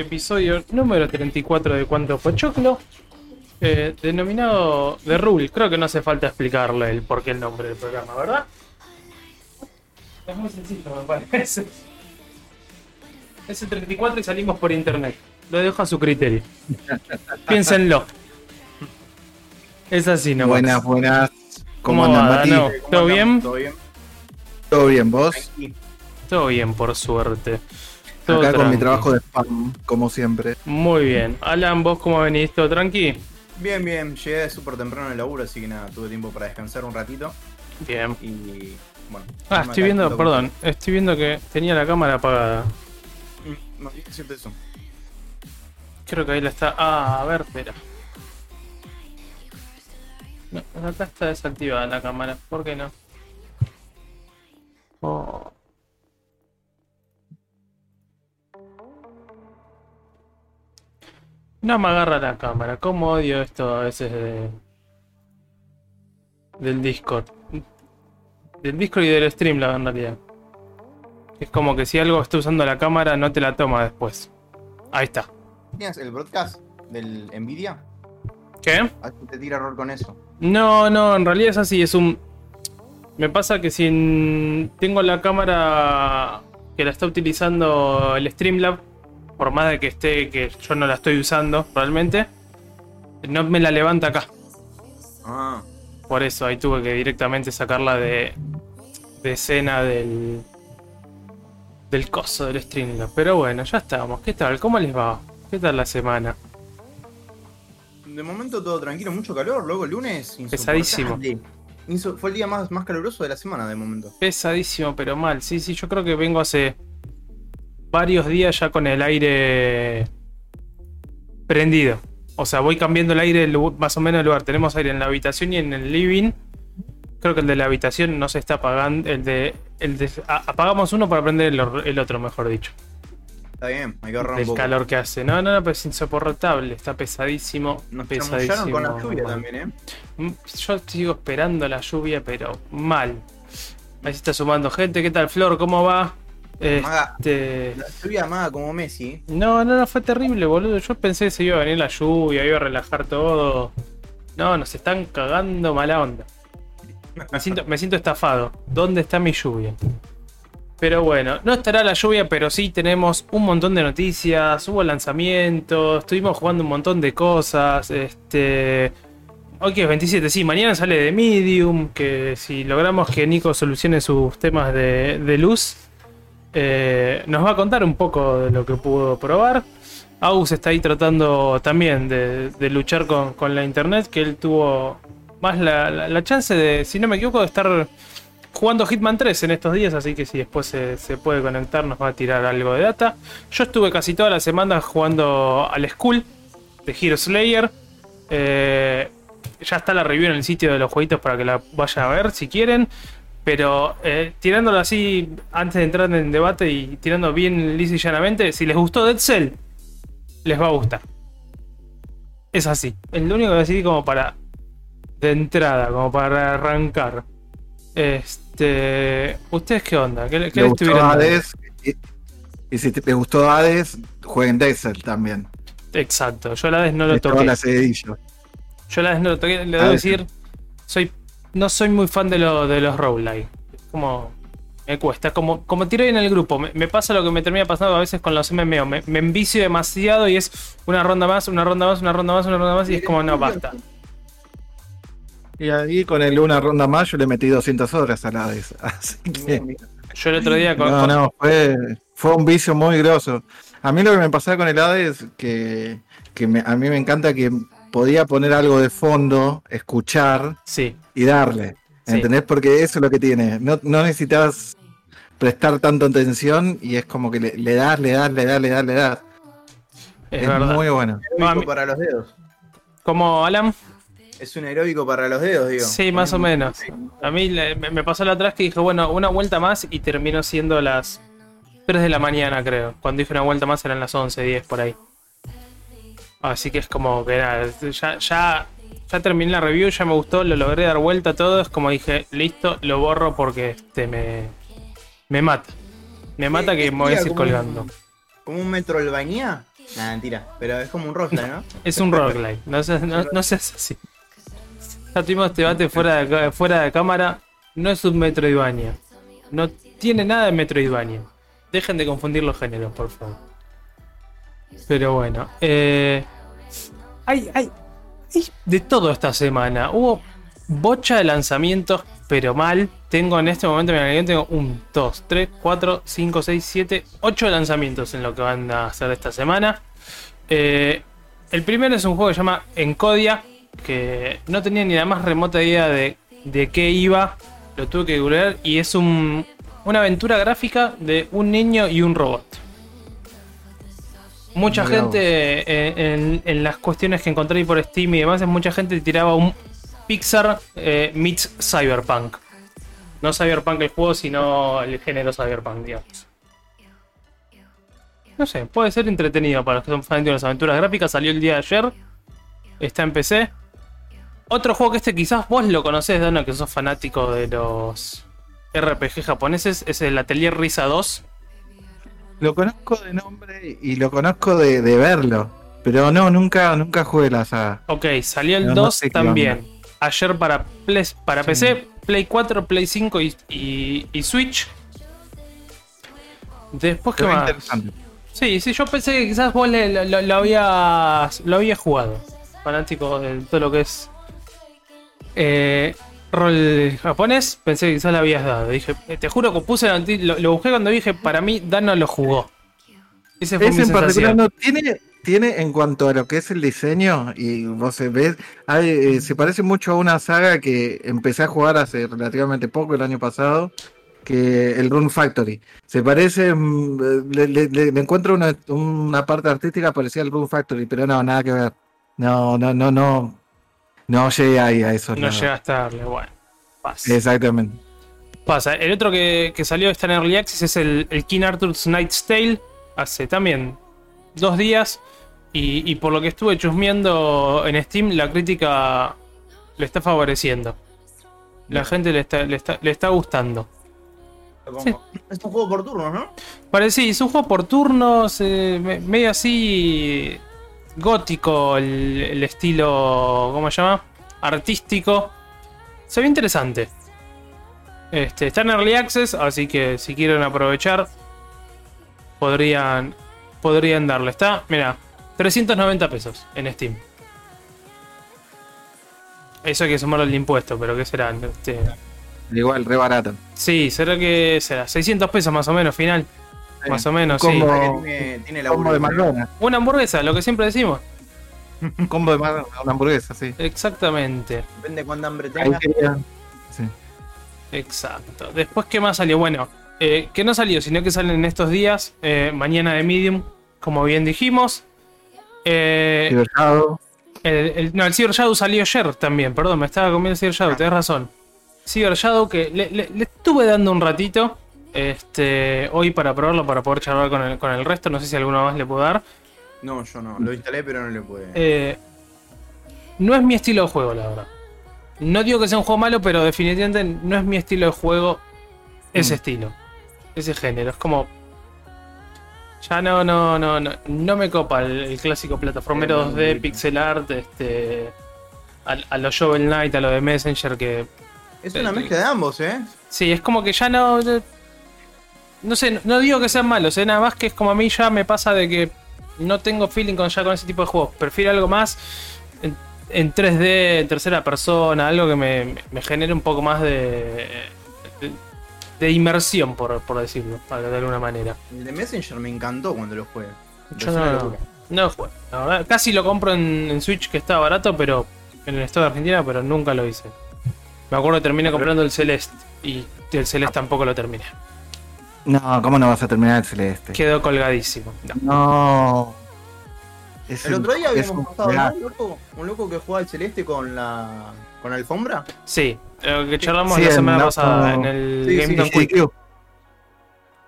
episodio número 34 de Cuánto Pochoclo, eh, denominado The Rule. Creo que no hace falta explicarle el por qué el nombre del programa, ¿verdad? Es muy sencillo, me parece. Es el 34 y salimos por internet. Lo dejo a su criterio. Piénsenlo. Es así, no Buenas, buenas. ¿Cómo ¿Cómo, andan, Mati? Dano? ¿Todo bien? ¿Todo bien? ¿Todo bien, vos? Todo bien, por suerte. Todo Acá con mi trabajo de spam, como siempre. Muy bien. Alan, ¿vos cómo venís? ¿Todo tranqui? Bien, bien. Llegué súper temprano al laburo, así que nada, tuve tiempo para descansar un ratito. Bien. Y bueno. Ah, estoy viendo, perdón, estoy viendo que tenía la cámara apagada. Mm, No, es cierto eso. Creo que ahí la está. Ah, a ver, espera. No, acá está desactivada la cámara. ¿Por qué no? Oh. No me agarra la cámara. ¿Cómo odio esto a veces de... del Discord? Del Discord y del Streamlab en realidad. Es como que si algo está usando la cámara no te la toma después. Ahí está. ¿Tenías el broadcast del Nvidia? ¿Qué? Te tira error con eso. No, no, en realidad es así, es un... Me pasa que si en- tengo la cámara que la está utilizando el Streamlab, por más de que esté, que yo no la estoy usando realmente, no me la levanta acá. Ah, Por eso ahí tuve que directamente sacarla de, de escena del, del coso del Streamlab. Pero bueno, ya estamos. ¿Qué tal? ¿Cómo les va? ¿Qué tal la semana? de momento todo tranquilo, mucho calor. Luego el lunes. Pesadísimo. fue el día más, más caluroso de la semana de momento. Pesadísimo, pero mal. Sí, sí, yo creo que vengo hace varios días ya con el aire prendido. O sea, voy cambiando el aire más o menos de lugar. Tenemos aire en la habitación y en el living. Creo que el de la habitación no se está apagando. El de. El apagamos uno para prender el, el otro, mejor dicho. Está bien, hay que ahorrar un poco. calor que hace. No, no, no, pero es insoportable. Está pesadísimo. Nos pesadísimo. con la lluvia también, ¿eh? Mm, Yo sigo esperando la lluvia, pero mal. Ahí se está sumando gente. ¿Qué tal, Flor? ¿Cómo va? Maga. Este. La lluvia amaga como Messi. No, no, no, fue terrible, boludo. Yo pensé que se iba a venir la lluvia, iba a relajar todo. No, nos están cagando mala onda. Me siento, me siento estafado. ¿Dónde está mi lluvia? Pero bueno, no estará la lluvia, pero sí tenemos un montón de noticias, hubo lanzamientos, estuvimos jugando un montón de cosas. Este. Hoy que es 27, sí, mañana sale de Medium, que si logramos que Nico solucione sus temas de, de luz, eh, nos va a contar un poco de lo que pudo probar. Aus está ahí tratando también de, luchar con, la internet, que él tuvo más la, chance de, si no me equivoco, de estar jugando Hitman 3 en estos días, así que si después se, se puede conectar nos va a tirar algo de data. Yo estuve casi toda la semana jugando al School de Hero Slayer. Eh, ya está la review en el sitio de los jueguitos para que la vayan a ver si quieren. Pero eh, tirándolo así, antes de entrar en debate y tirando bien lisa y llanamente, si les gustó Dead Cell, les va a gustar. Es así. Es lo único que decidí como para. De entrada, como para arrancar. Este. ¿Ustedes qué onda? ¿Qué, qué ¿Le les estuvieron? Hades? Y, y si te, te gustó Hades, jueguen Desert también. Exacto. Yo la vez no lo toqué. Yo la vez no lo toqué. Le A debo ver. decir. Soy. No soy muy fan de, lo, de los roguelike. Como. Me cuesta. Como, como tiré en el grupo. Me, me pasa lo que me termina pasando a veces con los MMO. Me, me envicio demasiado y es una ronda más, una ronda más, una ronda más, una ronda más. Y es como, no, basta. Y ahí con el una ronda más yo le metí 200 horas a la Hades. Así que. Yo el otro día con. No, no, fue, fue un vicio muy grosso. A mí lo que me pasaba con el Hades, que, que me- a mí me encanta que podía poner algo de fondo, escuchar Sí. y darle. Sí. ¿Entendés? Porque eso es lo que tiene. No, no necesitas prestar tanta atención y es como que le, le das, le das, le das, le das, le das. Es, Es, muy bueno. No, a Aeróbico para los dedos. Como Alan. Es un aeróbico para los dedos, digo. Sí, más o menos. A mí le- me pasó la atrás que dije, bueno, una vuelta más y terminó siendo las 3 de la mañana, creo. Cuando dije una vuelta más eran las 11, 10 por ahí. Así que es como que nada, ya, ya, ya terminé la review, ya me gustó, lo logré dar vuelta a todo. Es como dije, listo, lo borro porque este me, me mata. Me mata que me voy a un- colgando. Como un Metroidvania. Nah, mentira. Pero es como un roguelike, ¿no? Es un roguelike, no seas, no, no seas así. Ya tuvimos este debate fuera de, fuera de cámara. No es un Metroidvania. No tiene nada de Metroidvania. Dejen de confundir los géneros, por favor. Pero bueno. Eh, hay, hay, hay de todo esta semana. Hubo bocha de lanzamientos, pero mal. Tengo en este momento, mira, tengo 1, 2, 3, 4, 5, 6, 7, 8 lanzamientos en lo que van a hacer esta semana. Eh, el primero es un juego que se llama Encodia, que no tenía ni la más remota idea de, de qué iba. Lo tuve que googlear y es un- una aventura gráfica de un niño y un robot. Mucha Mirá gente eh, en, en las cuestiones que encontré por Steam y demás, mucha gente tiraba un Pixar eh, meets Cyberpunk. No Cyberpunk el juego, sino el género Cyberpunk, digamos. No sé, puede ser entretenido para los que son fanáticos de las aventuras gráficas. Salió el día de ayer. Está en PC. Otro juego que este quizás vos lo conocés, Dano, que sos fanático de los RPG japoneses, es el Atelier Risa 2. Lo conozco de nombre y lo conozco de, de verlo. Pero no, nunca, nunca jugué la saga. Ok, salió el No, no 2 sé qué también. Ayer para, Play- para Sí. PC, Play 4, Play 5 y, y- y Switch. Después, ¿qué Qué más? interesante. Sí, sí, yo pensé que quizás vos le- lo, lo- lo habías, lo habías jugado. Fanático de todo lo que es eh, rol japonés, pensé que quizás le habías dado. Dije, eh, te juro que puse lo, lo busqué cuando dije, para mí Dano lo jugó. Ese fue Ese en particular no tiene, tiene en cuanto a lo que es el diseño, y vos ves, hay, eh, se parece mucho a una saga que empecé a jugar hace relativamente poco, el año pasado, que el Rune Factory. Se parece, mm, le, le- le- le encuentro una, una parte artística parecida al Rune Factory, pero no, nada que ver. No, no, no, no. No llegué ahí a eso. No no. llegaste a darle, bueno. Pasa. Exactamente. Pasa. El otro que, que salió está en Early Access es el, el King Arthur's Knight's Tale. Hace también dos días. Y, y por lo que estuve chusmeando en Steam, la crítica le está favoreciendo. La Bien. gente le está, le está, le está gustando. Supongo. Es un juego por turnos, ¿no? Parece, es un juego por turnos, eh, me- medio así gótico el, el estilo, ¿cómo se llama? Artístico. Se ve interesante. Este, está en Early Access, así que si quieren aprovechar, podrían, podrían darle. Está, mira, 390 pesos en Steam. Eso hay que sumarlo al impuesto, pero ¿qué serán? Este, Igual, re barato. sí, será que será 600 pesos más o menos final. Sí. Más o menos, Un sí. combo- La que tiene, tiene la Combo de McDonald's. Una hamburguesa, lo que siempre decimos. Un combo de McDonald's, una hamburguesa, sí. Exactamente. Depende de cuánta hambre Ahí tenga. quería- sí. Exacto. Después, ¿qué más salió? Bueno, eh, que no salió, sino que salen en estos días. eh, mañana de Medium, como bien dijimos. Eh, Cyber Shadow. el, el- no, el Cyber Shadow salió ayer también, perdón, me estaba comiendo el Cyber Shadow, tenés razón. Cyber Shadow que le, le- le estuve dando un ratito. Este, hoy para probarlo, para poder charlar con el, con el resto. No sé si alguno más le puedo dar. No, yo no. Lo instalé, pero no le pude. Eh, no es mi estilo de juego, la verdad. No digo que sea un juego malo, pero definitivamente no es mi estilo de juego ese Mm. estilo. Ese género. Es como. Ya no, no, no, no, no me copa el, el clásico plataformero Eh, 2D, muy- pixel art, este. A, a lo Shovel Knight, a lo de Messenger, que. es una eh, mezcla de ambos, ¿eh? Sí, es como que ya no. No- sé, no, digo que sean malos, eh, nada más que es como a mí ya me pasa de que no tengo feeling con ya con ese tipo de juegos. Prefiero algo más en, en 3D, en tercera persona, algo que me, me genere un poco más de. de, de inmersión, por, por decirlo, de alguna manera. El de Messenger me encantó cuando lo jugué. Yo no, no lo jugué, la verdad. Casi lo compro en, en Switch, que está barato, pero en el estado de Argentina, pero nunca lo hice. Me acuerdo que terminé comprando el Celeste y el Celeste tampoco lo terminé. No, ¿cómo no vas a terminar el celeste? Quedó colgadísimo. No. No. Es El un- otro día habíamos un pasado, ¿no? Un loco, un loco que jugaba al celeste con la. con la alfombra. Sí, lo que charlamos Sí, la en semana pasada en el Sí, Game sí. Quick.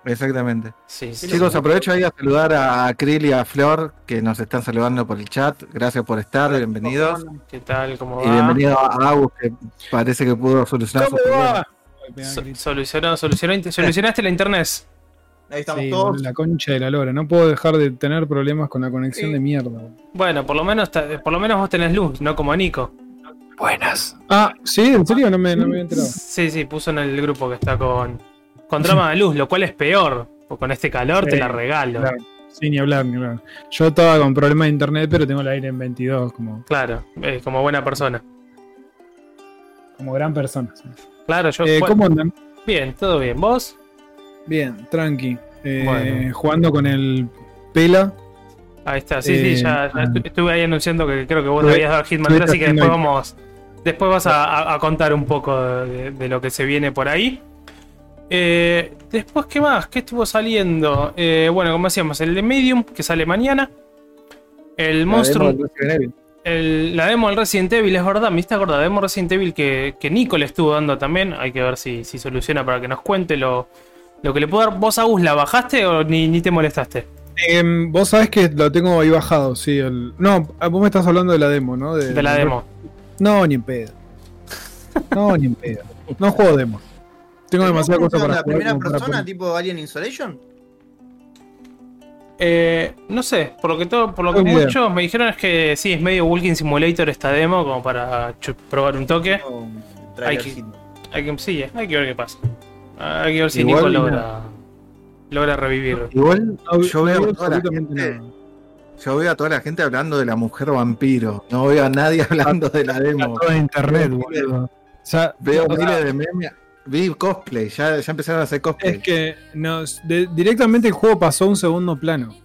Exactamente. Sí, sí, Chicos, aprovecho ahí a saludar a Krill y a Flor que nos están saludando por el chat. Gracias por estar, bienvenidos. ¿Qué tal? ¿Cómo Y va? bienvenido a Agus que parece que pudo solucionar su problema. So- solucionó, solucionó- solucionaste la internet. Ahí estamos Sí, todos. la concha de la lora. No puedo dejar de tener problemas con la conexión Sí. de mierda. Bueno, por lo menos por lo menos vos tenés luz, no como Nico. Buenas. Ah, ¿sí? ¿En serio? No me, no me había enterado. Sí, sí, puso en el grupo que está con, con drama de luz, lo cual es peor. Porque con este calor te la regalo. Claro. Sí, ni hablar, ni hablar. Yo estaba con problemas de internet, pero tengo el aire en 22, como, Claro, eh, como buena persona. como gran persona. sí. Claro, yo. Eh, ¿Cómo andan? Bien, todo bien. ¿Vos? Bien, tranqui. Eh, Bueno. Jugando con el Pela. Ahí está, sí, Eh, sí, ya, ya estu- estuve ahí anunciando que creo que vos habías dado Hitman estuviste 3, así que después vamos. Después vas a, contar un poco de, de lo que se viene por ahí. Eh, después, ¿qué más? ¿Qué estuvo saliendo? Eh, bueno, como decíamos, el de Medium, que sale mañana. El La El- la demo del Resident Evil, es verdad, me hiciste acordar, la demo Resident Evil que, que Nico le estuvo dando también. Hay que ver si, si soluciona para que nos cuente lo, lo que le puedo dar. ¿Vos, Agus, la bajaste o ni, ni te molestaste? Em, vos sabés que lo tengo ahí bajado, sí. El... No, ah, vos me estás hablando de la demo, ¿no? De la demo. No, ni en pedo. No, ni en pedo. No juego demo. Tengo demasiada ¿Cómo cosa para la jugar. primera para persona, tipo Alien Isolation? Eh, no sé, por lo que todo, por lo que muchos me dijeron es que sí, es medio Walking Simulator esta demo, como para probar un toque. Hay trailercito. Hay que, sí, hay que ver qué pasa. Hay que ver si Igual, Nico logra, logra revivir. Igual No, yo veo a toda la gente, yo veo a toda la gente hablando de la mujer vampiro. No veo a nadie hablando de la A demo. todo internet, Veo boludo. O sea, Veo miles de memes. Vi cosplay, ya, ya empezaron a hacer cosplay. es que nos, de- directamente el juego pasó a un segundo plano.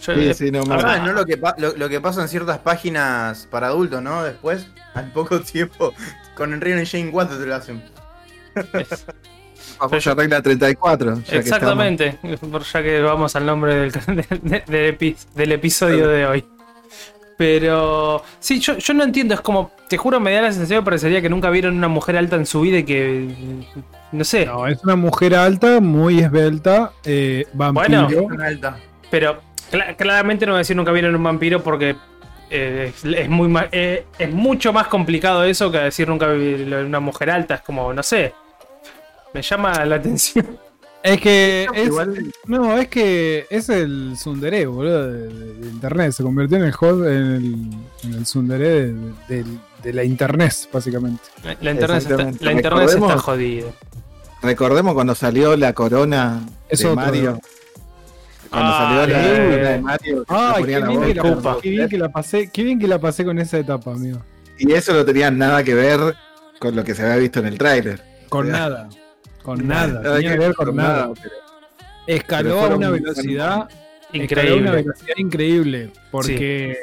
Yo- Sí, sí, no, a mal. ver, Ah, no lo que, pa- lo, lo que pasa en ciertas páginas para adultos, ¿no? Después, al poco tiempo, con Enredo en Jane 4 te lo hacen. es- Vamos a regla 34. ya que exactamente, por- ya que vamos al nombre del, del episodio de hoy. Pero sí, yo, yo no entiendo, es como, te juro, me da la sensación, parecería que nunca vieron una mujer alta en su vida y que, no sé, No, es una mujer alta, muy esbelta, eh, vampiro. Bueno. Alta. Pero cla- claramente no voy a decir nunca vieron un vampiro porque eh, es, es muy eh, es mucho más complicado eso que decir nunca vi una mujer alta. Es como, no sé. Me llama la atención. Es que es, Igual- no, es que es el tsundere, boludo, de, de- de internet. Se convirtió en el host, en el, en el de, de- de la internet, básicamente. La, internet, está, la internet está Recordemos- jodida. Recordemos cuando salió la corona Es de otro. Mario. Cuando Ah, salió la eh. corona de Mario. le qué bien, que la, qué bien que la pasé, qué bien que la pasé con esa etapa, amigo. Y eso no tenía nada que ver con lo que se había visto en el tráiler. Con Ya. nada. Con nada. Nada Tenía que ver con nada. pero- Escaló Pero a una velocidad Escaló a una Increíble. velocidad increíble. Porque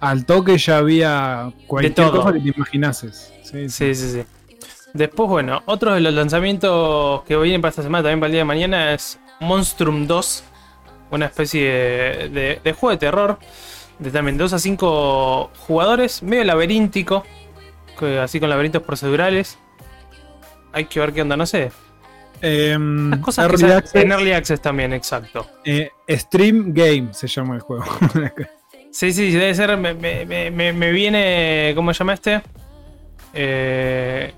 al toque ya había cualquier todo. cosa que te imaginases. Sí, sí. Sí, sí, sí. Después, bueno, otro de los lanzamientos que vienen para esta semana, también para el día de mañana, es Monstrum 2. Una especie de, de- de juego de terror. De también 2 a 5 jugadores. Medio laberíntico. que- Así con laberintos procedurales. Hay que ver qué onda, no sé. Em, Las cosas Early Access, en Early Access también, exacto. eh, Stream Game se llama el juego. Sí, sí, debe ser. Me, me- me- me- viene. ¿Cómo se llama este? Eh,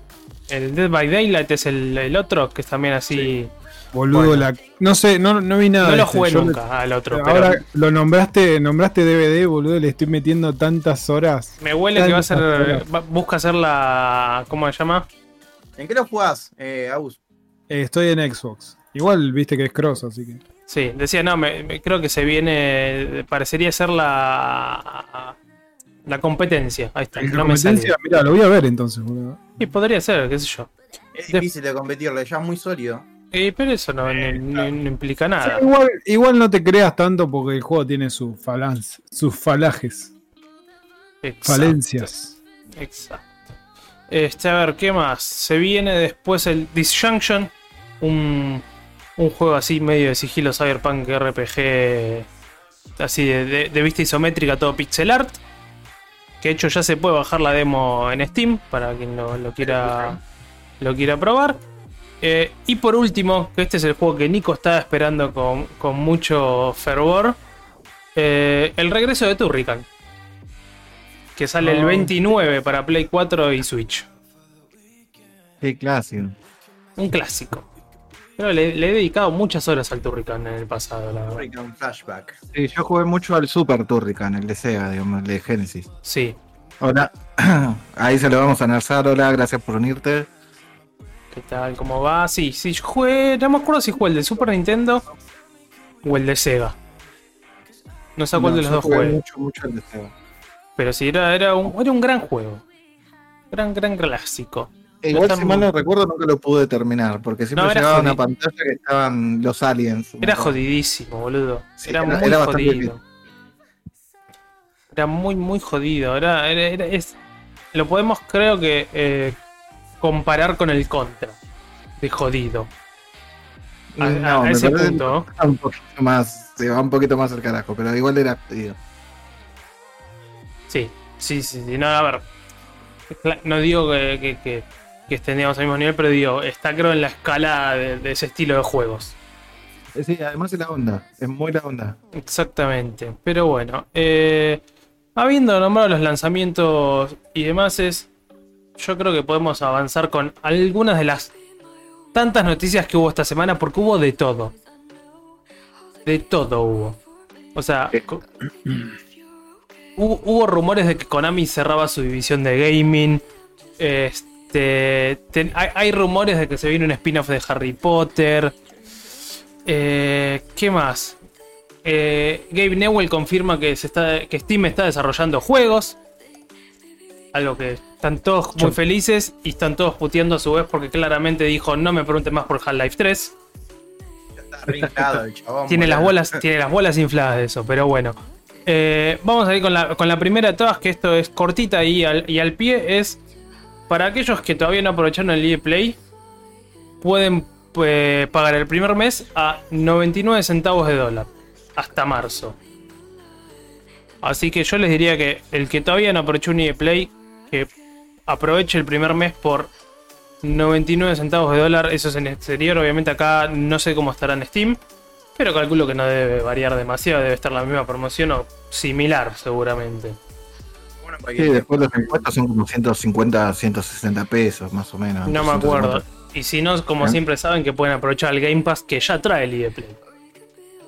el Dead by Daylight es el, el otro, que es también así. Boludo, Bueno. la... no sé, no, no vi nada. no de lo este. jugué Yo le- nunca al otro, Ahora pero lo nombraste, nombraste DVD, boludo, le estoy metiendo tantas horas. me huele que va a ser. Va- busca hacer la. ¿Cómo se llama? ¿En qué lo jugás, eh, Agus? Eh, estoy en Xbox. Igual viste que es cross, así que. Sí, decía, no, me, me- creo que se viene. Parecería ser la. La competencia. Ahí está. En No me competencia, mirá, lo voy a ver entonces, boludo. Y podría ser, qué sé yo. Es De- difícil de competirle, ya es muy sólido. Eh, pero eso no, no- no- no implica nada. Sí, igual, igual no te creas tanto porque el juego tiene sus falans, sus falajes, Exacto. falencias. Exacto. Este, a ver, ¿qué más? Se viene después el Disjunction, un, un juego así medio de sigilo cyberpunk RPG, así de, vista isométrica, todo pixel art. Que de hecho ya se puede bajar la demo en Steam para quien lo, lo quiera, lo quiera probar. Eh, y por último, que este es el juego que Nico estaba esperando con, con mucho fervor, eh, el regreso de Turrican. Que sale el Oh. 29 para Play 4 y Switch. Qué clásico. Un clásico. Pero le, le he dedicado muchas horas al Turrican en el pasado, la verdad. Turrican Flashback. Sí, yo jugué mucho al Super Turrican, el de Sega, digamos, el de Genesis. Sí. Hola, ahí se lo vamos a analizar. Hola, gracias por unirte. ¿Qué tal? ¿Cómo va? Sí, sí, yo jugué. No me acuerdo si jugué el de Super Nintendo o el de Sega. No sé cuál No, de los yo dos jugué jugué. mucho, mucho el de Sega. Pero sí, era, era, un, era un gran juego. Gran, gran clásico. E igual, si mal no recuerdo, nunca lo pude terminar, porque siempre No, llegaba una pantalla que estaban los aliens. Era jodidísimo, boludo. Sí, era, era- muy era bastante jodido. Era muy, muy jodido. Era, era- era- es, lo podemos, creo que, eh, comparar con el contra. De jodido. A, No, ese punto. un poquito más, se va un poquito más al carajo, pero igual era jodido. Sí, sí, sí, sí. No, a ver. No digo que, que, que, que estemos al mismo nivel, pero digo, está creo en la escala de, de ese estilo de juegos. Eh, Sí, además es la onda, es muy la onda. Exactamente. Pero bueno, eh, habiendo nombrado los lanzamientos y demás, es, yo creo que podemos avanzar con algunas de las tantas noticias que hubo esta semana, porque hubo de todo. De todo hubo. O sea, co- hubo, hubo rumores de que Konami cerraba su división de gaming. Este, ten- hay, hay rumores de que se viene un spin-off de Harry Potter. Eh, ¿Qué más? Eh, Gabe Newell confirma que, se está, que Steam está desarrollando juegos. Algo que están todos muy Yo- felices y están todos puteando a su vez porque claramente dijo no me pregunten más por Half-Life 3. Está el chabón. Tiene las, bolas, tiene las bolas infladas de eso, pero bueno. Eh, vamos a ir con la, primera de todas, que esto es cortita y al, y al pie. Es para aquellos que todavía no aprovecharon el EA Play, pueden eh, pagar el primer mes a 99 centavos de dólar hasta marzo. Así que yo les diría que el que todavía no aprovechó un EA Play, que aproveche el primer mes por 99 centavos de dólar. Eso es en exterior. Obviamente acá no sé cómo estará en Steam. Pero calculo que no debe variar demasiado. Debe estar la misma promoción o similar seguramente. Sí, después los impuestos son como 150, 160 pesos más o menos. No me acuerdo. 150. Y si no, como ¿Eh? siempre saben que pueden aprovechar el Game Pass que ya trae el EA Play.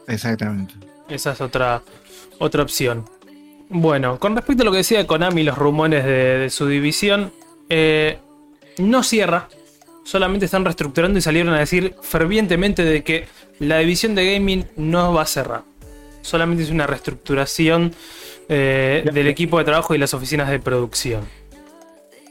Exactamente. Esa es otra, otra opción. Bueno, con respecto a lo que decía Konami, los rumores de, de su división, eh, no cierra. Solamente están reestructurando y salieron a decir fervientemente de que la división de gaming no va a cerrar. Solamente es una reestructuración eh, del equipo de trabajo y las oficinas de producción.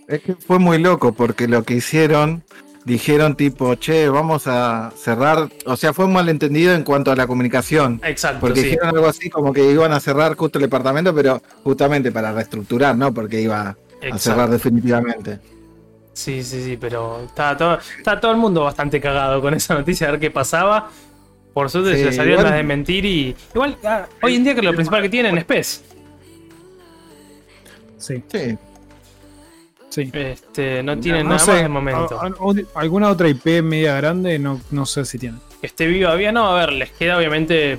Es que fue muy loco porque lo que hicieron, dijeron tipo, che, vamos a cerrar. O sea, fue un malentendido en cuanto a la comunicación. Exacto, Porque sí. dijeron algo así como que iban a cerrar justo el departamento, pero justamente para reestructurar, ¿no? Porque iba a cerrar definitivamente. Sí, sí, sí, pero está todo, está todo el mundo bastante cagado con esa noticia, a ver qué pasaba. Por suerte Sí, se salieron igual- las de mentir y. Igual, ah, hoy en día que lo principal que tienen es PES. Sí, Sí. sí. Este, no tienen No nada sé, más de momento. a- a- o- alguna otra IP media grande, no, no sé si tienen. Que esté viva todavía, no, a ver, les queda obviamente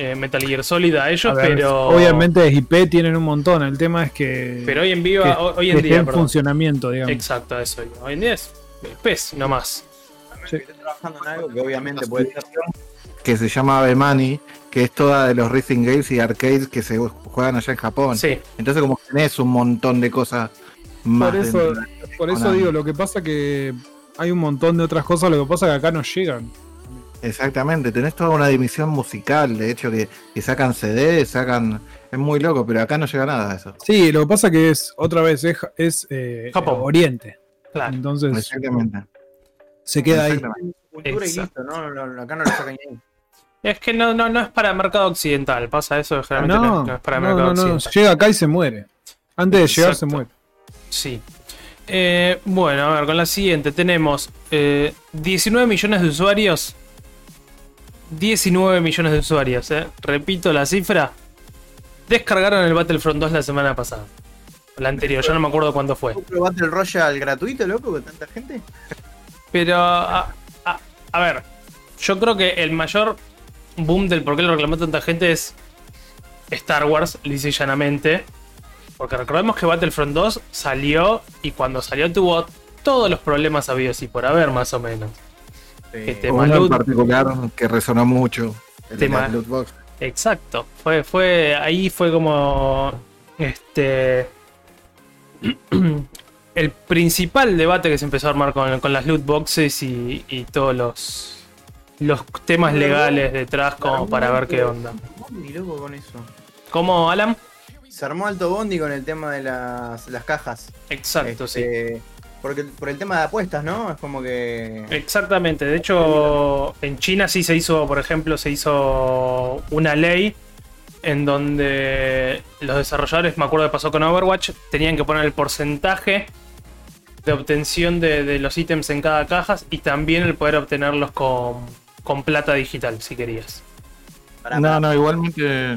eh, Metal Gear Solid a ellos, A ver, pero. Obviamente IP tienen un montón, el tema es que, Pero hoy en que- hoy que en esté día, en funcionamiento, digamos. Exacto, eso. Hoy en día es PES nomás. Sí. Estoy trabajando en algo que obviamente puede ser. Que se llama Bemani, que es toda de los Racing Games y arcades que se juegan allá en Japón. Sí, Entonces, como que tenés un montón de cosas más. Por eso, por eso digo, lo que pasa que hay un montón de otras cosas, lo que pasa que acá no llegan. Exactamente, tenés toda una división musical, de hecho, que, que sacan CD, sacan. Es muy loco, pero acá no llega nada de eso. Sí, lo que pasa que es, otra vez, es, es eh, Japón. Oriente. claro. Entonces Exactamente. se queda ahí. Exactamente. Exacto. ¿no? No, no, Acá no lo sacan ahí. Es que no, no, no es para mercado occidental. Pasa eso, generalmente no, No, es- no es para no, mercado no, no, occidental. llega acá y se muere. Antes de llegar se muere. Sí. Eh, bueno, a ver, con la siguiente tenemos eh, 19 millones de usuarios. 19 millones de usuarios, eh. Repito la cifra. Descargaron el Battlefront 2 la semana pasada. La anterior, yo no me acuerdo cuándo fue. ¿Otro Battle Royale gratuito, loco, con tanta gente? Pero, a, a- a ver, yo creo que el mayor boom del por qué lo reclamó tanta gente es Star Wars, lisa y llanamente. Porque recordemos que Battlefront 2 salió y cuando salió tuvo todos los problemas habidos y por haber, más o menos. Que Sí. te- Uno en particular que resonó mucho. El de Tema- las loot box. Exacto. Fue, fue, ahí fue como. Este. El principal debate que se empezó a armar con, con las loot boxes y, y todos los. Los temas legales detrás como para ver qué onda. Bondi, loco, con eso. ¿Cómo, Alan? Se armó alto bondi con el tema de las, las cajas. Exacto, sí. Porque por el tema de apuestas, ¿no? Es como que. Exactamente. De hecho, en China sí se hizo, por ejemplo, se hizo una ley en donde los desarrolladores, me acuerdo que pasó con Overwatch, tenían que poner el porcentaje de obtención de, de los ítems en cada caja y también el poder obtenerlos con, con plata digital, si querías. Para, No, no, igualmente.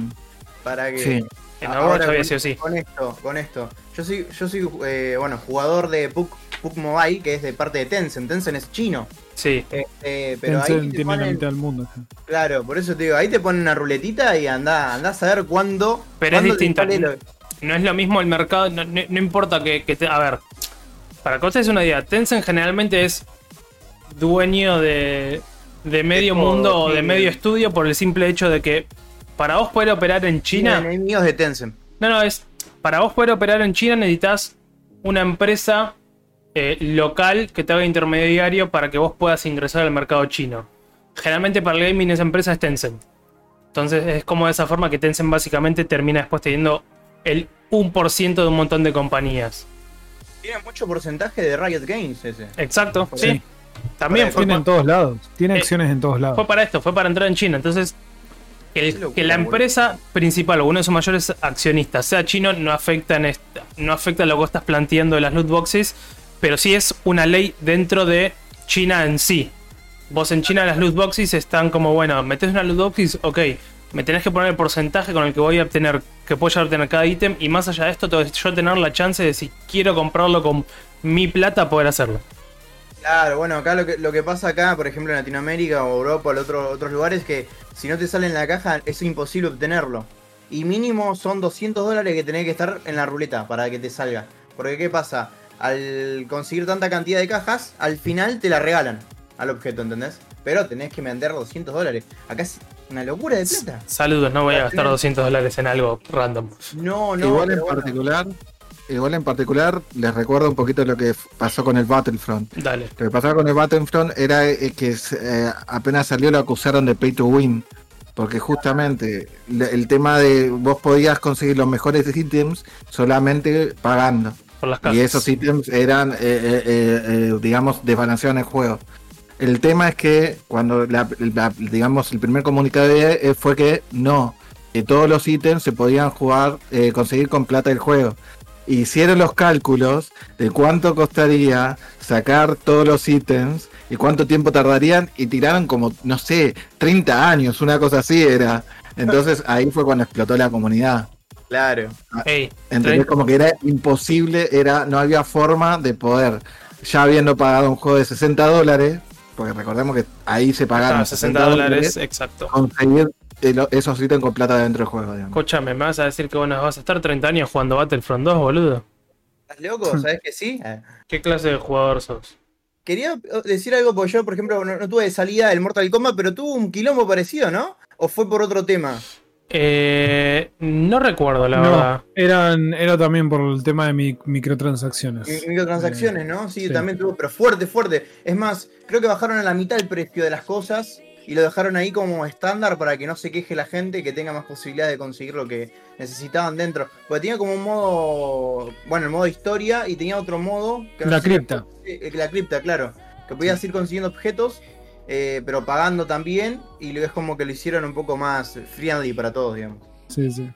para que. Sí. En Ahora, Overwatch había con- sido así. Con esto, con esto. Yo soy, yo soy eh, bueno, jugador de PUC, Mobile, que es de parte de Tencent. Tencent es chino. Sí. Este, pero ahí Tencent te tiene la ponen, mitad del mundo. claro, por eso te digo, ahí te ponen una ruletita y anda, anda a saber cuándo. Pero es cuándo sale lo- No es lo mismo el mercado, no, no- no importa que, que te- A ver, para que ustedes una idea, Tencent generalmente es dueño de, de medio todo, mundo o de medio estudio por el simple hecho de que para vos poder operar en China... enemigos de Tencent. No, no, es... Para vos poder operar en China necesitas una empresa eh, local que te haga intermediario para que vos puedas ingresar al mercado chino. Generalmente para el gaming esa empresa es Tencent. Entonces es como de esa forma que Tencent básicamente termina después teniendo el 1% de un montón de compañías. Tiene mucho porcentaje de Riot Games ese. Exacto, sí. También fue, Tiene en todos lados. Tiene Eh, acciones en todos lados. fue para esto, fue para entrar en China. Entonces, el- Qué locura, que la boludo. empresa principal o uno de sus mayores accionistas sea chino no afecta, en esta- no afecta lo que estás planteando de las loot boxes, pero sí es una ley dentro de China en sí. Vos en China las loot boxes están como, bueno, metes una loot boxes, ok, me tenés que poner el porcentaje con el que voy a obtener, que puedo llegar a obtener cada ítem, y más allá de esto, tengo yo tener la chance de si quiero comprarlo con mi plata, poder hacerlo. Claro, bueno, acá lo que, pasa acá, por ejemplo en Latinoamérica o Europa o otro- otros lugares, es que si no te sale en la caja es imposible obtenerlo. Y mínimo son 200 dólares que tenés que estar en la ruleta para que te salga. Porque ¿qué pasa? Al conseguir tanta cantidad de cajas, al final te la regalan al objeto, ¿entendés? Pero tenés que vender 200 dólares. Acá es una locura de plata. Saludos, no voy a gastar final- 200 dólares en algo random. No, no. igual en bueno. particular. Igual en particular, les recuerdo un poquito lo que pasó con el Battlefront. Dale. Lo que pasaba con el Battlefront era eh, que eh, apenas salió lo acusaron de pay to win. Porque justamente el tema de vos podías conseguir los mejores ítems solamente pagando. Por las cajas. Y esos ítems eran, eh, eh, eh, eh, digamos, desbalanceados en el juego. El tema es que cuando, la- la- digamos, el primer comunicado eh, fue que no, que todos los ítems se podían jugar, eh, conseguir con plata del juego. Hicieron los cálculos de cuánto costaría sacar todos los ítems y cuánto tiempo tardarían y tiraron como, no sé, 30 años, una cosa así era. Entonces ahí fue cuando explotó la comunidad. Claro. Ey, ¿Entendés? Como que era imposible, era, no había forma de poder, ya habiendo pagado un juego de 60 dólares, porque recordemos que ahí se pagaron ah, 60 dólares, exacto. conseguir el- esos ítems con plata dentro del juego, digamos. Escúchame, ¿me vas a decir que vos nos vas a estar 30 años jugando Battlefront 2, boludo? ¿Estás loco? ¿Sabes que sí? Eh. ¿Qué clase de jugador sos? Quería decir algo porque yo, por ejemplo, no, no tuve salida el Mortal Kombat, pero tuvo un quilombo parecido, ¿no? ¿O fue por otro tema? Eh, no recuerdo, la no, verdad. eran, era también por el tema de mi- microtransacciones. Mi- Microtransacciones, Eh, ¿no? Sí, sí. también tuvo, pero fuerte, fuerte. Es más, creo que bajaron a la mitad el precio de las cosas y lo dejaron ahí como estándar para que no se queje la gente y que tenga más posibilidades de conseguir lo que necesitaban dentro. Porque tenía como un modo, bueno, el modo historia y tenía otro modo. Que La sé si- cripta. eh, La cripta, claro. Que podías ir consiguiendo objetos, eh, pero pagando también. Y es como que lo hicieron un poco más friendly para todos, digamos. Sí, sí.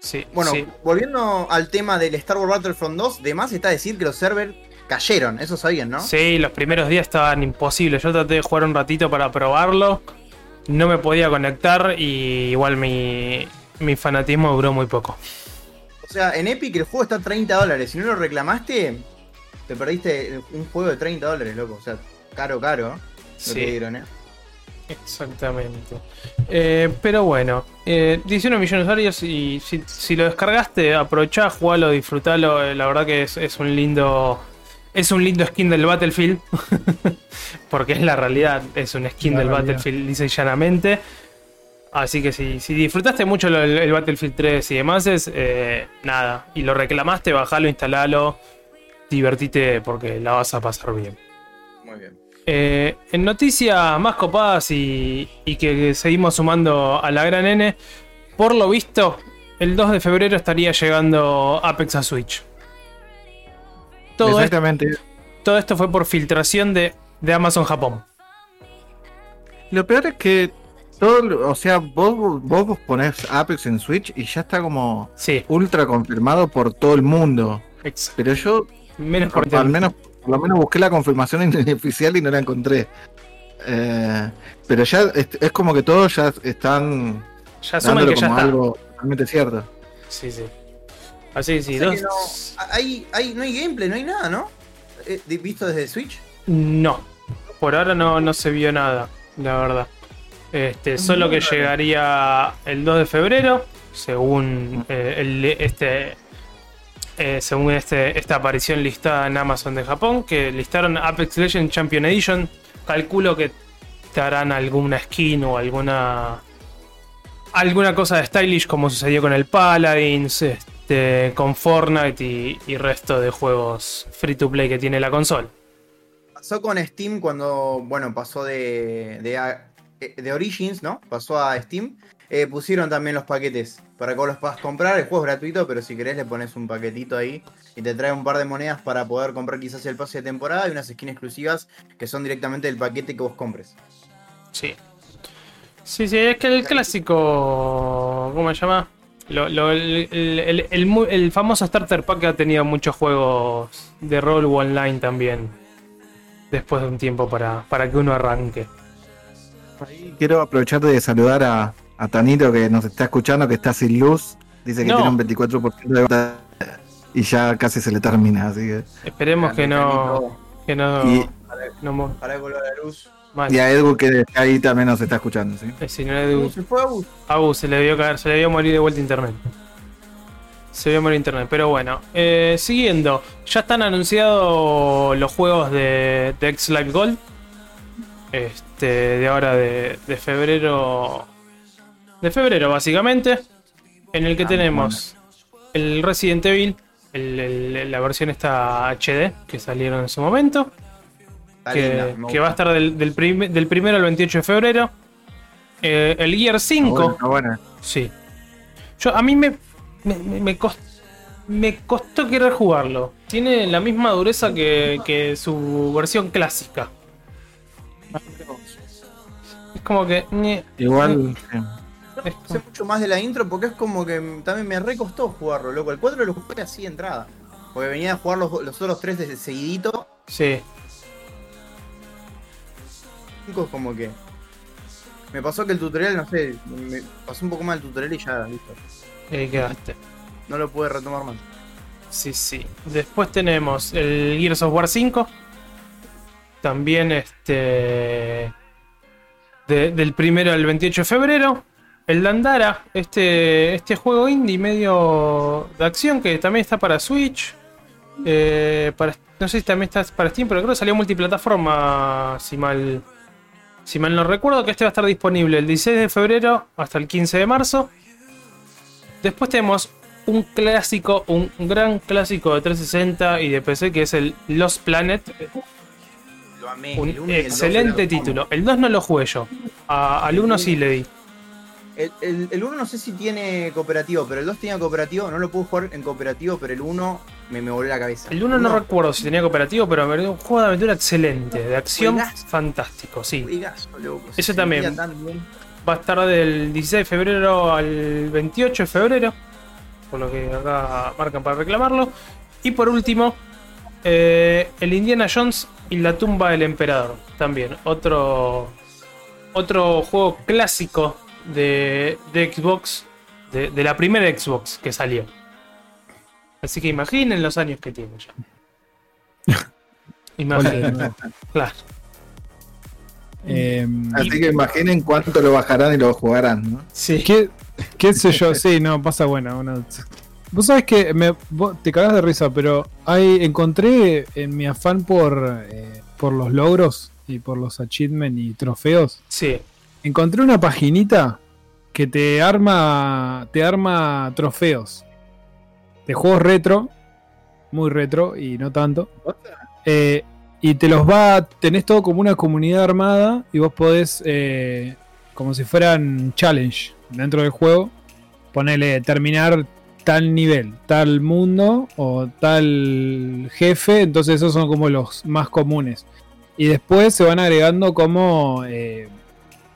Sí, Bueno, sí. volviendo al tema del Star Wars Battlefront 2, de más está decir que los servers cayeron, eso sabían, ¿no? Sí, los primeros días estaban imposibles. Yo traté de jugar un ratito para probarlo. No me podía conectar y igual mi, mi fanatismo duró muy poco. O sea, en Epic el juego está a 30 dólares. Si no lo reclamaste, te perdiste un juego de 30 dólares, loco. O sea, caro, caro. Sí. que dieron, ¿eh? Exactamente. Eh, pero bueno, eh, 19 millones de usuarios y si, si lo descargaste, aprovechá, jugalo, disfrutalo. eh, la verdad que es, es un lindo Es un lindo skin del Battlefield. porque es la realidad. Es un skin La del realidad. Battlefield, dice llanamente. Así que si, si disfrutaste mucho lo- el, el Battlefield 3 y demás, es eh, nada. Y lo reclamaste, bajalo, instalalo. Divertite porque la vas a pasar bien. Muy bien. Eh, en noticias más copadas y, y que seguimos sumando a la gran N, por lo visto, el 2 de febrero estaría llegando Apex a Switch. Todo, esto, Exactamente. todo esto fue por filtración de, de Amazon Japón. Lo peor es que todo, o sea, vos, vos ponés Apex en Switch y ya está como Sí, ultra confirmado por todo el mundo. Pero yo menos por al menos, por lo menos busqué la confirmación oficial y no la encontré. Eh, pero ya es, es como que todos ya están Ya asumen dándolo que ya como está. algo totalmente cierto. Sí, sí. Así que sí, dos- no, hay, hay, no hay gameplay, no hay nada, ¿no? Eh, ¿Visto desde Switch? No, por ahora no, no se vio nada, la verdad. Este, solo que llegaría el 2 de febrero, según eh, el- este, eh, según este, esta aparición listada en Amazon de Japón, que listaron Apex Legends Champion Edition. Calculo que te harán alguna skin o alguna alguna cosa de stylish como sucedió con el Paladins, este, con Fortnite y, resto de juegos free to play que tiene la consola. Pasó con Steam cuando, bueno, pasó de, de, eh, Origins, ¿no? Pasó a Steam. Eh, pusieron también los paquetes para que vos los puedas comprar. El juego es gratuito, pero si querés le pones un paquetito ahí y te trae un par de monedas para poder comprar quizás el pase de temporada y unas skins exclusivas que son directamente del paquete que vos compres. Sí. Sí, sí, es que el clásico. ¿Cómo se llama? Lo- lo- el, el- el- el mu- el famoso Starter Pack ha tenido muchos juegos de rol online también. Después de un tiempo para, para que uno arranque. Quiero aprovechar de saludar a, a Tanito que nos está escuchando, que está sin luz. Dice que No. tiene un 24% de batalla y ya casi se le termina, así que. Esperemos que no. Que no. Y- no mo- Para volver a la luz. mal. Y a Edu que está ahí también nos está escuchando, ¿sí? Eh, si no le- Se fue a bus. Abu se le debió caer, se le debió morir de vuelta internet. Se debió morir internet, pero bueno. eh, siguiendo, ya están anunciados los juegos de, de X Live Gold. Este, de ahora de, de febrero. De febrero, básicamente. En el que Ah, tenemos el Resident Evil, el- el- la versión esta HD que salieron en su momento. Está Que, linda, me que gusta. va a estar del, del, prim- del primero al 28 de febrero. Eh, el Gear 5. Está bueno, está bueno. Sí. Yo, a mí me, me, me- me cost- me costó querer jugarlo. Tiene la misma dureza que, que su versión clásica. Es como que. ñe, Igual. sí. Es sé mucho más de la intro porque es como que también me recostó jugarlo, loco. El 4 lo jugué así de entrada. Porque venía a jugar los, los otros tres de seguidito. Sí. 5 es como que. Me pasó que el tutorial, no sé, me pasó un poco mal el tutorial y ya, listo. Ahí quedaste. No lo pude retomar más. Sí, sí. Después tenemos el Gears of War 5. También este. de- del primero al 28 de febrero. El Dandara, este, este juego indie medio de acción que también está para Switch. eh, para, no sé si también está para Steam, pero creo que salió multiplataforma. Si mal, si mal no recuerdo, que este va a estar disponible el 16 de febrero hasta el 15 de marzo. Después tenemos un clásico, un gran clásico de 360 y de PC que es el Lost Planet. Lo amé. Un el el excelente título. El 2 no lo jugué yo. A- al 1 sí le di. El, el, el 1 no sé si tiene cooperativo, pero el 2 tenía cooperativo. No lo pude jugar en cooperativo, pero el 1 me, me voló la cabeza. El 1 no recuerdo si tenía cooperativo, pero me un juego de aventura excelente. De acción Juegazo. fantástico, sí. Juegazo, loco, sentía también. Va a estar del 16 de febrero al 28 de febrero. Por lo que acá marcan para reclamarlo. Y por último, eh, el Indiana Jones y la tumba del emperador. También. Otro. Otro juego clásico de, de Xbox. De, de la primera Xbox que salió. Así que imaginen los años que tiene ya. Imaginen. Claro. Eh, Así que imaginen cuánto lo bajarán y lo jugarán, ¿no? Sí. ¿qué, ¿Qué sé yo? Sí, no, pasa bueno. uno- Vos sabés que me, vos te cagás de risa, pero hay, encontré en mi afán por, eh, por los logros y por los achievements y trofeos, Sí. Encontré una paginita que te arma, te arma trofeos de juegos retro, muy retro y no tanto. Eh, y te los va, tenés todo como una comunidad armada y vos podés, eh, como si fueran challenge dentro del juego, ponerle terminar tal nivel, tal mundo o tal jefe, entonces esos son como los más comunes. Y después se van agregando como eh,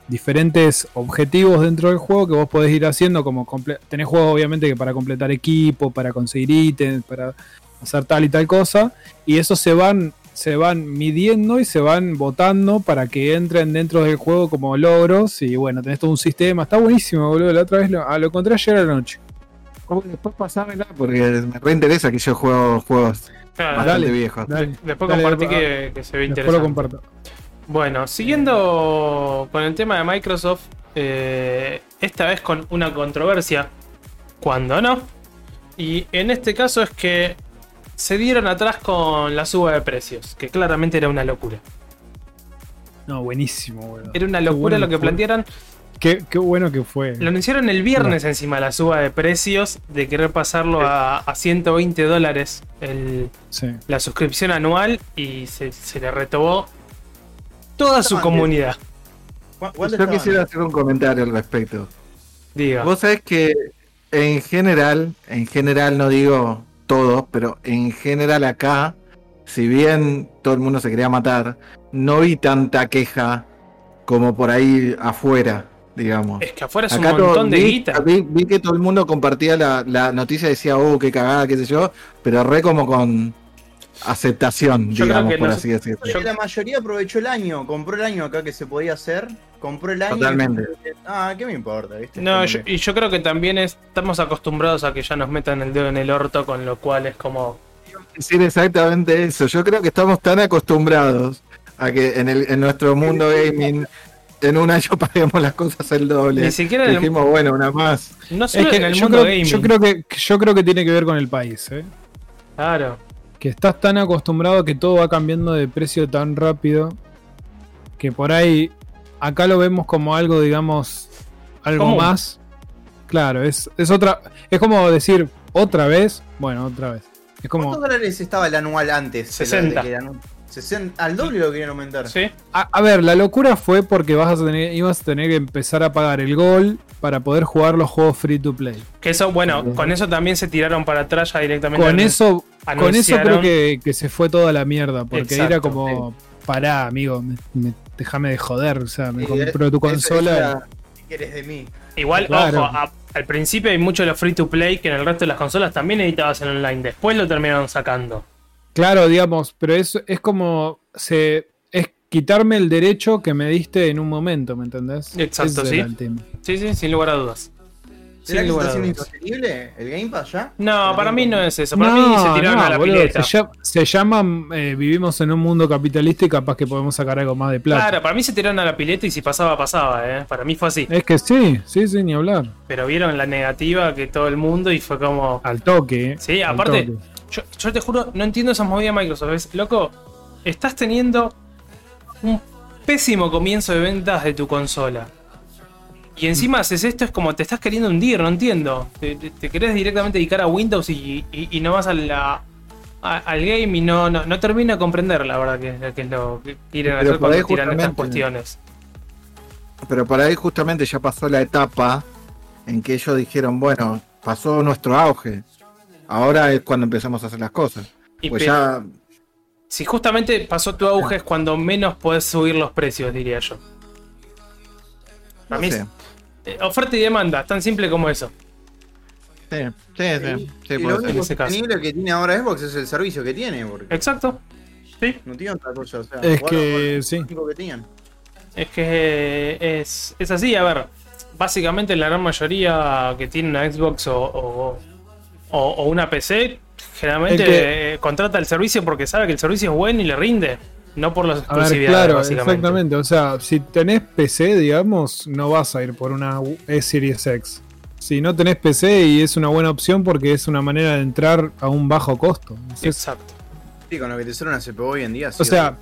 diferentes objetivos dentro del juego que vos podés ir haciendo, como tenés juegos obviamente que para completar equipo, para conseguir ítems, para hacer tal y tal cosa, y esos se van se van midiendo y se van votando para que entren dentro del juego como logros y bueno, tenés todo un sistema, está buenísimo, boludo, la otra vez lo, ah, lo encontré ayer a la noche. Oh, después pasámela porque me reinteresa que yo juego juegos Claro, bastante dale. viejos. Dale, Después dale, compartí ah, que, que se ve después lo interesante. comparto. Bueno, siguiendo con el tema de Microsoft, eh, esta vez con una controversia, cuando no. Y en este caso es que se dieron atrás con la suba de precios, que claramente era una locura. No, buenísimo, boludo. Era una locura bueno lo que fue. plantearon. Qué, qué bueno que fue. Lo anunciaron el viernes encima la suba de precios, de querer pasarlo a, a 120 dólares el, Sí. la suscripción anual y se, se le retobó toda su comunidad. ¿Cu- cuánto Yo quisiera hacer un comentario al respecto. Diga. Vos sabés que en general, en general no digo todos, pero en general acá, si bien todo el mundo se quería matar, no vi tanta queja como por ahí afuera, digamos. Es que afuera es un todo- montón de vi, guita. vi- vi que todo el mundo compartía la, la noticia y decía, oh, qué cagada, qué sé yo, pero re como con aceptación, Yo digamos, por no- así decirlo. Porque la mayoría aprovechó el año, compró el año acá que se podía hacer, compró el año. y- Totalmente. Ah, ¿qué me importa? ¿viste? No, yo- y yo creo que también estamos acostumbrados a que ya nos metan el dedo en el orto, con lo cual es como. decir exactamente eso. Yo creo que estamos tan acostumbrados a que en, el, en nuestro mundo gaming en un año paguemos las cosas el doble. Ni siquiera el- dijimos, bueno, una más. No Es solo que en el yo, mundo creo, gaming. yo creo que yo creo que tiene que ver con el país, ¿eh? Claro. Que estás tan acostumbrado a que todo va cambiando de precio tan rápido que por ahí acá lo vemos como algo, digamos, algo más. Claro, es, es otra, es como decir otra vez, bueno, otra vez. Es como ¿Cuántos dólares estaba el anual antes? de la- 60. de que eran- 60 al doble lo querían aumentar. Sí. a, a ver, la locura fue porque vas a tener, ibas a tener que empezar a pagar el gol para poder jugar los juegos free to play. Que eso, bueno, Sí. con eso también se tiraron para atrás ya directamente. Con eso, con eso creo que, que se fue toda la mierda, porque Exacto, era como, pará, amigo, me- me- déjame de joder, o sea, me Y compro tu eso- consola. eso era, ¿Qué querés de mí? Igual, Claro. ojo, a- al principio hay mucho de los free to play que en el resto de las consolas también editabas en online. Después lo terminaron sacando. Claro, digamos, pero es, es como se quitarme el derecho que me diste en un momento, ¿me entendés? Exacto, Ese sí. era el tema. Sí, sí, sin lugar a dudas. ¿Será Sin que lugar está dudas. insostenible el Game Pass ya? No, para mí no es eso. Para No, mí se tiraron no, a la boludo, pileta. Se, llama, se llama, eh, vivimos en un mundo capitalista y capaz que podemos sacar algo más de plata. Claro, para mí se tiraron a la pileta y si pasaba, pasaba, ¿eh? Para mí fue así. Es que sí, sí, sí, ni hablar. Pero vieron la negativa que todo el mundo y fue como. Al toque. eh, Sí, aparte, toque. yo, yo te juro, no entiendo esas movidas de Microsoft. Es, loco, estás teniendo un pésimo comienzo de ventas de tu consola. Y encima haces esto, es como te estás queriendo hundir, no entiendo. Te, te- te querés directamente dedicar a Windows y, y- y no vas a la- a- al game y no, no, no termino de comprender la verdad que, que es lo que quieren hacer cuando tiran estas cuestiones. Pero por ahí justamente ya pasó la etapa en que ellos dijeron, bueno, pasó nuestro auge. Ahora es cuando empezamos a hacer las cosas. Y Pues ya, Si justamente pasó tu auge es cuando menos podés subir los precios, diría yo. Para mí sé. eh, oferta y demanda, tan simple como eso. Sí, sí, sí, sí, y lo en único ese caso. sostenible que tiene ahora Xbox es el servicio que tiene, porque Exacto. Sí. no tiene otra cosa. O sea, Es que sí. que tenían. Es que eh, es, es así, a ver. Básicamente la gran mayoría que tiene una Xbox o, o- o- o una PC, generalmente que- eh, contrata el servicio porque sabe que el servicio es bueno y le rinde. No por las A ver, exclusividades, claro, básicamente. exactamente. O sea, si tenés PC, digamos, no vas a ir por una E-Series X. si no tenés PC y es una buena opción porque es una manera de entrar a un bajo costo. Entonces, Exacto. Sí, con lo que te sale una CPU hoy en día. sí, o sea,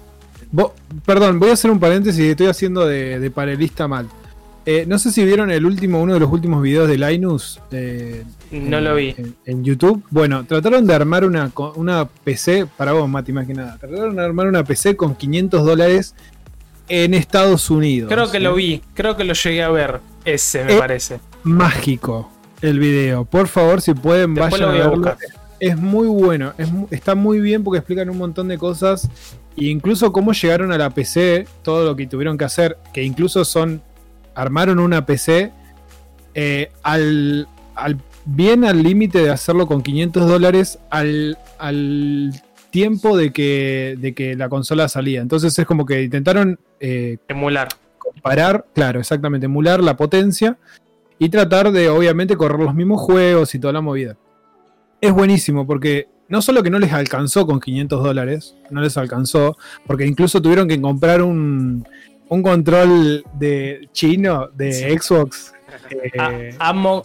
vo- perdón, voy a hacer un paréntesis y estoy haciendo de, de paralelista mal. Eh, no sé si vieron el último, uno de los últimos videos de Linus eh, No en- lo vi. En, en YouTube. Bueno, trataron de armar una, una PC, para vos, Mati, más que nada. Trataron de armar una PC con 500 dólares en Estados Unidos. Creo que lo ¿eh? vi, creo que lo llegué a ver. Ese me Eh, parece. Mágico el video. Por favor, si pueden, Después vayan a a verlo. Es muy bueno, es está muy bien porque explican un montón de cosas. E incluso cómo llegaron a la PC, todo lo que tuvieron que hacer, que incluso son. Armaron una PC eh, al, al- bien al límite de hacerlo con 500 dólares al, al tiempo de que, de que la consola salía. Entonces es como que intentaron eh, Emular. comparar, claro, exactamente, emular la potencia y tratar de, obviamente, correr los mismos juegos y toda la movida. Es buenísimo porque no solo que no les alcanzó con 500 dólares, no les alcanzó, porque incluso tuvieron que comprar un, un control de chino de Sí. Xbox. Eh, amo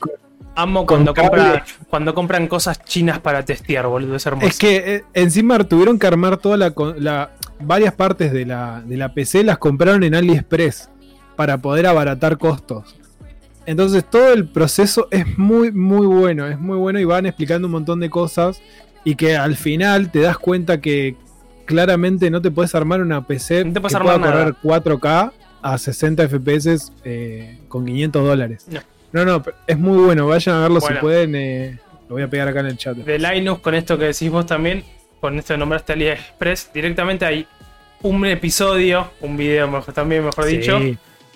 amo cuando, compra- cuando compran cosas chinas para testear, boludo. Es hermoso. Es que eh, encima tuvieron que armar toda la- varias partes de la, de la PC las compraron en AliExpress para poder abaratar costos. Entonces todo el proceso es muy muy bueno, es muy bueno y van explicando un montón de cosas y que al final te das cuenta que claramente no te puedes armar una PC No te que pueda correr 4K a 60 FPS eh, con 500 dólares. No. no, no, es muy bueno, vayan a verlo Bueno. si pueden. eh, lo voy a pegar acá en el chat. de Linux, con esto que decís vos también, con esto que nombraste AliExpress, directamente hay un episodio, un video mejor, también mejor Sí. dicho,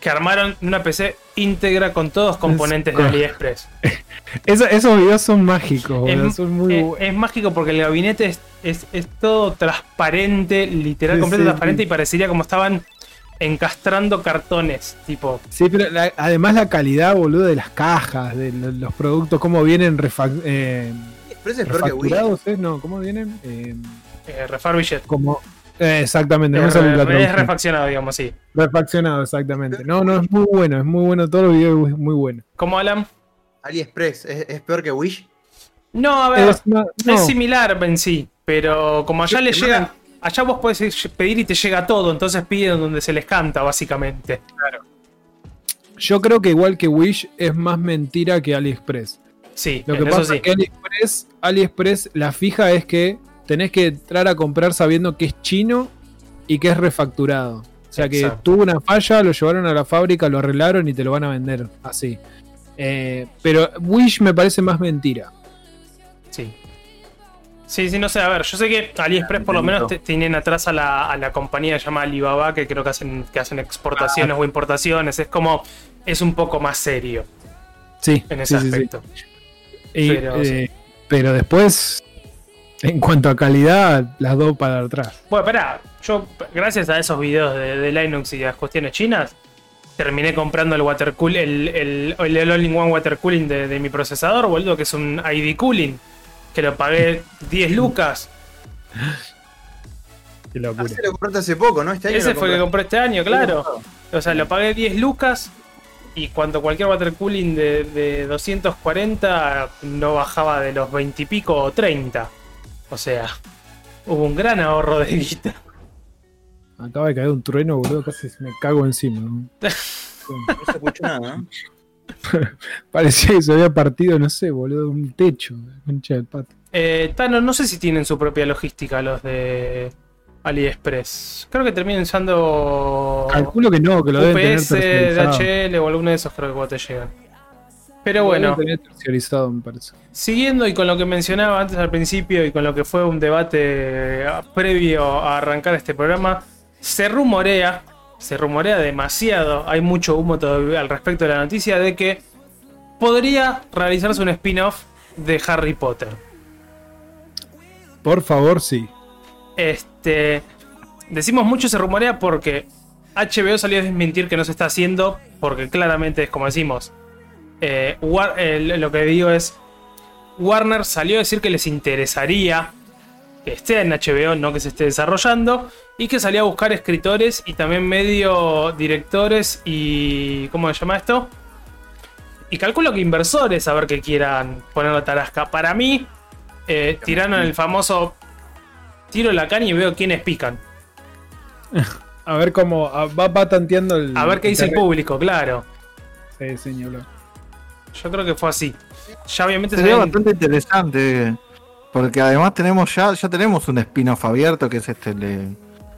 que armaron una PC íntegra con todos los componentes de Es- AliExpress. Eso- esos videos son mágicos, boludo, Es, son muy es- bu- es mágico porque el gabinete es, es- es todo transparente, literal, Sí, completo sí, transparente sí. y parecería como estaban encastrando cartones, tipo. Sí, pero la- además la calidad, boludo, de las cajas, de lo- los productos, cómo vienen eh, Pero ese es peor que Wii. refacturados, ¿eh? No, ¿cómo vienen? Eh, Eh, refurbished. como... eh, exactamente, no me la es refaccionado, digamos, sí. Refaccionado, exactamente. No, no, es muy bueno, es muy bueno, todo el video es muy bueno. ¿Cómo, Alan? AliExpress, ¿es, es peor que Wish? No, a ver, Es, una- no, es similar en sí, pero como allá le llegan, allá vos podés pedir y te llega todo, entonces piden donde se les canta, básicamente. yo creo que igual que Wish es más mentira que AliExpress. Sí, Lo en que eso pasa sí. es que AliExpress, AliExpress, la fija es que tenés que entrar a comprar sabiendo que es chino y que es refacturado. O sea que Exacto. tuvo una falla, lo llevaron a la fábrica, lo arreglaron y te lo van a vender así. Eh, pero Wish me parece más mentira. Sí. Sí, sí, no sé, a ver, yo sé que AliExpress por lo menos te- tienen atrás a la, a la compañía llamada Alibaba, que creo que hacen, que hacen exportaciones o importaciones, es como, es un poco más serio Sí, en ese sí, sí, sí. aspecto. Y, Pero, eh, pero después, en cuanto a calidad, las dos para atrás. Bueno, espera, yo gracias a esos videos de, de Linux y las cuestiones chinas, terminé comprando el water cool, el, el, el, el all-in-one water cooling de, de mi procesador, boludo, que es un ID cooling, que lo pagué 10 lucas. Qué Ah, locura. se lo compraste hace poco, ¿no? Este año Ese lo fue el que compré este año, claro. O sea, lo pagué 10 lucas y cuando cualquier water cooling de, de 240 no bajaba de los 20 y pico o 30. O sea, hubo un gran ahorro de guita. Acaba de caer un trueno, boludo, casi me cago encima. ¿no? No se escuchó nada, ¿no? Parecía que se había partido, no sé, boludo, un techo. Concha del pato. Eh, Tano, no sé si tienen su propia logística los de AliExpress. Creo que terminan usando Calculo que no, que lo deben tener UPS. DHL o alguno de esos creo que vos te llegan. Pero bueno, deben tener terciarizado, me parece. siguiendo y con lo que mencionaba antes al principio y con lo que fue un debate eh, previo a arrancar este programa, se rumorea, se rumorea demasiado, hay mucho humo todavía al respecto de la noticia de que podría realizarse un spin-off de Harry Potter. Por favor, sí. Este. Decimos mucho se rumorea porque HBO salió a desmentir que no se está haciendo. Porque claramente es como decimos. Eh, War- eh, lo que digo es. Warner salió a decir que les interesaría que esté en HBO, no que se esté desarrollando. Y que salió a buscar escritores y también medio directores y. ¿Cómo se llama esto? Y calculo que inversores a ver que quieran poner la tarasca. Para mí, eh, tiraron el famoso tiro la caña y veo quiénes pican. A ver cómo va, va tanteando el. A ver qué dice el público, claro. Sí, señor. Yo creo que fue así. Ya obviamente Sería bastante interesante. Porque además tenemos ya, ya tenemos un spin-off abierto que es este de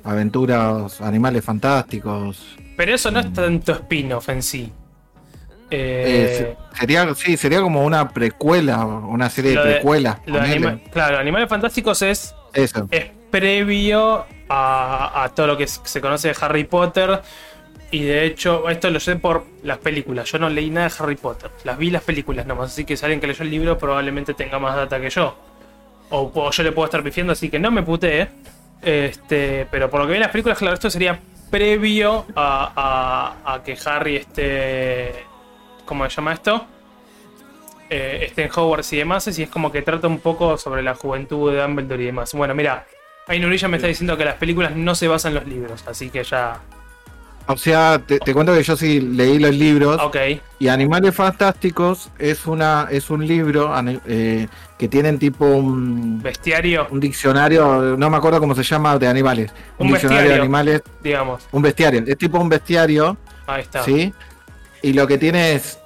aventuras, animales fantásticos. Pero eso no es tanto spin-off en sí. Eh, Eh, se- sería, sí, sería como una precuela, una serie de de- precuelas. anima- claro, Animales Fantásticos es, Eso. es previo a, a todo lo que se conoce de Harry Potter. Y de hecho, esto lo sé por las películas. Yo no leí nada de Harry Potter. Las vi las películas nomás. Así que si alguien que leyó el libro probablemente tenga más data que yo. O, o yo le puedo estar pifiando, así que no me puteé. Este, pero por lo que vi en las películas, claro, esto sería previo a, a- a que Harry esté. ¿Cómo se llama esto? Eh, esté en Hogwarts y demás. Y es como que trata un poco sobre la juventud de Dumbledore y demás. Bueno, mira, Ainurilla me está diciendo que las películas no se basan en los libros, así que ya. O sea, te, te cuento que yo sí leí los libros Ok, y Animales Fantásticos es una es un libro eh, que tienen tipo un, bestiario, un diccionario, no me acuerdo cómo se llama, de animales. Un, Un diccionario de animales, digamos. un bestiario. Es tipo un bestiario, Ahí está. ¿sí? Y lo que tiene es,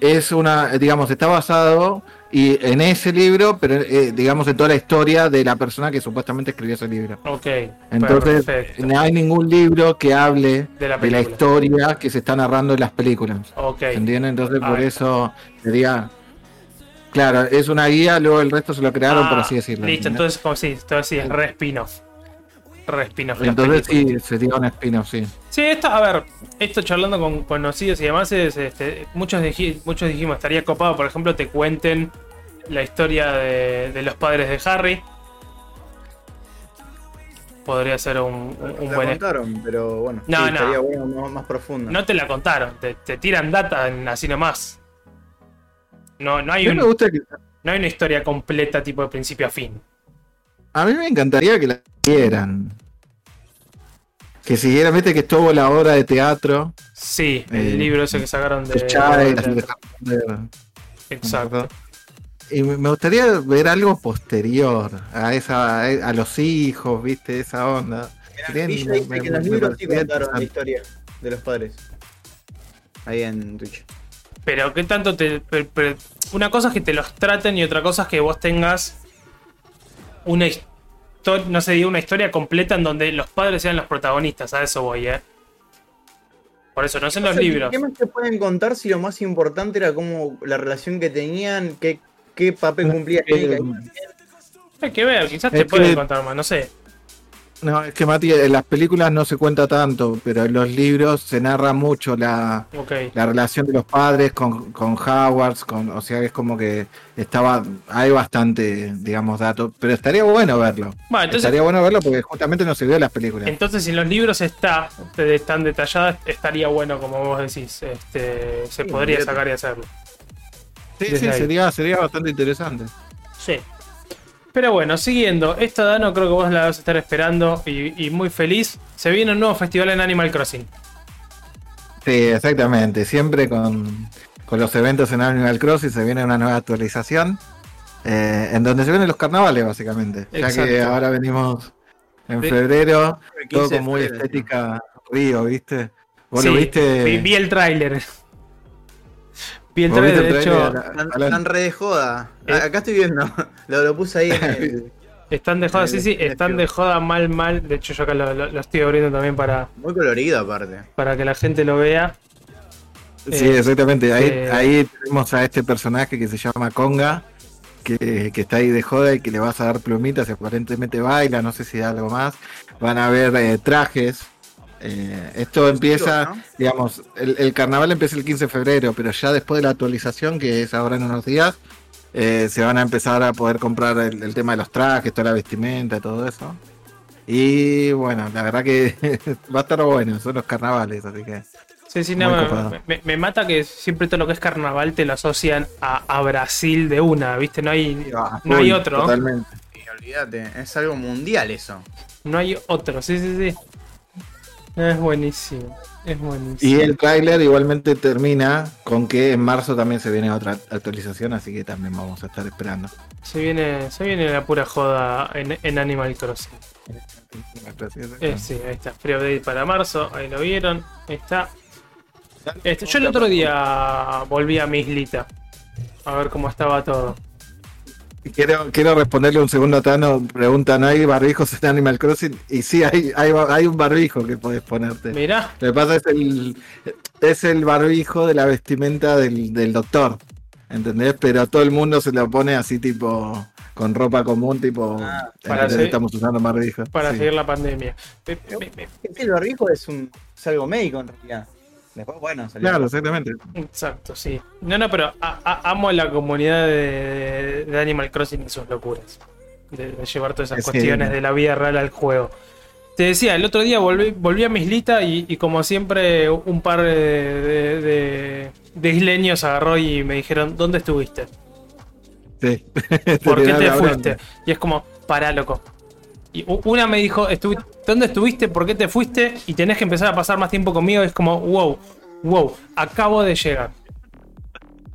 es una, digamos, está basado y en ese libro, pero eh, digamos en toda la historia de la persona que supuestamente escribió ese libro. Ok, Entonces, perfecto. no hay ningún libro que hable De la de la película. historia que se está narrando en las películas. Ok, ¿Entienden? Entonces, por eso sería. Claro, es una guía, luego el resto se lo crearon, por Ah, así decirlo. Listo, entonces, como sí, entonces sí, es re spin-off. Re spin-off. Entonces, sí, sería un spin-off, sí. Sí, esto, a ver, esto charlando con conocidos y demás, es, este, muchos, dij- muchos dijimos, estaría copado, por ejemplo, te cuenten la historia de, de los padres de Harry. Podría ser un, un- un La buen... contaron, pero bueno. No, sí, no. Estaría bueno más, más profundo. No te la contaron, te, te tiran data en- así nomás. No, no, A hay mí me un- gusta que. no hay una historia completa tipo de principio a fin. A mí me encantaría que la siguieran. Que siguieran, viste que estuvo la obra de teatro. Sí, el Eh, libro ese que sacaron de... Potter. Exacto. Y me gustaría ver algo posterior a esa a los hijos, viste, esa onda. Villa me- dice me- que los libros sí contaron la historia de los padres. Ahí en Twitch. Pero qué tanto te. per- per- una cosa es que te los traten y otra cosa es que vos tengas una historia, no sé, una historia completa en donde los padres sean los protagonistas. A eso voy, eh. Por eso, no sé en los O sea, ¿qué- libros. ¿Qué más te pueden contar si lo más importante era como la relación que tenían, qué, qué papel cumplía Eh, Hay que ver, quizás te pueden contar más, no sé. No, es que Mati, en las películas no se cuenta tanto, pero en los libros se narra mucho la, la relación de los padres con, con Howards, con, o sea, es como que estaba, hay bastante, digamos, datos, pero estaría bueno verlo. Bueno, entonces, estaría bueno verlo porque justamente no se vio en las películas. entonces si en los libros está de- tan detallada, estaría bueno, como vos decís. Este, se Sí, podría sacar y hacerlo. Sí, desde sí, ahí. sería, sería bastante interesante. Sí. Pero bueno, siguiendo, esta Dano creo que vos la vas a estar esperando y, y muy feliz. Se viene un nuevo festival en Animal Crossing. Sí, exactamente. Siempre con, con los eventos en Animal Crossing se viene una nueva actualización. eh, en donde se vienen los carnavales, básicamente. Ya que Exacto. ahora venimos en febrero, todo 15 de con muy febrero, estética río, ¿viste? Vos Sí, lo viste. Vi, vi el tráiler. Vi el de hecho, Están, re de joda. Eh. Acá estoy viendo. Lo, lo puse ahí en el- están de joda, el- sí, sí, están de joda mal, mal. De hecho, yo acá lo, lo- lo estoy abriendo también para, Muy colorido aparte. para que la gente lo vea. Sí, Eh, exactamente. Ahí, eh, ahí tenemos a este personaje que se llama Conga, que, que está ahí de joda y que le vas a dar plumitas y aparentemente baila, no sé si da algo más. Van a ver eh, trajes. Eh, esto empieza, ¿no? digamos, el, el carnaval empieza el 15 de febrero, pero ya después de la actualización, que es ahora en unos días, eh, se van a empezar a poder comprar el, el tema de los trajes, toda la vestimenta, todo eso. Y bueno, la verdad que va a estar bueno, son los carnavales, así que... Sí, sí, no, me, me- me mata que siempre todo lo que es carnaval te lo asocian a, a Brasil de una, ¿viste? No hay, no hay otro. Totalmente. Y olvídate, es algo mundial eso. No hay otro, sí, sí, sí. Es buenísimo. Es buenísimo. Y el tráiler igualmente termina con que en marzo también se viene otra actualización, así que también vamos a estar esperando. Se viene, se viene la pura joda en, en Animal Crossing. Eh, sí, ahí está. Free update para marzo. Ahí lo vieron. Ahí está. Este, yo el otro día volví a mi islita. A ver cómo estaba todo. Quiero, quiero responderle un segundo a Tano. Pregunta, ¿no hay barbijos en Animal Crossing? Y sí, hay, hay, hay un barbijo que puedes ponerte. Mirá. Lo que pasa es el, es el barbijo de la vestimenta del, del doctor. ¿Entendés? Pero todo el mundo se lo pone así tipo con ropa común, tipo Ah, para estamos usando barbijo. Para Sí. seguir la pandemia. El barbijo es un es algo médico en realidad. Después, bueno, salió. Claro, exactamente. Exacto, sí. No, no, pero a- a- amo la comunidad de, de Animal Crossing y sus locuras. De, de llevar todas esas Es que- cuestiones de la vida real al juego. Te decía, el otro día volví, volví a mi islita y, y como siempre un par de, de, de- de isleños agarró y me dijeron, ¿dónde estuviste? Sí. ¿Por qué te fuiste? Y es como, pará, loco. Y una me dijo, "Estuvi- ¿dónde estuviste? ¿Por qué te fuiste? Y tenés que empezar a pasar más tiempo conmigo. Es como, wow, wow, acabo de llegar.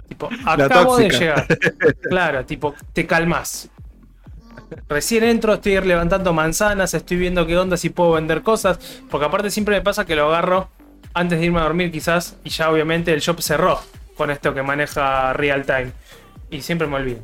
Tipo, acabo de llegar. Claro, tipo, te calmas. Recién entro, estoy levantando manzanas, estoy viendo qué onda, si puedo vender cosas. Porque aparte siempre me pasa que lo agarro antes de irme a dormir quizás. Y ya obviamente el shop cerró con esto que maneja real time. Y siempre me olvido.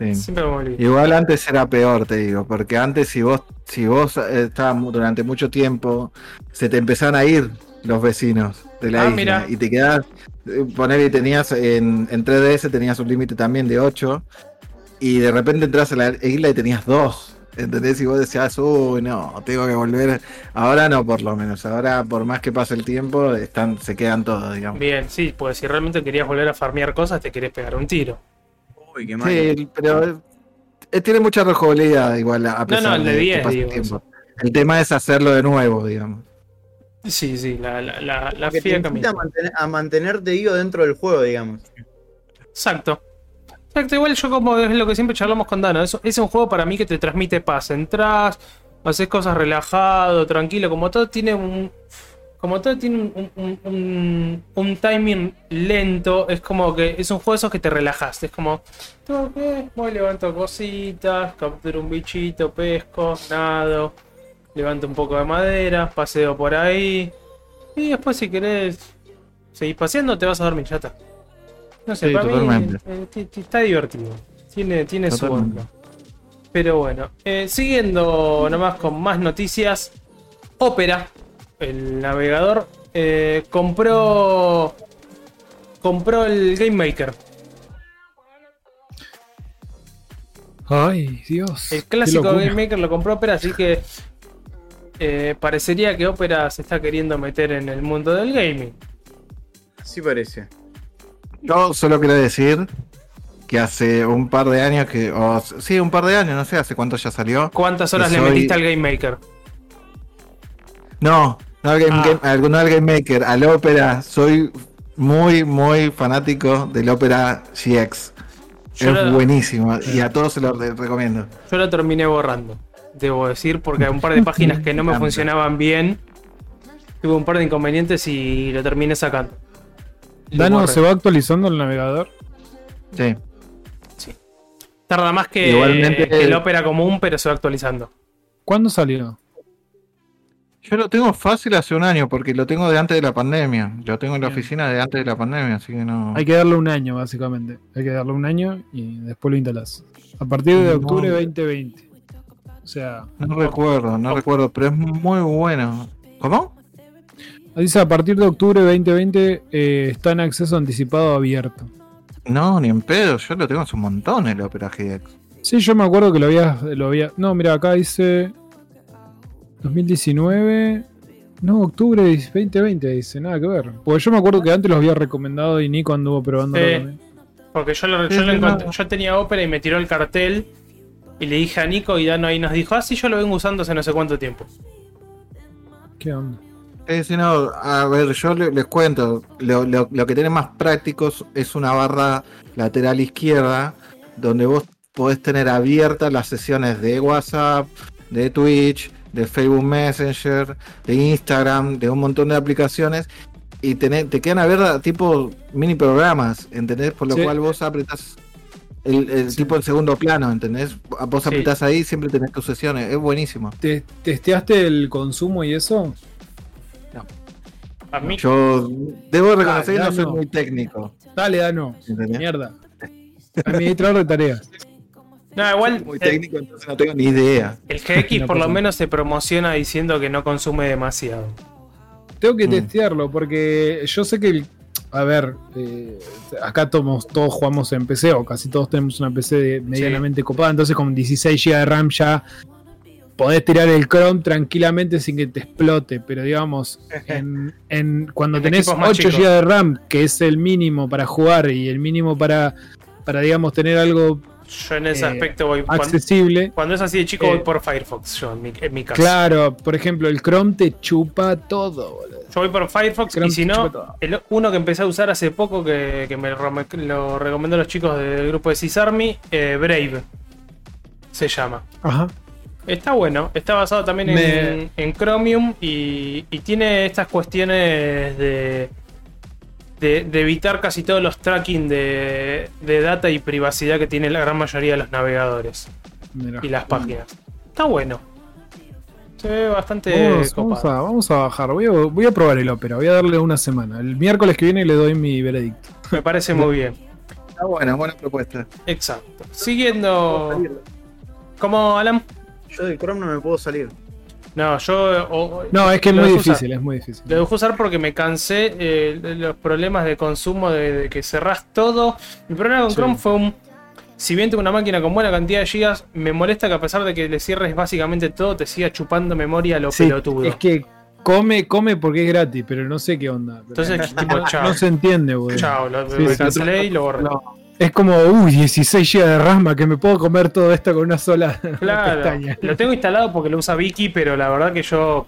Sí. Siempre me olvido. Igual antes era peor, te digo, porque antes si vos, si vos estabas durante mucho tiempo, se te empezaban a ir los vecinos de la Ah, isla mira. y te quedabas, eh, poner y tenías en, en 3DS tenías un límite también de 8 y de repente entras a la isla y tenías 2. ¿Entendés? Y vos decías, uy, no, tengo que volver. Ahora no, por lo menos. Ahora, por más que pase el tiempo, están, se quedan todos, digamos. Bien, sí, pues si realmente querías volver a farmear cosas, te querés pegar un tiro. Uy, qué mal. Sí, pero eh, tiene mucha rejugabilidad igual a pesar no, el de que 10, pase digo, tiempo. El tema es hacerlo de nuevo, digamos. Sí, sí, la, la, la, la que te camina. a, mantener- a mantenerte vivo dentro del juego, digamos. Exacto. Exacto, igual yo como es lo que siempre charlamos con Dano, es, es un juego para mí que te transmite paz. Entrás, haces cosas relajado, tranquilo, como todo tiene un. Como todo tiene un, un- un- un timing lento, es como que es un juego de esos que te relajas. Es como, tengo que, voy, levanto cositas, capturo un bichito, pesco, nado, levanto un poco de madera, paseo por ahí. Y después, si querés seguir paseando, te vas a dormir, ya está. No sé, Sí, para mí eh, está divertido. Tiene, tiene su onda. Pero bueno, eh, siguiendo nomás con más noticias, Opera, el navegador, eh, compró compró el Game Maker, Ay, Dios. el clásico. Game Maker lo compró Opera, así que eh, parecería que Opera se está queriendo meter en el mundo del gaming. Así parece. Yo solo quiero decir que hace un par de años que. o sí, un par de años, no sé hace cuánto ya salió. ¿Cuántas horas le soy- metiste al Game Maker? No, no al Game, Ah. Game- al- no al Game Maker, al Opera. Soy muy, muy fanático del Opera GX. Yo es buenísimo y a todos se lo re- recomiendo. Yo lo terminé borrando, debo decir, porque hay un par de páginas que no me funcionaban bien. Tuve un par de inconvenientes y lo terminé sacando. Lo Dano, borré. ¿se va actualizando el navegador? Sí. Tarda más que, Igualmente- que el Opera común, pero se va actualizando. ¿Cuándo salió? Yo lo tengo fácil hace un año porque lo tengo de antes de la pandemia. Lo tengo en la Bien. oficina de antes de la pandemia, así que no. Hay que darle un año, básicamente. Hay que darle un año y después lo instalás. A partir de No. octubre 2020. O sea, No recuerdo, no recuerdo, pero es muy bueno. ¿Cómo? dice a partir de octubre 2020 eh, está en acceso anticipado abierto. No, ni en pedo, yo lo tengo hace un montón el Opera GX. Sí, yo me acuerdo que lo había. Lo había no, mira, acá dice 2019. No, octubre 2020 dice, nada que ver. Porque yo me acuerdo que antes los había recomendado y Nico anduvo probando Sí. Porque yo, lo, yo, lo encontré- yo tenía Opera y me tiró el cartel. Y le dije a Nico y Dano ahí nos dijo, ah, sí, yo lo vengo usando hace no sé cuánto tiempo. ¿Qué onda? Eh, si no, a ver, yo le- les cuento, lo, lo- lo que tiene más prácticos es una barra lateral izquierda, donde vos podés tener abiertas las sesiones de WhatsApp, de Twitch, de Facebook Messenger, de Instagram, de un montón de aplicaciones y tenés- te quedan abiertas tipo mini programas, ¿entendés? Por lo Sí. cual vos apretás el, el Sí. tipo en segundo plano, ¿entendés? Vos Sí. apretás ahí y siempre tenés tus sesiones, es buenísimo. ¿Te, ¿Testeaste el consumo y eso? A mí, Yo debo reconocer que no soy no. muy técnico, Dale, Dano. ¿entendés? Mierda. Administrador de tareas. no, igual Muy el, técnico, entonces no tengo ni idea. el GX No por lo menos se promociona diciendo que no consume demasiado. Tengo que Mm. testearlo porque yo sé que el- a ver, eh, acá todos, todos jugamos en PC o casi todos tenemos una PC medianamente copada, entonces con 16 GB de RAM ya podés tirar el Chrome tranquilamente sin que te explote, pero digamos, en, en- cuando En tenés equipos más 8 chicos. GB de RAM, que es el mínimo para jugar y el mínimo para, para digamos, tener algo Yo en ese Eh, aspecto voy. Accesible. cuando es así de chico, Eh, voy por Firefox, yo en mi, en mi caso. Claro, por ejemplo, el Chrome te chupa todo, boludo. Yo voy por Firefox y si no, el, uno que empecé a usar hace poco, que, que me lo, recomendó los chicos del grupo de Cisarmy, eh, Brave. Se llama. Ajá. Está bueno, está basado también en, en Chromium y, y tiene estas cuestiones de, de, de evitar casi todos los tracking de, de data y privacidad que tiene la gran mayoría de los navegadores Mirá. y las páginas. Está bueno. Se ve bastante Vamos, a, vamos a bajar. Voy a, voy a probar el ópera. Voy a darle una semana. El miércoles que viene le doy mi veredicto. Me parece muy bien. Está buena, buena propuesta. Exacto. Siguiendo. ¿Cómo, Alan? Yo del Chrome no me puedo salir. No, yo. o- No, es que es muy usar. difícil, es muy difícil. Lo dejé usar porque me cansé eh, de los problemas de consumo de, de que cerrás todo. Mi problema con Sí. Chrome fue un. Si bien tengo una máquina con buena cantidad de gigas, me molesta que a pesar de que le cierres básicamente todo, te siga chupando memoria lo Sí, pelotudo. es que come, come porque es gratis, pero no sé qué onda. Entonces, tipo, chao. no se entiende, boludo. Chao, lo, Sí, cancelé y lo borré. No. Es como, uy, 16 GB de RAM, que me puedo comer todo esto con una sola Claro, pestaña. lo tengo instalado porque lo usa Vicky, pero la verdad que yo,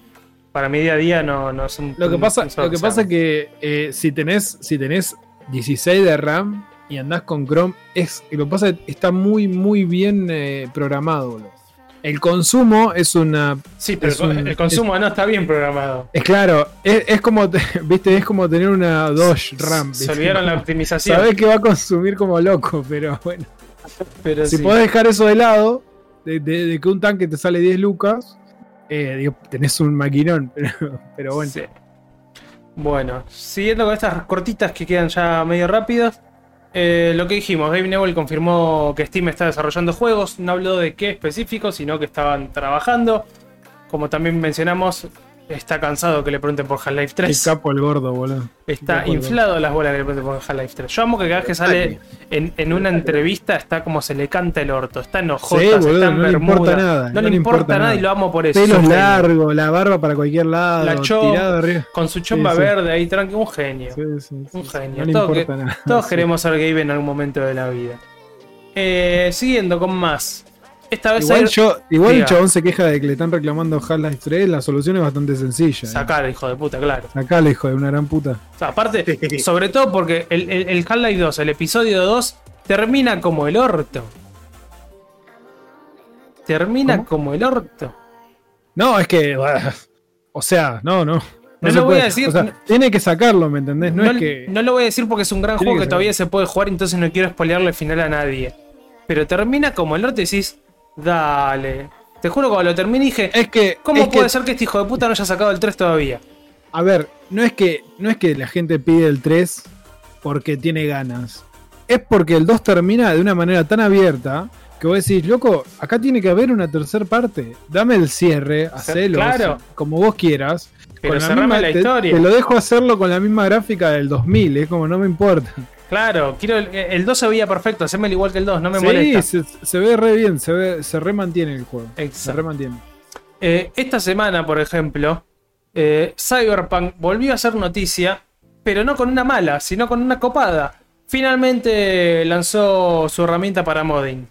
para mi día a día, no, no es un. Lo que pasa, lo que pasa es que eh, si tenés, si tenés 16 de RAM y andás con Chrome, es, lo que pasa es que está muy, muy bien eh, programado, boludo. El consumo es una. Sí, pero un- el consumo no está bien programado. Es claro, es, es como, te- viste, es como tener una Doge RAM. Se ¿viste? olvidaron la optimización. Sabés que va a consumir como loco, pero bueno. Pero Si sí. podés dejar eso de lado, de, de- de que un tanque te sale 10 lucas, eh, digo, tenés un maquinón, pero, pero bueno. Sí. Bueno, siguiendo con estas cortitas que quedan ya medio rápidas. Eh, lo que dijimos, Gabe Newell confirmó que Steam está desarrollando juegos. No habló de qué específico, sino que estaban trabajando. Como también mencionamos, está cansado que le pregunten por Half-Life El 3. capo el gordo, boludo. Está inflado las bolas que le pregunten por Half-Life 3. Yo amo que cada vez que sale en, en una entrevista está como se le canta el orto. Está en ojotas, Sí, boludo, está en no le importa nada, No, le importa, nada y lo amo por eso. Pelos Es un genio. largos, la barba para cualquier lado, La arriba. Con su chomba Sí, sí. verde ahí, tranqui, un genio. Sí, sí, sí, Un sí. genio. No le Todo importa nada. Todos Sí. queremos ser Gabe en algún momento de la vida. Eh, siguiendo con más. Esta vez Igual, hay- yo, igual el chabón se queja de que le están reclamando Half-Life 3. La solución es bastante sencilla. ¿eh? Sacar, hijo de puta, claro. Sacale, hijo de una gran puta. O sea, aparte, sobre todo porque el, el, el Half-Life 2, el episodio 2, termina como el orto. Termina ¿Cómo? como el orto. No, es que. bah, O sea, no, no. No lo voy a decir- O sea, tiene que sacarlo, ¿me entendés? No, No, es que. no lo voy a decir porque es un gran juego que todavía se puede jugar, entonces no quiero spoilearle el final a nadie. Pero termina como el orto y decís, dale. Te juro, cuando lo terminé dije, Es que. ¿cómo es que- puede ser que este hijo de puta no haya sacado el 3 todavía? A ver, no es que no es que la gente pide el 3 porque tiene ganas. Es porque el 2 termina de una manera tan abierta que vos decís, loco, acá tiene que haber una tercera parte. Dame el cierre, hacelo claro. como vos quieras. Pero Con la misma- la te- historia. Te, lo dejo hacerlo con la misma gráfica del 2000, es como no me importa. Claro, quiero el, el 2 se veía perfecto, hacémelo igual que el 2, no me sí, molesta. se, se ve re bien, se, ve, se remantiene el juego. Se Exacto. remantiene. Eh, esta semana, por ejemplo, eh, Cyberpunk volvió a ser noticia, pero no con una mala, sino con una copada. Finalmente lanzó su herramienta para modding.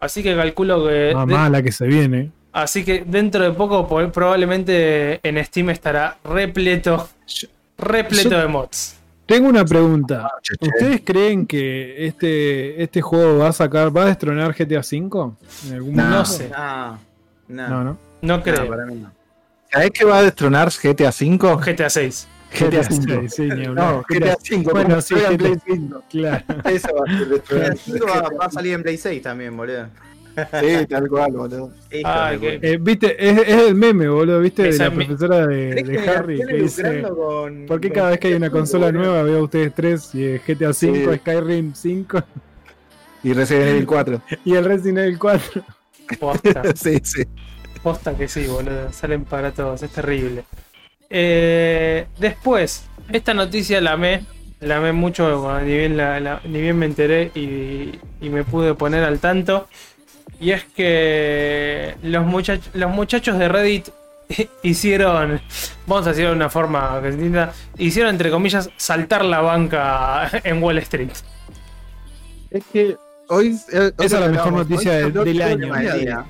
Así que calculo que. De- mala que se viene. así que dentro de poco, po- probablemente en Steam estará repleto. Repleto Yo- de mods. Tengo una pregunta. che. ¿Ustedes creen que este, este juego va a sacar, va a destronar GTA V? En algún No. No sé. Ah, no. No, no. No No, creo. para mí no. ¿Sabés que va a destronar GTA V? GTA 6. GTA V. Sí, ni hablar. No, GTA V. Bueno, como sí, GTA Play 5. Claro. Eso va a ser destronar. El 5 va, va a salir en Play 6 también, boludo. Sí, tal cual, boludo. Puta. Eh, Viste, es, es el meme, boludo, viste, de la mi- profesora de, ¿Crees de que me la Harry que dice. con- ¿Por qué con cada vez que hay una consola V, boludo? nueva veo a ustedes tres y GTA 5, Sí. Skyrim 5 Y Resident Evil 4. y el Resident Evil 4? Posta, sí, sí. posta que sí, boludo. Salen para todos, es terrible. Eh, después, esta noticia la amé. La amé mucho, ni bien, la- la- ni bien me enteré y, y me pude poner al tanto. Y es que los, muchach- los muchachos de Reddit hicieron, vamos a decirlo de una forma que se entienda, hicieron entre comillas saltar la banca en Wall Street. Es que hoy. eh, hoy Esa es la mejor noticia del- año. día.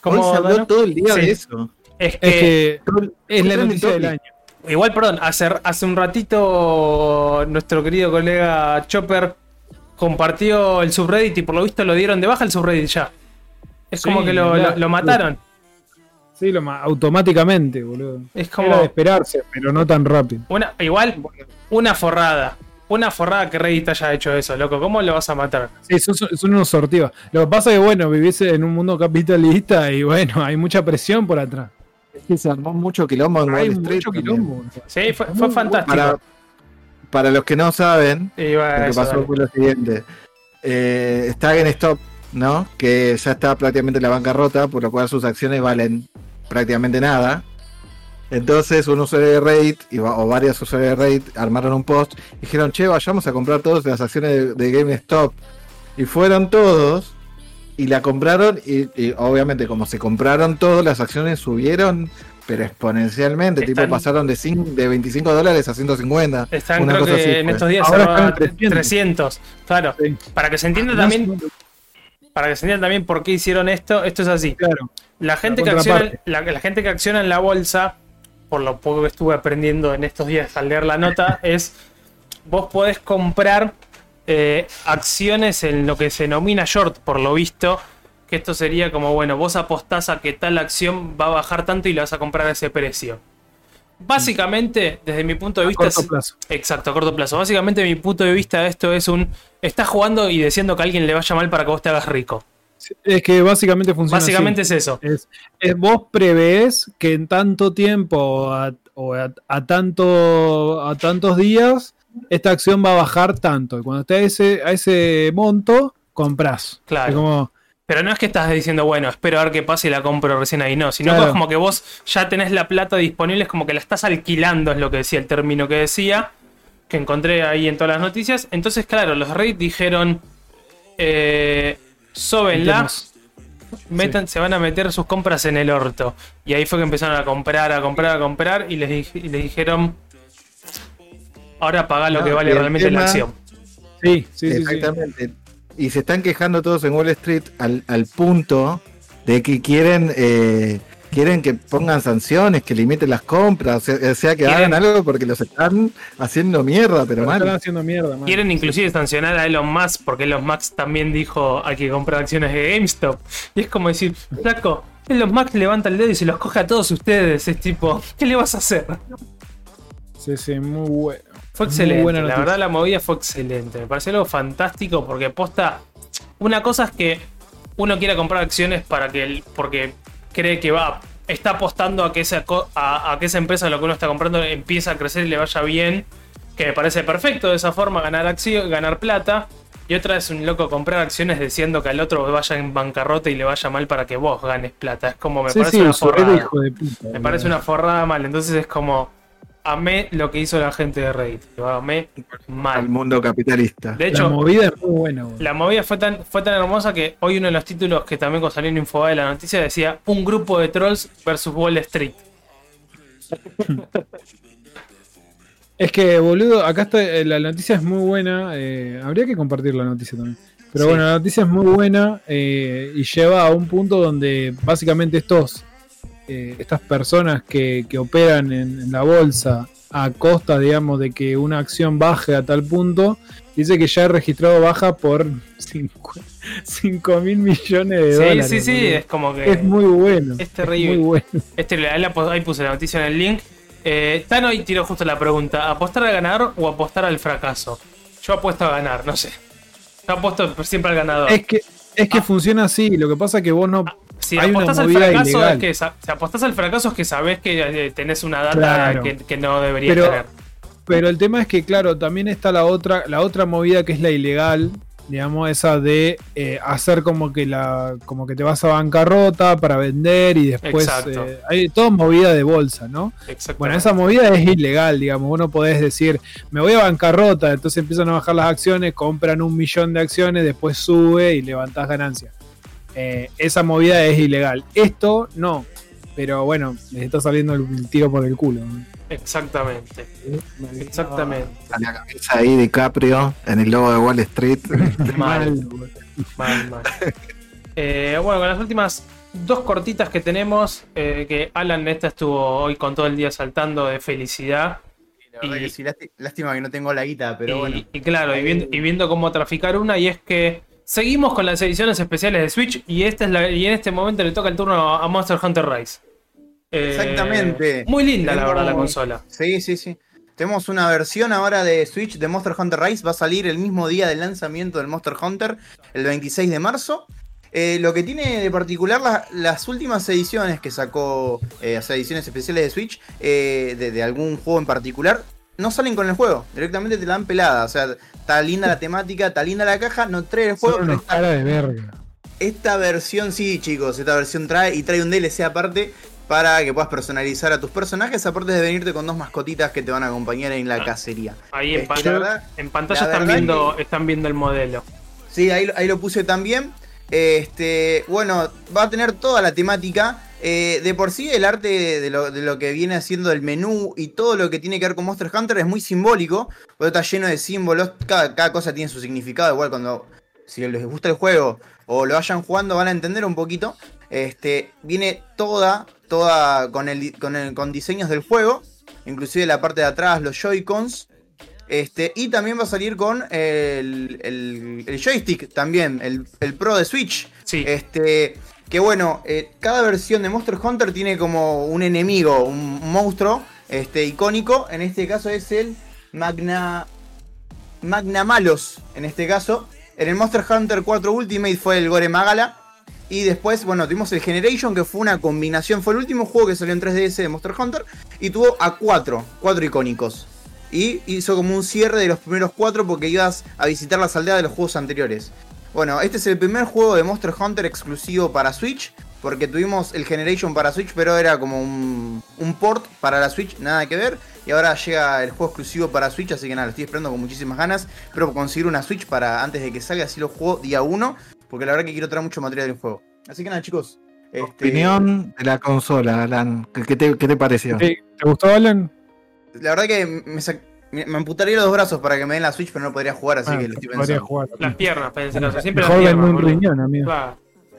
Como, Hoy se habló todo el día Sí. de eso. es que, Es que es la noticia del año. Igual, perdón, hace, hace un ratito nuestro querido colega Chopper compartió el subreddit y por lo visto lo dieron de baja el subreddit ya. Es Sí, como que lo, ya. lo- lo mataron. Sí, lo automáticamente, boludo. Es Era de como esperarse, pero no tan rápido. una, igual, una forrada. Una forrada que Reddit haya hecho eso, loco. ¿Cómo lo vas a matar? Sí, son, unos sortivos. Lo que pasa es que, bueno, vivís en un mundo capitalista y, bueno, hay mucha presión por atrás. Es que se armó mucho quilombo en Hay Wall Street. mucho también. quilombo. Sí, fue, fue fantástico. Para, para los que no saben, lo que pasó dale. fue lo siguiente. Eh, está GameStop, ¿no? Que ya está prácticamente en la bancarrota, por lo cual sus acciones valen prácticamente nada. Entonces un usuario de Reddit o varios usuarios de Reddit armaron un post y dijeron, che, vayamos a comprar todas las acciones de, de GameStop. Y fueron todos y la compraron y, y obviamente como se compraron todos, las acciones subieron, pero exponencialmente. Están- Tipo pasaron de, cin- de 25 dólares a 150. Están, una creo cosa que así en fue. estos días Ahora están a en 300. 300. Claro. Sí. Para que se entienda también, para que se entienda también por qué hicieron esto, esto es así. Claro. La gente, La que acciona, la gente que acciona en la bolsa, por lo poco que estuve aprendiendo en estos días al leer la nota, es vos podés comprar eh, acciones en lo que se denomina short, por lo visto. Que esto sería como, bueno, vos apostás a que tal acción va a bajar tanto y la vas a comprar a ese precio. Básicamente, desde mi punto de A vista. corto es- plazo. Exacto, a corto plazo. Básicamente, mi punto de vista, esto es un. Estás jugando y diciendo que a alguien le vaya mal para que vos te hagas rico. Es que básicamente funciona Básicamente así. es eso. Es, es vos prevés que en tanto tiempo o a, o a- a tanto, a tantos días esta acción va a bajar tanto. Y cuando esté a ese, a ese monto, compras. Claro. Es como, Pero no es que estás diciendo, bueno, espero a ver qué pasa y la compro recién ahí, no. Sino que es como que vos ya tenés la plata disponible, es como que la estás alquilando, es lo que decía el término que decía, que encontré ahí en todas las noticias. Entonces, claro, los Reddit dijeron, eh, sóbenla, metan, se van a meter sus compras en el orto. Y ahí fue que empezaron a comprar, a comprar, a comprar y les, y les dijeron, ahora pagá lo No, que vale realmente la acción. Sí, sí, sí, sí. Exactamente. Y se están quejando todos en Wall Street al, al punto de que quieren eh, quieren que pongan sanciones, que limiten las compras, o sea, o sea, que Quieren- hagan algo porque los están haciendo mierda, pero Pero están mal. haciendo mierda, man. Quieren inclusive sancionar a Elon Musk porque Elon Musk también dijo hay que comprar acciones de GameStop. Y es como decir, flaco, Elon Musk levanta el dedo y se los coge a todos ustedes. Es tipo, ¿qué le vas a hacer? Sí, sí, muy bueno. Fue excelente. buena la verdad la movida fue excelente. Me pareció algo fantástico porque posta... Una cosa es que uno quiera comprar acciones para que el, porque cree que va está apostando a que esa a, a que esa empresa lo que uno está comprando empieza a crecer y le vaya bien, que me parece perfecto de esa forma ganar acción, ganar plata. Y otra es un loco comprar acciones diciendo que al otro vaya en bancarrota y le vaya mal para que vos ganes plata. Es como me Sí, parece sí, una forrada. hijo de puta. Me parece una forrada mal. Entonces es como. Amé lo que hizo la gente de Reddit. Lo amé Al mal. mundo capitalista. De La hecho, movida es muy buena, la movida fue tan, fue tan hermosa que hoy uno de los títulos que también salió en Infobae de la noticia decía: Un grupo de trolls versus Wall Street. Es que, boludo, acá está, eh, la noticia es muy buena. eh, habría que compartir la noticia también. Pero Sí. bueno, la noticia es muy buena eh, y lleva a un punto donde básicamente estos, eh, estas personas que, que operan en, en la bolsa a costa, digamos, de que una acción baje a tal punto, dice que ya ha registrado baja por 5 mil millones de Sí, dólares. sí, sí, boludo. es como que. Es muy bueno. Es terrible. muy bueno. Este, ahí, la- ahí puse la noticia en el link. Eh, Tano ahí tiró justo la pregunta: ¿apostar al ganador o apostar al fracaso? Yo apuesto a ganar, no sé. Yo apuesto siempre al ganador. Es que, es que Ah. funciona así. Lo que pasa es que vos no. Si hay apostás al fracaso ilegal. es que si apostás al fracaso es que sabés que eh, tenés una data Claro. que, que no deberías Pero- tener. Pero el tema es que, claro, también está la otra, la otra movida que es la ilegal, digamos, esa de eh, hacer como que la, como que te vas a bancarrota para vender y después eh, hay toda movida de bolsa, ¿no? Bueno, esa movida es ilegal, digamos. Vos no podés decir, me voy a bancarrota, entonces empiezan a bajar las acciones, compran un millón de acciones, después sube y levantás ganancias. Eh, esa movida es ilegal. Esto no. Pero bueno, les está saliendo el tiro por el culo. Exactamente. Exactamente. A la cabeza ahí DiCaprio en el logo de Wall Street. Mal, mal, mal. Eh, bueno, con las últimas dos cortitas que tenemos, eh, que Alan esta estuvo hoy con todo el día saltando de felicidad. La verdad Y- que sí, lásti- lástima que no tengo la guita, pero y, bueno. y claro, y viendo, y viendo cómo traficar una, y es que seguimos con las ediciones especiales de Switch, y esta es la, y en este momento le toca el turno a Monster Hunter Rise. Eh, Exactamente. Muy linda, la verdad, la consola. Sí, sí, sí. Tenemos una versión ahora de Switch de Monster Hunter Rise. Va a salir el mismo día del lanzamiento del Monster Hunter, el 26 de marzo. Eh, lo que tiene de particular la- las últimas ediciones que sacó, eh, o sea, ediciones especiales de Switch, eh, de, de algún juego en particular, no salen con el juego. Directamente te la dan pelada. O sea, está linda la temática, está linda la caja, no trae el juego. Pero cara de verga. esta versión sí, chicos, esta versión trae y trae un DLC aparte para que puedas personalizar a tus personajes, aparte de venirte con dos mascotitas que te van a acompañar en la cacería. Ahí en, Este, pan- la verdad- en pantalla la están viendo, están viendo el modelo. Sí, ahí, ahí lo puse también. Este, bueno, va a tener toda la temática. Eh, de por sí, el arte de lo, que viene haciendo el menú y todo lo que tiene que ver con Monster Hunter es muy simbólico. Está lleno de símbolos. Cada, cosa tiene su significado. Igual cuando, si les gusta el juego o lo vayan jugando, van a entender un poquito. Este, viene toda, toda con, con, el- con diseños del juego. Inclusive la parte de atrás, los Joy-Cons. Este, y también va a salir con el, el- el joystick también, el, el Pro de Switch. Sí, Este, que bueno, eh, cada versión de Monster Hunter tiene como un enemigo, un, un monstruo este, icónico. En este caso es el Magna. Magna Malos. En este caso. En el Monster Hunter 4 Ultimate fue el Gore Magala. Y después, bueno, tuvimos el Generation, que fue una combinación. Fue el último juego que salió en 3DS de Monster Hunter. Y tuvo a cuatro, cuatro icónicos. Y hizo como un cierre de los primeros cuatro porque ibas a visitar las aldeas de los juegos anteriores. Bueno, este es el primer juego de Monster Hunter exclusivo para Switch. Porque tuvimos el Generation para Switch, pero era como un, un port para la Switch, nada que ver. Y ahora llega el juego exclusivo para Switch, así que nada, lo estoy esperando con muchísimas ganas. Espero conseguir una Switch para antes de que salga, así lo juego día 1. Porque la verdad que quiero traer mucho material del juego. Así que nada, chicos. este, Opinión de la consola, Alan. ¿Qué qué te, qué te pareció? ¿Te, te gustó, Alan? La verdad que me, sac- me, me amputaría los dos brazos para que me den la Switch, pero no podría jugar, así Ah, que lo estoy podría pensando. jugar. las piernas, pensé, no sé, siempre las piernas. un riñón, amigo. Claro.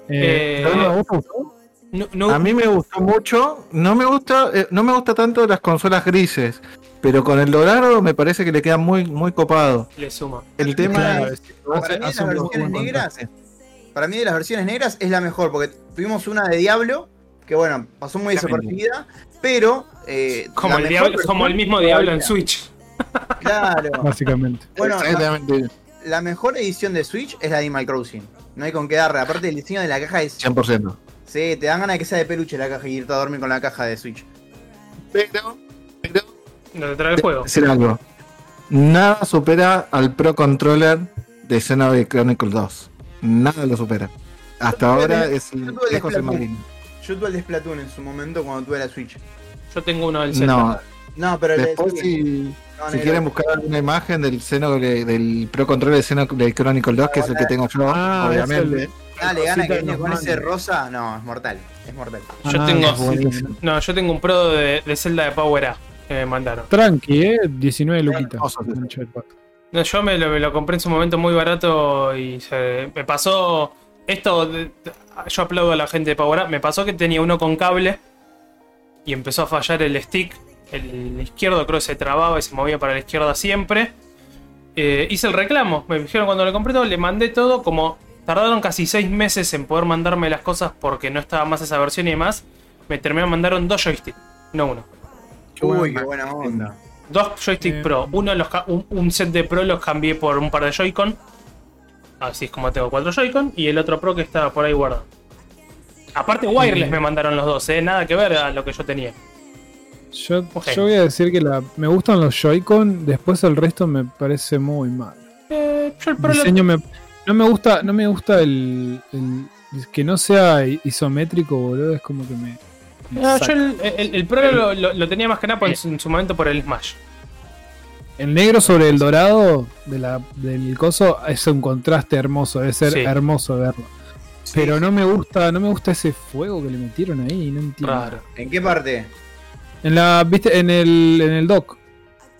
Eh, Eh, ¿Dano, ¿a vos te gustó? No- no- A mí me gustó mucho. No me gusta, eh, no me gusta tanto las consolas grises. Pero con el dorado me parece que le queda muy, muy copado. le suma. El tema Claro, es. Para mí las versiones negras, para mí de las versiones negras es la mejor, porque tuvimos una de Diablo, que bueno, pasó muy desapercibida, pero... eh, Como el, mejor diablo, versión como el mismo diablo en Switch. Claro. Básicamente. Bueno, la, Exactamente, la mejor edición de Switch es la de Animal Crossing. No hay con qué darle. Aparte el diseño de la caja es... 100%. Sí, te dan ganas de que sea de peluche la caja y irte a dormir con la caja de Switch. Pero, pero No te trae el juego. decir algo. Nada supera al Pro Controller de Xenoblade Chronicles 2. Nada lo supera. Hasta ahora es el lejos el marino. Yo tuve el de Splatoon en su momento cuando tuve la Switch. Yo tengo uno del Zelda. No, No, pero el de- después si, no, si quieren buscar alguna imagen del Xenoblade, del Pro Controller de Xenoblade Chronicles 2, que es el que tengo yo, Ah, obviamente. Dale, gana que viene en con ese rosa. No, es mortal. Es mortal. Yo Ah, tengo-. No, yo tengo un pro de, de Zelda de Power A que me mandaron. Tranqui, eh. 19 luquitas. No, yo me lo, me lo compré en su momento muy barato y se- me pasó esto. de- yo aplaudo a la gente de Power Up. Me pasó que tenía uno con cable y empezó a fallar el stick el izquierdo creo que se trababa y se movía para la izquierda siempre. Eh, hice el reclamo, me dijeron cuando le compré todo, le mandé todo, como tardaron casi 6 meses en poder mandarme las cosas porque no estaba más esa versión y demás, me terminaron mandaron dos joysticks, no uno. Uy, qué buena onda. Dos joysticks Eh, Pro, uno los un, un set de Pro los cambié por un par de Joy-Con, así es como tengo cuatro Joy-Con, y el otro Pro que estaba por ahí guardado. Aparte wireless me mandaron los dos, eh, nada que ver a lo que yo tenía. Yo, voy a decir que la, me gustan los Joy-Con, después el resto me parece muy mal. Eh, yo el Pro El lo- diseño me, no me gusta, no me gusta el, el- que no sea isométrico, boludo, es como que me. me No, saca. yo el, el- el Pro lo, tenía más que nada por- en su momento por el Smash. El negro sobre el dorado de la, del coso es un contraste hermoso, debe ser Sí. hermoso verlo. Pero no me gusta, no me gusta ese fuego que le metieron ahí, no entiendo. Raro. ¿En qué parte? En la, viste, en el, en el dock.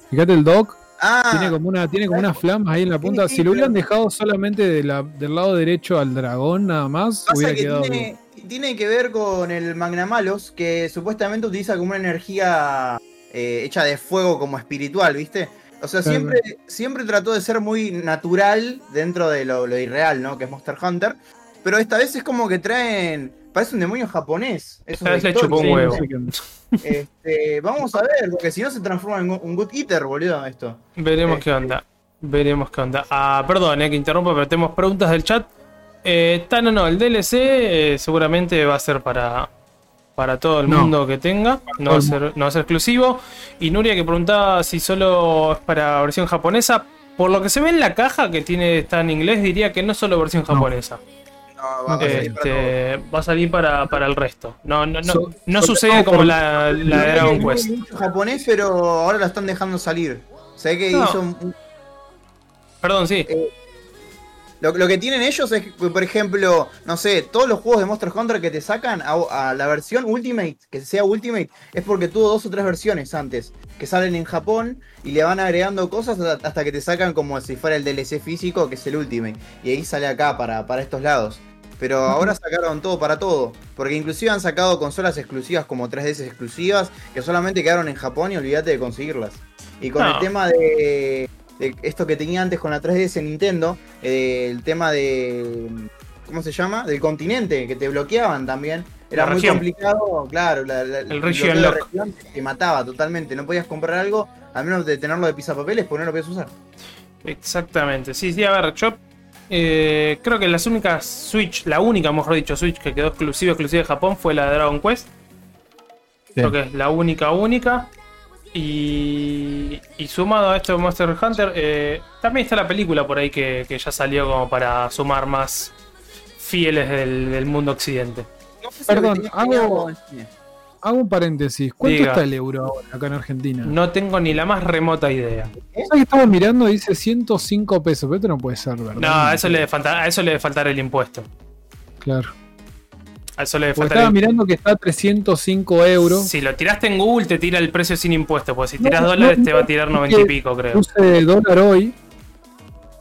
Fíjate el dock, Ah, tiene como una, tiene como unas flamas ahí en la punta. Si lo hubieran dejado solamente de la, del lado derecho al dragón nada más, pasa hubiera que quedado. tiene, tiene que ver con el Magnamalos, que supuestamente utiliza como una energía eh, hecha de fuego como espiritual, ¿viste? O sea, Claro. siempre, siempre trató de ser muy natural dentro de lo, lo irreal, ¿no? Que es Monster Hunter. Pero esta vez es como que traen. Parece un demonio japonés. Eso Esta vez un huevo. Este, vamos a ver, porque si no se transforma en un good eater, boludo, esto. Veremos Eh. qué onda. Veremos qué onda. Ah, perdón, eh, que interrumpa, pero tenemos preguntas del chat. Eh, no, no, el DLC eh, seguramente va a ser para, para todo el No. mundo que tenga. No va, a ser, no va a ser exclusivo. Y Nuria que preguntaba si solo es para versión japonesa. Por lo que se ve en la caja que tiene está en inglés, diría que no es solo versión japonesa. No, va a salir para. Este, va a salir para, para el resto. No, no, no, So- no sobre sucede como la, la de No Dragon Quest. mucho japonés, pero ahora la están dejando salir. Sé que No. hizo un- Perdón, sí. Lo, lo que tienen ellos es que, por ejemplo, no sé, todos los juegos de Monster Hunter que te sacan a, a la versión Ultimate, que sea Ultimate, es porque tuvo dos o tres versiones antes, que salen en Japón y le van agregando cosas hasta, hasta que te sacan como si fuera el DLC físico, que es el Ultimate. Y ahí sale acá para, para estos lados. Pero ahora sacaron todo para todo. Porque inclusive han sacado consolas exclusivas como 3DS exclusivas que solamente quedaron en Japón y olvídate de conseguirlas. Y con No. el tema de, de esto que tenía antes con la 3DS Nintendo, eh, el tema de. ¿Cómo se llama? Del continente, que te bloqueaban también. Era La muy región. complicado, claro. la- la- El region de lock. región te mataba totalmente. No podías comprar algo, a menos de tenerlo de pisapapeles, porque no lo podías usar. Exactamente, sí, sí, a ver, yo eh, creo que las únicas Switch, la única, mejor dicho, Switch que quedó exclusiva, exclusiva de Japón fue la de Dragon Quest. Creo que es la única, única. Y, y sumado a esto de Monster Hunter, eh, también está la película por ahí que, que ya salió como para sumar más fieles del, del mundo occidente. No sé si Perdón, hago-. Hago un paréntesis. ¿Cuánto Diga. está el euro ahora acá en Argentina? No tengo ni la más remota idea. ¿Sabes que estamos mirando? Dice 105 pesos, pero esto no puede ser, ¿verdad? No, a eso le debe faltar, a eso le debe faltar el impuesto. Claro. A eso le estaba el mirando que está a 305 euros. Si lo tiraste en Google, te tira el precio sin impuesto. Porque si tiras no, dólares, te va a tirar es 90 y pico, creo. Puse dólar hoy.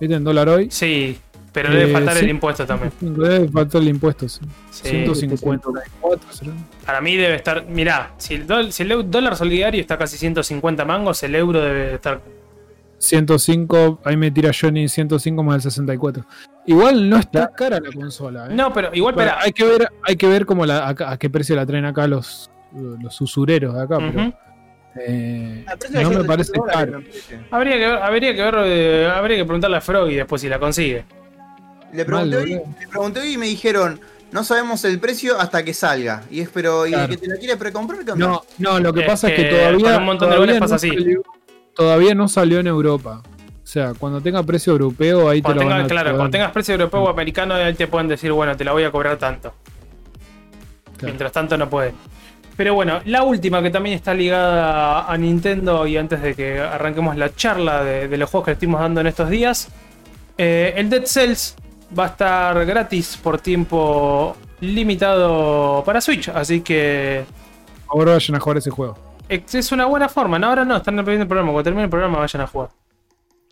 ¿Viste en dólar hoy? Sí, pero debe Eh, faltar sí. el impuesto también. Debe faltar el impuesto. sí. Sí. 154 será. Para mí debe estar. Mirá, si el, si dólar solidario está casi 150 mangos, el euro debe estar. 105, ahí me tira Johnny 105 más el 64. Igual no está cara la consola. ¿eh? No, pero igual, espera. hay que ver, hay que ver cómo la, acá- a qué precio la traen acá los, los usureros de acá, pero eh, pero no me parece caro. Habría que ver, habría que ver, eh, habría que preguntarle a Froggy después si la consigue. Le pregunté, Mal, hoy, le pregunté hoy y me dijeron, no sabemos el precio hasta que salga. Y es, pero, ¿y Claro. el que te la quiere precomprar? No, no, lo que pasa es que que todavía, un montón de pasa no así. salió, todavía no salió en Europa. O sea, cuando tenga precio europeo, ahí Cuando te lo van a claro, cuando tengas precio europeo o americano, ahí te pueden decir, bueno, te la voy a cobrar tanto. Claro. Mientras tanto no pueden. Pero bueno, la última que también está ligada a Nintendo y antes de que arranquemos la charla de, de los juegos que estuvimos dando en estos días, eh, el Dead Cells va a estar gratis por tiempo limitado para Switch, así que Ahora vayan a jugar ese juego. es es una buena forma. No, ahora no, están en el programa. Cuando termine el programa vayan a jugar.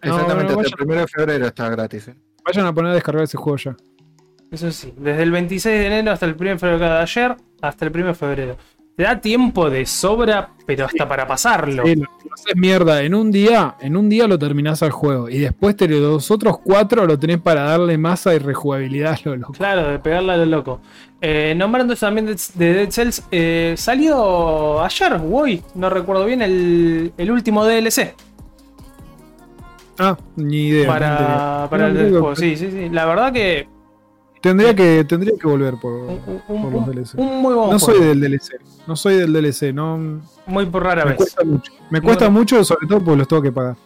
Exactamente, no, hasta el vayan, 1 de febrero está gratis. ¿eh? vayan a poner a descargar ese juego ya. Eso sí, desde el 26 de enero hasta el 1 de febrero de ayer, hasta el 1 de febrero. te da tiempo de sobra, pero hasta para pasarlo. Sí, lo haces mierda. En un día, en un día lo terminás al juego. Y después te, los otros cuatro lo tenés para darle masa y rejugabilidad a lo loco. Claro, de pegarle a lo loco. Eh, nombrando también de, de Dead Cells, eh, salió ayer hoy, no recuerdo bien, el, el último DLC Ah, ni idea. para, para No, el juego. que- Sí, sí, sí. La verdad que Tendría que, tendría que volver por, un, un- por los DLC. un muy buen No soy del DLC. No soy del DLC. No, Muy por rara me vez. cuesta mucho. Me cuesta mucho, sobre todo porque los tengo que pagar.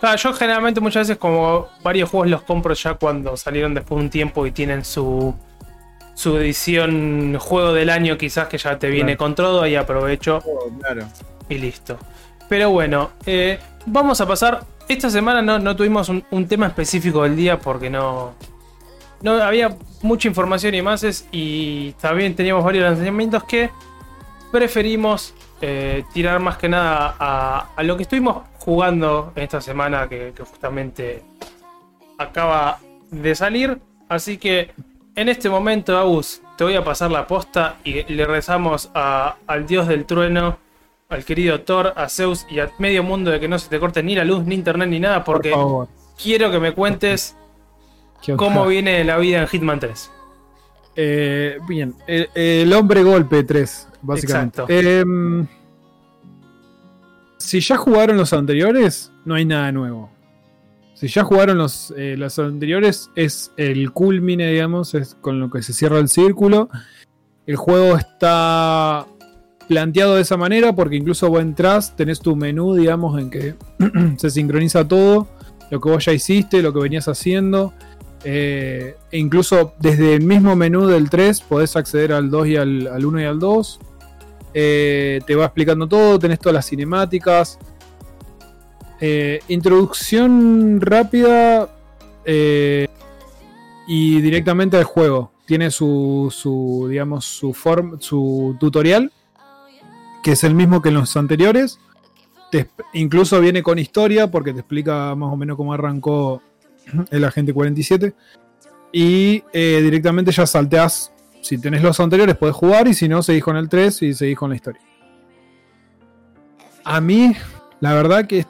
Claro, yo generalmente muchas veces como varios juegos los compro ya cuando salieron después de un tiempo y tienen su su edición juego del año quizás que ya te viene Claro. con todo, ahí aprovecho Oh, claro. y listo. Pero bueno, eh, vamos a pasar. Esta semana no, tuvimos un, tema específico del día porque no, no había mucha información y más y también teníamos varios lanzamientos que preferimos eh, tirar más que nada a, lo que estuvimos jugando esta semana que, que justamente acaba de salir. Así que en este momento, Agus, te voy a pasar la posta y le rezamos a- al dios del trueno, al querido Thor, a Zeus y a medio mundo de que no se te corte ni la luz, ni internet, ni nada, porque Por quiero que me cuentes cómo viene la vida en Hitman 3. Eh, bien, el, el hombre golpe 3, básicamente. Exacto. Em, si ya jugaron los anteriores, no hay nada nuevo. Si ya jugaron los, eh, los anteriores, es el culmine, digamos, es con lo que se cierra el círculo. El juego está planteado de esa manera porque incluso vos entras, tenés tu menú, digamos, en que se sincroniza todo, lo que vos ya hiciste, lo que venías haciendo. Eh, e incluso desde el mismo menú del 3 podés acceder al 2 y al, al 1 y al 2. Eh, te va explicando todo, tenés todas las cinemáticas. Eh, introducción rápida y directamente al juego. Tiene su, su digamos, su, form, su tutorial, que es el mismo que en los anteriores. Te incluso viene con historia porque te explica más o menos cómo arrancó el agente 47. Y eh, directamente ya salteás. Si tenés los anteriores, podés jugar. Y si no, seguís con el 3 y seguís con la historia. A mí, la verdad que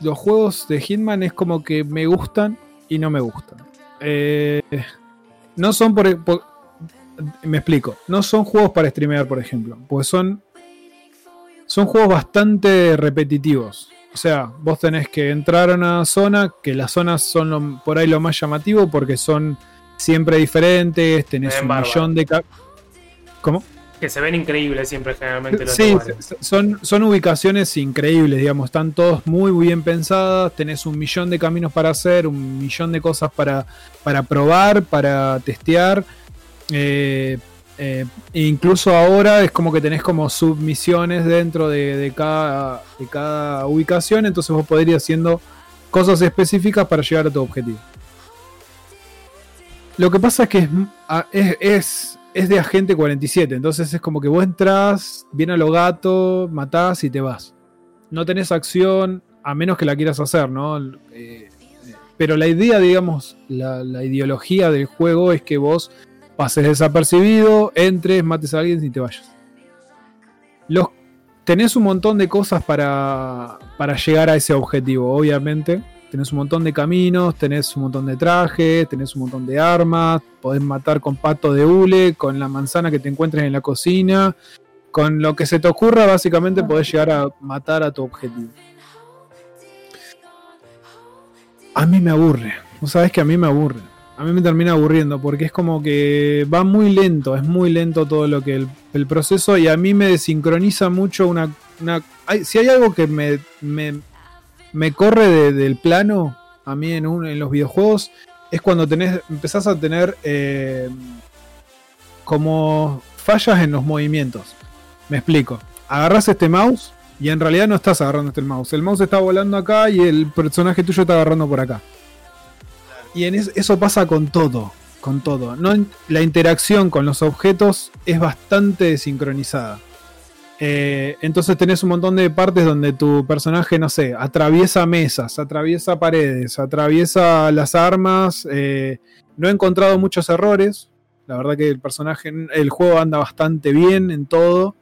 los juegos de Hitman es como que me gustan y no me gustan. Eh, no son por, por- Me explico. No son juegos para streamear, por ejemplo. Pues son. Son juegos bastante repetitivos. O sea, vos tenés que entrar a una zona, que las zonas son lo- por ahí lo más llamativo porque son siempre diferentes, tenés un bárbaro. millón de... ¿Cómo? Que se ven increíbles siempre generalmente los Sí, lugares. son, son ubicaciones increíbles, digamos, están todos muy bien pensadas, tenés un millón de caminos para hacer, un millón de cosas para, para probar, para testear. eh, eh, incluso ahora es como que tenés como submisiones dentro de, cada, ubicación, entonces vos podés ir haciendo cosas específicas para llegar a tu objetivo. Lo que pasa es que es, de agente 47, entonces es como que vos entras, viene a lo gato, matás y te vas. No tenés acción, a menos que la quieras hacer, ¿no? Eh, eh, pero la idea, digamos, la ideología del juego es que vos pases desapercibido, entres, mates a alguien y te vayas. Los, tenés un montón de cosas para, para llegar a ese objetivo, obviamente. Tenés un montón de caminos, tenés un montón de trajes, tenés un montón de armas, podés matar con pato de hule, con la manzana que te encuentres en la cocina, con lo que se te ocurra, básicamente podés llegar a matar a tu objetivo. A mí me aburre, vos sabés que a mí me aburre. A mí me termina aburriendo porque es como que va muy lento, es muy lento todo lo que el, proceso y a mí me desincroniza mucho una... una si hay algo que me, me, corre de- del plano a mí en, un- en los videojuegos es cuando tenés, empezás a tener eh, como fallas en los movimientos. Me explico. Agarras este mouse y en realidad no estás agarrando este mouse. El mouse está volando acá y el personaje tuyo está agarrando por acá. Y eso pasa con todo. Con todo. La interacción con los objetos es bastante desincronizada. Eh, entonces tenés un montón de partes donde tu personaje, no sé, atraviesa mesas, atraviesa paredes, atraviesa las armas. eh, no he encontrado muchos errores. La verdad que el personaje, el juego anda bastante bien en todo.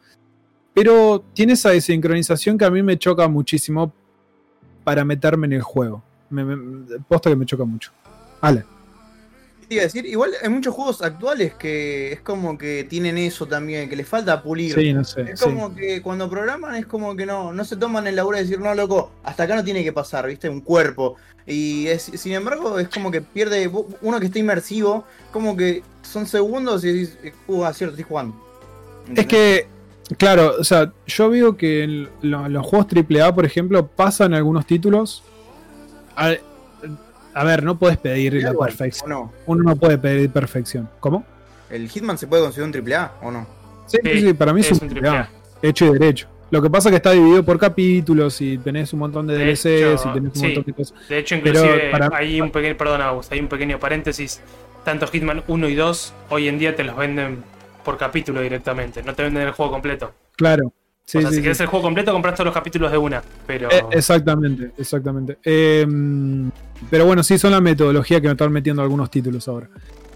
pero tiene esa desincronización que a mí me choca muchísimo para meterme en el juego. Me, que me choca mucho. Ale. ¿Qué te iba a decir? Igual hay muchos juegos actuales que es como que tienen eso también, que les falta pulir. Sí, no sé. Es sí. como que cuando programan es como que no, no se toman el laburo de decir, no, loco, hasta acá no tiene que pasar, ¿viste? Un cuerpo. Y es- sin embargo es como que pierde, uno que está inmersivo, como que son segundos y decís, uh, ah, cierto, estoy jugando. Es que, claro, o sea, yo veo que en lo- los juegos AAA, por ejemplo, pasan algunos títulos. A ver, no puedes pedir la Igual, perfección. ¿O no? Uno no puede pedir perfección. ¿Cómo? ¿El Hitman se puede considerar un triple A o no? Sí, Sí, sí, para mí es, es un AAA, AAA. hecho y derecho. Lo que pasa es que está dividido por capítulos y tenés un montón de, De DLCs hecho, y tenés un sí. montón de cosas. De hecho, Pero inclusive para- hay un pequeño, perdón, Agus, hay un pequeño paréntesis. Tanto Hitman 1 y 2 hoy en día te los venden por capítulo directamente, no te venden el juego completo. Claro. Sí, o sea, sí, si sí. quieres el juego completo, compras todos los capítulos de una. Pero Eh, exactamente, exactamente. Eh, pero bueno, sí, son la metodología que me están metiendo algunos títulos ahora.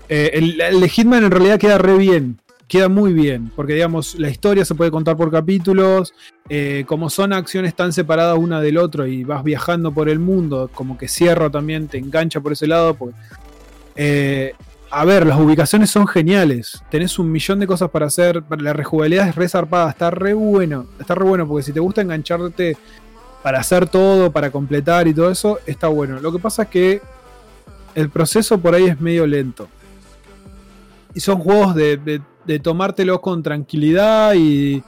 Eh, el, Hitman en realidad queda re bien, queda muy bien, porque digamos, la historia se puede contar por capítulos, eh, como son acciones tan separadas una del otro y vas viajando por el mundo, como que cierra también, te engancha por ese lado. Porque, eh, a ver, las ubicaciones son geniales. Tenés un millón de cosas para hacer. La rejugabilidad es re zarpada. Está re bueno. Está re bueno porque si te gusta engancharte para hacer todo, para completar y todo eso, está bueno. Lo que pasa es que el proceso por ahí es medio lento. Y son juegos de, tomártelos con tranquilidad y,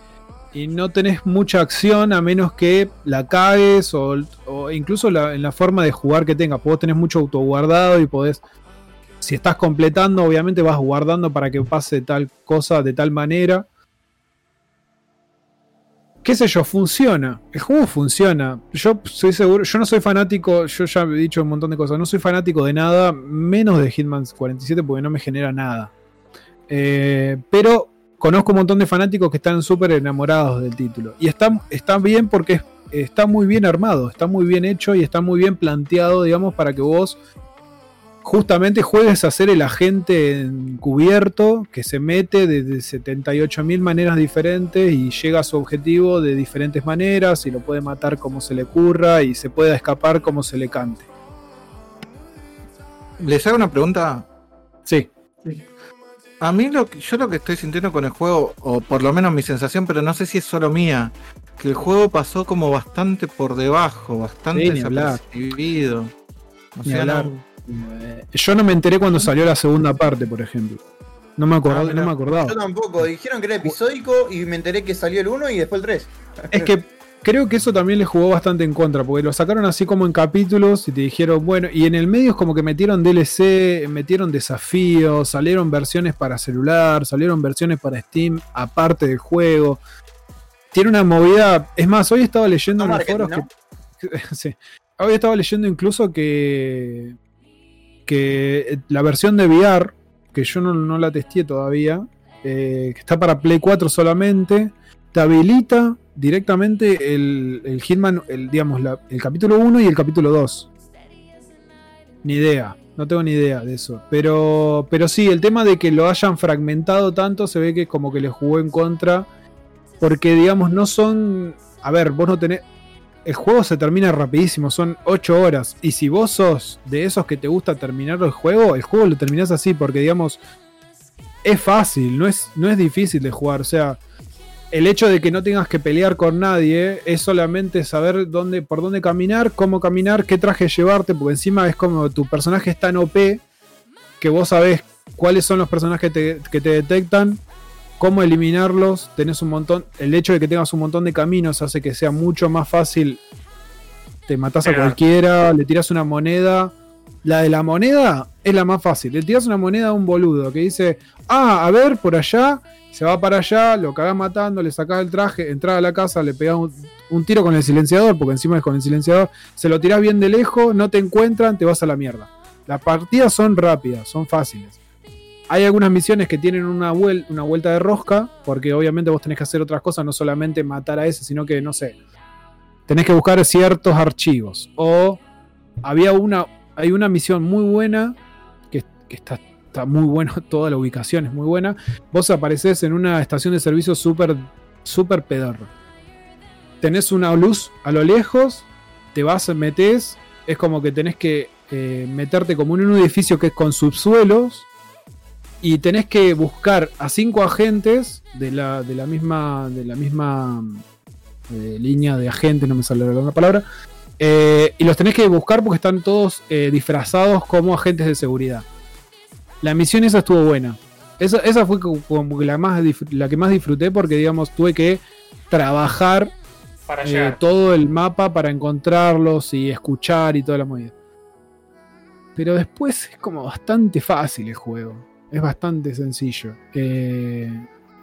no tenés mucha acción a menos que la cagues o, incluso en la forma de jugar que tengas. Vos tenés mucho autoguardado y podés si estás completando, obviamente vas guardando para que pase tal cosa de tal manera. Qué sé yo, funciona. El juego funciona. Yo soy seguro, yo no soy fanático, yo ya he dicho un montón de cosas, no soy fanático de nada, menos de Hitman 47 porque no me genera nada. Eh, pero conozco un montón de fanáticos que están súper enamorados del título. Y está, está bien porque es- está muy bien armado, está muy bien hecho y está muy bien planteado, digamos, para que vos justamente juegues a ser el agente encubierto que se mete de, de 78.000 maneras diferentes y llega a su objetivo de diferentes maneras y lo puede matar como se le ocurra y se puede escapar como se le cante. Les hago una pregunta. Sí, A mí lo que, yo lo que estoy sintiendo con el juego, o por lo menos mi sensación, pero no sé si es solo mía, que el juego pasó como bastante por debajo, bastante Sí, ni hablar. desapercibido. O Ni sea, hablar. no- yo no me enteré cuando salió la segunda parte, por ejemplo. No me acordaba, Ah, no me acordaba. Yo tampoco, dijeron que era episódico y me enteré que salió el 1 y después el 3. Es que creo que eso también le jugó bastante en contra, porque lo sacaron así como en capítulos y te dijeron, bueno, y en el medio es como que metieron DLC, metieron desafíos, salieron versiones para celular, salieron versiones para Steam, aparte del juego. Tiene una movida, es más, hoy estaba leyendo en los foros que... sí. Hoy estaba leyendo incluso que, que la versión de VR, que yo no, no la testé todavía, eh, que está para Play 4 solamente, te habilita directamente el, el Hitman, el, digamos, el capítulo 1 y el capítulo 2. Ni idea, no tengo ni idea de eso. Pero, pero sí, el tema de que lo hayan fragmentado tanto se ve que como que le jugó en contra. Porque, digamos, no son. A ver, vos no tenés. El juego se termina rapidísimo, son 8 horas. Y si vos sos de esos que te gusta terminar el juego, el juego lo terminás así, porque digamos, es fácil, no es, no es difícil de jugar. O sea, el hecho de que no tengas que pelear con nadie es solamente saber dónde, por dónde caminar, cómo caminar, qué traje llevarte, porque encima es como tu personaje es tan OP que vos sabés cuáles son los personajes te, que te detectan, cómo eliminarlos, tenés un montón, el hecho de que tengas un montón de caminos hace que sea mucho más fácil, te matás a cualquiera, le tirás una moneda, la de la moneda es la más fácil, le tirás una moneda a un boludo que dice, ah, a ver, por allá, se va para allá, lo cagás matando, le sacás el traje, entras a la casa, le pegás un, un tiro con el silenciador, porque encima es con el silenciador, se lo tirás bien de lejos, no te encuentran, te vas a la mierda. Las partidas son rápidas, son fáciles. Hay algunas misiones que tienen una, vuel- una vuelta de rosca, porque obviamente vos tenés que hacer otras cosas, no solamente matar a ese, sino que, no sé, tenés que buscar ciertos archivos. O había una, hay una misión muy buena, que, está muy buena, toda la ubicación es muy buena. Vos apareces en una estación de servicio súper súper pedorro. Tenés una luz a lo lejos, te vas, metes, es como que tenés que eh, meterte como en un edificio que es con subsuelos y tenés que buscar a cinco agentes de la, de la misma, de la misma eh, línea de agentes, no me sale la palabra, eh, y los tenés que buscar porque están todos eh, disfrazados como agentes de seguridad. La misión esa estuvo buena. Esa, esa fue como la, más, la que más disfruté porque, digamos, tuve que trabajar Para eh, todo el mapa para encontrarlos y escuchar y toda la movida. Pero después es como bastante fácil el juego. Es bastante sencillo. Eh,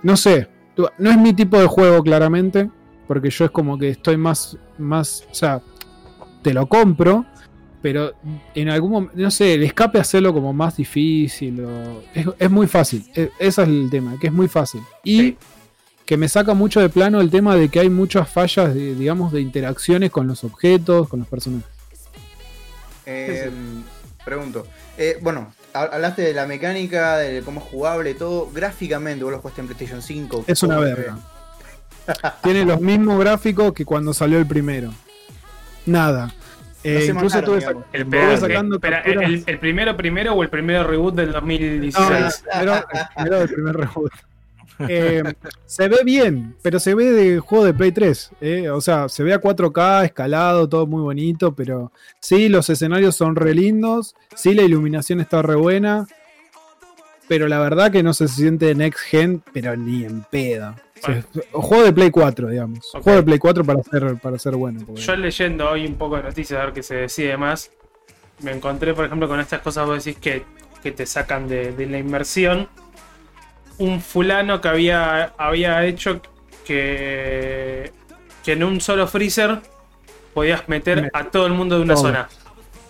no sé. No es mi tipo de juego, claramente. Porque yo es como que estoy más. más. O sea. Te lo compro. Pero en algún momento. No sé, el escape hacerlo como más difícil. o- es, es muy fácil. E- ese es el tema, que es muy fácil. Y Sí. que me saca mucho de plano el tema de que hay muchas fallas, de, digamos, de interacciones con los objetos, con los personajes. Eh, Pregunto. Eh, bueno, hablaste de la mecánica, de cómo es jugable, todo. Gráficamente, vos lo jugaste en PlayStation 5. Es una ¿cómo verga. Tiene los mismos gráficos que cuando salió el primero. Nada. Eh, No incluso digamos. sac- El, espera, sacando el, el- el primero primero o el primero reboot del No, 2016. el primero, el primero del primer reboot. Eh, se ve bien, pero se ve de juego de Play 3. eh, O sea, se ve a 4K, escalado, todo muy bonito, pero sí, los escenarios son re lindos, sí, la iluminación está re buena, pero la verdad que no se siente Next Gen, pero ni en pedo. O sea, juego de Play 4, digamos. Juego de Play 4 para ser, para ser bueno. porque- Yo leyendo hoy un poco de noticias a ver qué se decide más, me encontré, por ejemplo, con estas cosas vos decís que, que te sacan de, de la inmersión. Un fulano que había, había hecho que, que en un solo freezer podías meter Me- a todo el mundo de una zona.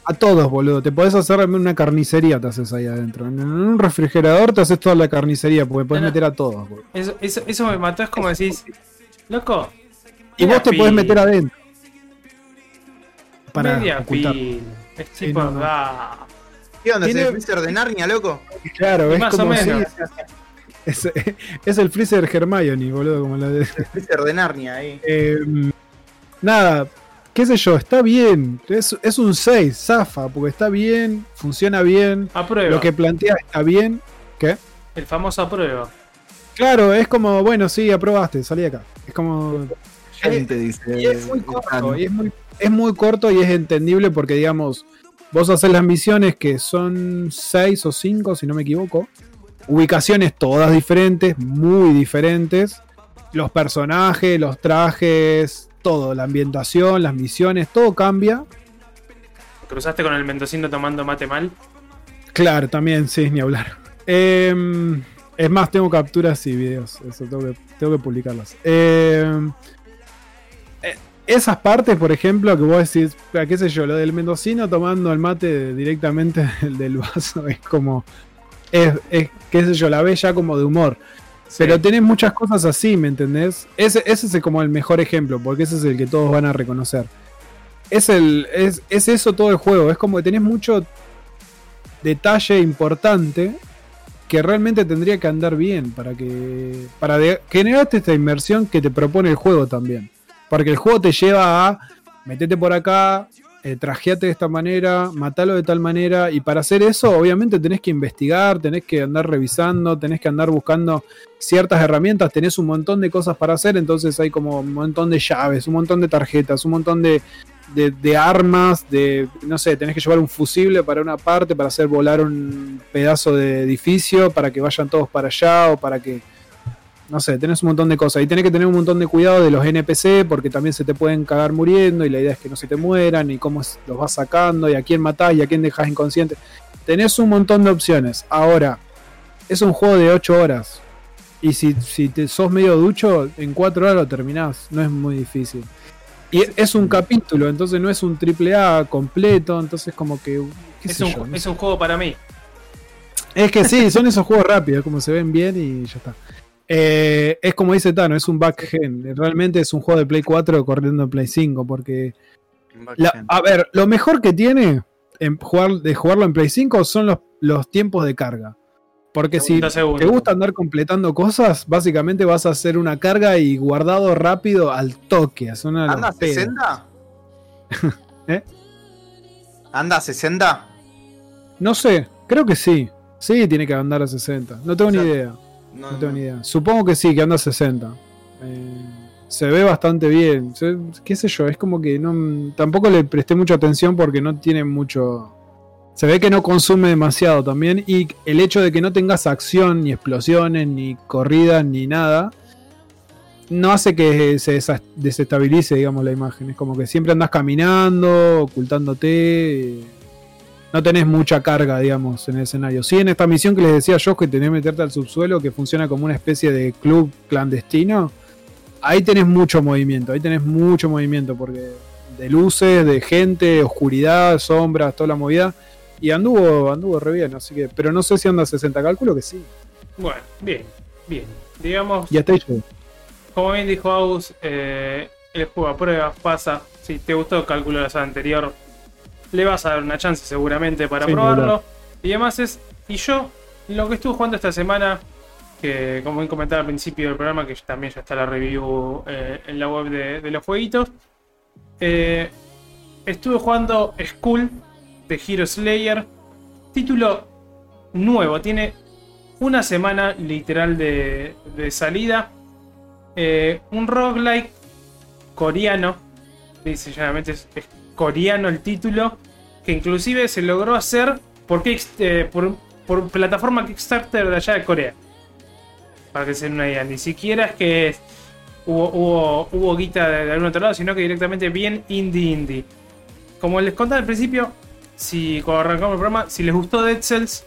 A todos, boludo. Te podés hacer una carnicería, te haces ahí adentro. En un refrigerador te haces toda la carnicería, porque podés No, no. meter a todos. boludo. Eso, eso, eso me mató, es como decís, loco. Y vos te media podés meter adentro. Para media ocultar. pila. Es Sí, tipo, no, no. ah, ¿Qué onda? ¿Es el freezer de Narnia, loco? Claro, es más o como si-. Es, es el freezer Hermione, boludo, como la de. El freezer de Narnia ahí. Eh, nada, qué sé yo, está bien. Es, es un 6, zafa, porque está bien, funciona bien. aprueba. Lo que plantea está bien. ¿Qué? El famoso aprueba. Claro, es como, bueno, sí, aprobaste, salí de acá. Es como. Gente, dice. Y es muy corto, y es muy, es muy corto y es entendible porque, digamos, vos haces las misiones que son 6 o 5, si no me equivoco. Ubicaciones todas diferentes, muy diferentes. Los personajes, los trajes, todo, la ambientación, las misiones, todo cambia. ¿Cruzaste con el mendocino tomando mate mal? Claro, también, sí, ni hablar. Em, es más, tengo capturas y videos. Eso tengo que, tengo que publicarlas. Em, eh, esas partes, por ejemplo, que vos decís, ah, qué sé yo, lo del mendocino tomando el mate directamente del, del vaso, es como. Es, es, qué sé yo, la ves ya como de humor. Pero tenés muchas cosas así, ¿me entendés? Ese, ese es como el mejor ejemplo, porque ese es el que todos van a reconocer. Es, el, es, es eso todo el juego, es como que tenés mucho detalle importante que realmente tendría que andar bien para que para de- generarte esta inmersión que te propone el juego también. Porque el juego te lleva a metete por acá, eh, trajeate de esta manera, matalo de tal manera, y para hacer eso obviamente tenés que investigar, tenés que andar revisando, tenés que andar buscando ciertas herramientas, tenés un montón de cosas para hacer, entonces hay como un montón de llaves, un montón de tarjetas, un montón de, de, de armas, de, no sé, tenés que llevar un fusible para una parte, para hacer volar un pedazo de edificio, para que vayan todos para allá o para que, no sé, tenés un montón de cosas. Y tenés que tener un montón de cuidado de los NPC porque también se te pueden cagar muriendo y la idea es que no se te mueran y cómo los vas sacando y a quién matás y a quién dejas inconsciente. Tenés un montón de opciones. Ahora, es un juego de 8 horas. Y si, si te sos medio ducho, en 4 horas lo terminás. No es muy difícil. Y es un capítulo, entonces no es un triple A completo, entonces como que... Es un, yo, no es un juego para mí. Es que sí, son esos juegos rápidos, como se ven bien y ya está. Eh, es como dice Tano, es un backgen. Realmente es un juego de Play 4 corriendo en Play 5, porque... la- a ver, lo mejor que tiene en jugar, de jugarlo en Play 5 son los, los tiempos de carga. Porque si te gusta andar completando cosas, básicamente vas a hacer una carga y guardado rápido al toque. ¿Anda a pedos. 60? ¿Eh? ¿Anda a 60? No sé, creo que sí. Sí, tiene que andar a 60. No tengo O sea, ni idea. No, No tengo ni idea. Supongo que sí, que anda a 60. Eh, se ve bastante bien. Se- qué sé yo, es como que no tampoco le presté mucha atención porque no tiene mucho. Se ve que no consume demasiado también. Y el hecho de que no tengas acción, ni explosiones, ni corridas, ni nada. No hace que se desestabilice, digamos, la imagen. Es como que siempre andas caminando, ocultándote. No tenés mucha carga, digamos, en el escenario. Sí, en esta misión que les decía yo, que tenés que meterte al subsuelo, que funciona como una especie de club clandestino. Ahí tenés mucho movimiento, ahí tenés mucho movimiento, porque de luces, de gente, oscuridad, sombras, toda la movida. Y anduvo, anduvo re bien, así que. Pero no sé si anda a 60, calculo que sí. Bueno, bien, bien. Digamos, Y hasta ahí como bien dijo Aus, eh, el juego a pruebas pasa. Si te gustó, calculo la saga anterior, le vas a dar una chance seguramente para Sí, probarlo. Y además es. Y yo, lo que estuve jugando esta semana, que como comentaba al principio del programa, que también ya está la review eh, en la web de, de los jueguitos. eh, estuve jugando Skull de Hero Slayer. Título nuevo, tiene una semana literal de, de salida. Eh, un roguelike coreano. Dice llanamente es, es coreano el título. Que inclusive se logró hacer eh, por, por plataforma Kickstarter de allá de Corea. Para que se den una idea. Ni siquiera es que hubo, hubo, hubo guita de, de algún otro lado, sino que directamente bien indie indie. Como les contaba al principio, si cuando arrancamos el programa, si les gustó Dead Cells,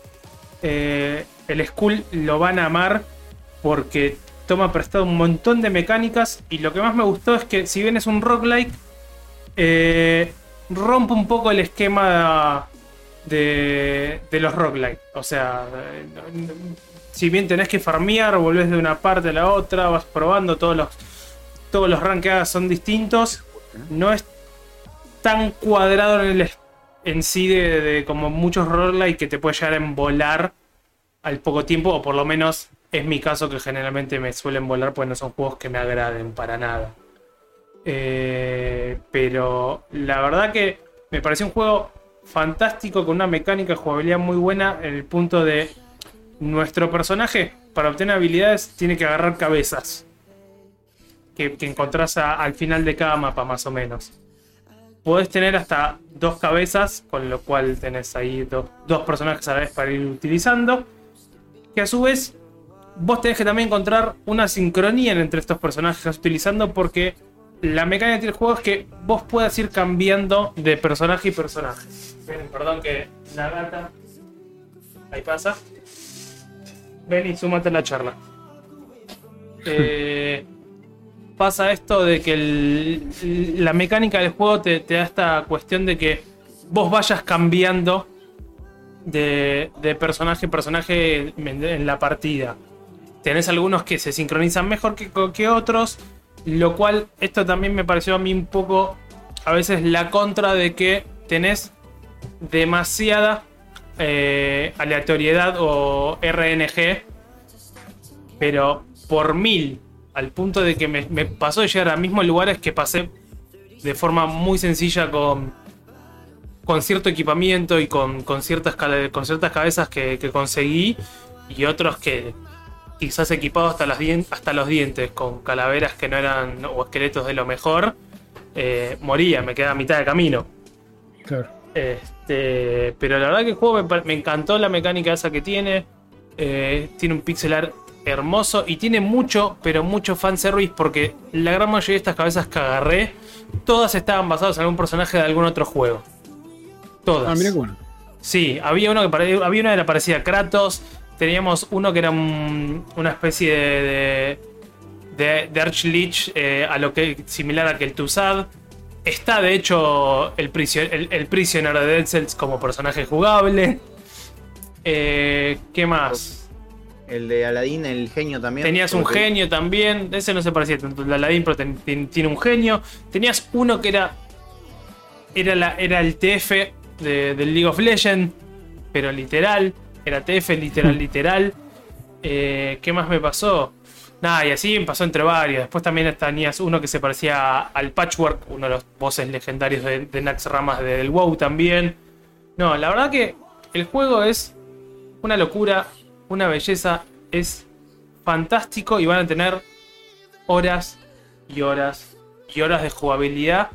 eh, el Skull lo van a amar porque toma prestado un montón de mecánicas y lo que más me gustó es que si bien es un roguelike, eh, rompe un poco el esquema de, los roguelike. O sea, si bien tenés que farmear, volvés de una parte a la otra, vas probando, todos los, todos los son distintos, no es tan cuadrado en, el, en sí de, como muchos roguelike que te puede llegar a embolar al poco tiempo, o por lo menos es mi caso que generalmente me suelen volar porque no son juegos que me agraden para nada. Eh, pero la verdad que me pareció un juego fantástico con una mecánica de jugabilidad muy buena en el punto de nuestro personaje para obtener habilidades tiene que agarrar cabezas que, que encontrás a- al final de cada mapa más o menos. Podés tener hasta dos cabezas, con lo cual tenés ahí do- dos personajes a la vez para ir utilizando. Que a su vez vos tenés que también encontrar una sincronía entre estos personajes utilizando porque la mecánica que tiene el juego es que vos puedas ir cambiando de personaje y personaje. Ven, perdón que la gata... Ahí pasa. Ven y súmate a la charla. Eh, pasa esto de que el- la mecánica del juego te, te da esta cuestión de que vos vayas cambiando de, de personaje en personaje en, en la partida. Tenés algunos que se sincronizan mejor que, que otros, lo cual esto también me pareció a mí un poco a veces la contra de que tenés demasiada eh, aleatoriedad o RNG, pero por mil, al punto de que me, pasó de llegar a mismos lugares que pasé de forma muy sencilla con, con cierto equipamiento y con, con ciertas, con ciertas cabezas que, que conseguí y otros que quizás equipados hasta, las hasta los dientes con calaveras que no eran o esqueletos de lo mejor, eh, moría, me quedaba a mitad de camino. Claro. Este, pero la verdad que el juego me, encantó la mecánica esa que tiene. Eh, tiene un pixel art hermoso y tiene mucho, pero mucho fanservice porque la gran mayoría de estas cabezas que agarré, todas estaban basadas en algún personaje de algún otro juego. Todas. Ah, mira bueno. Sí, había uno que había una que era parecida a Kratos. Teníamos uno que era un- una especie de, de, de, de Archlich eh, a lo que similar a Kel'Thuzad. Está de hecho el, prisio- el, el Prisoner de Dead Cells como personaje jugable. Eh, ¿Qué más? El de Aladdin, el genio también. Tenías un genio también. Ese no se parecía tanto al Aladdin, pero ten- ten- tiene un genio. Tenías uno que era. Era, la, era el TF de- del League of Legends. Pero literal. Era TF literal, literal. Eh, ¿Qué más me pasó? Nada, y así me pasó entre varios. Después también tenías uno que se parecía al Patchwork, uno de los bosses legendarios de, de Nax Ramas del WoW también. No, la verdad que el juego es una locura, una belleza, es fantástico y van a tener horas y horas y horas de jugabilidad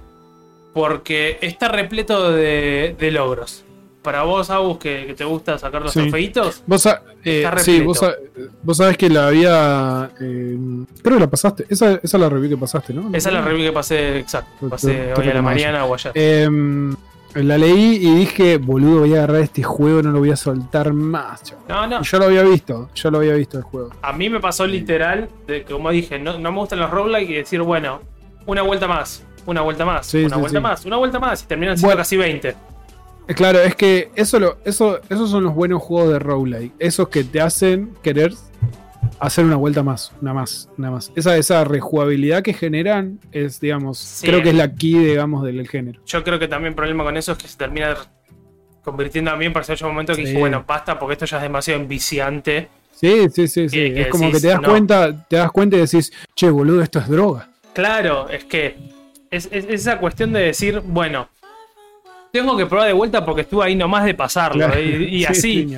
porque está repleto de logros. Para vos, Agus, que, que te gusta sacar los Sí. trofeitos, Vos, sa- eh, sí, vos, sa- vos sabés que la había. eh, creo que la pasaste. Esa, esa es la review que pasaste, ¿no? esa es la review que pasé, exacto. Pasé hoy a la mañana o ayer. Em, la leí y dije, boludo, voy a agarrar este juego, no lo voy a soltar más. chaval". No, no. Y Yo lo había visto, yo lo había visto el juego. A mí me pasó literal, de, que, como dije, no, no me gustan los roguelike y decir, bueno, una vuelta más, una vuelta más, Sí, una sí, vuelta sí. más, una vuelta más, y terminan siendo Bueno. casi 20. Eh, Claro, es que eso, lo, eso, esos son los buenos juegos de roguelike. Esos que te hacen querer hacer una vuelta más, una más, una más. Esa, esa rejugabilidad que generan es, digamos, Sí. creo que es la key, digamos, del género. Yo creo que también el problema con eso es que se termina convirtiendo a mí en un momento que Sí. dije, bueno, basta, porque esto ya es demasiado enviciante. Sí, sí, sí, sí. Que es como decís, que te das no. cuenta, te das cuenta y decís, che, boludo, esto es droga. Claro, es que es, es esa cuestión de decir, bueno, tengo que probar de vuelta porque estuve ahí nomás de pasarlo. Claro. Y, y Sí, así. sí.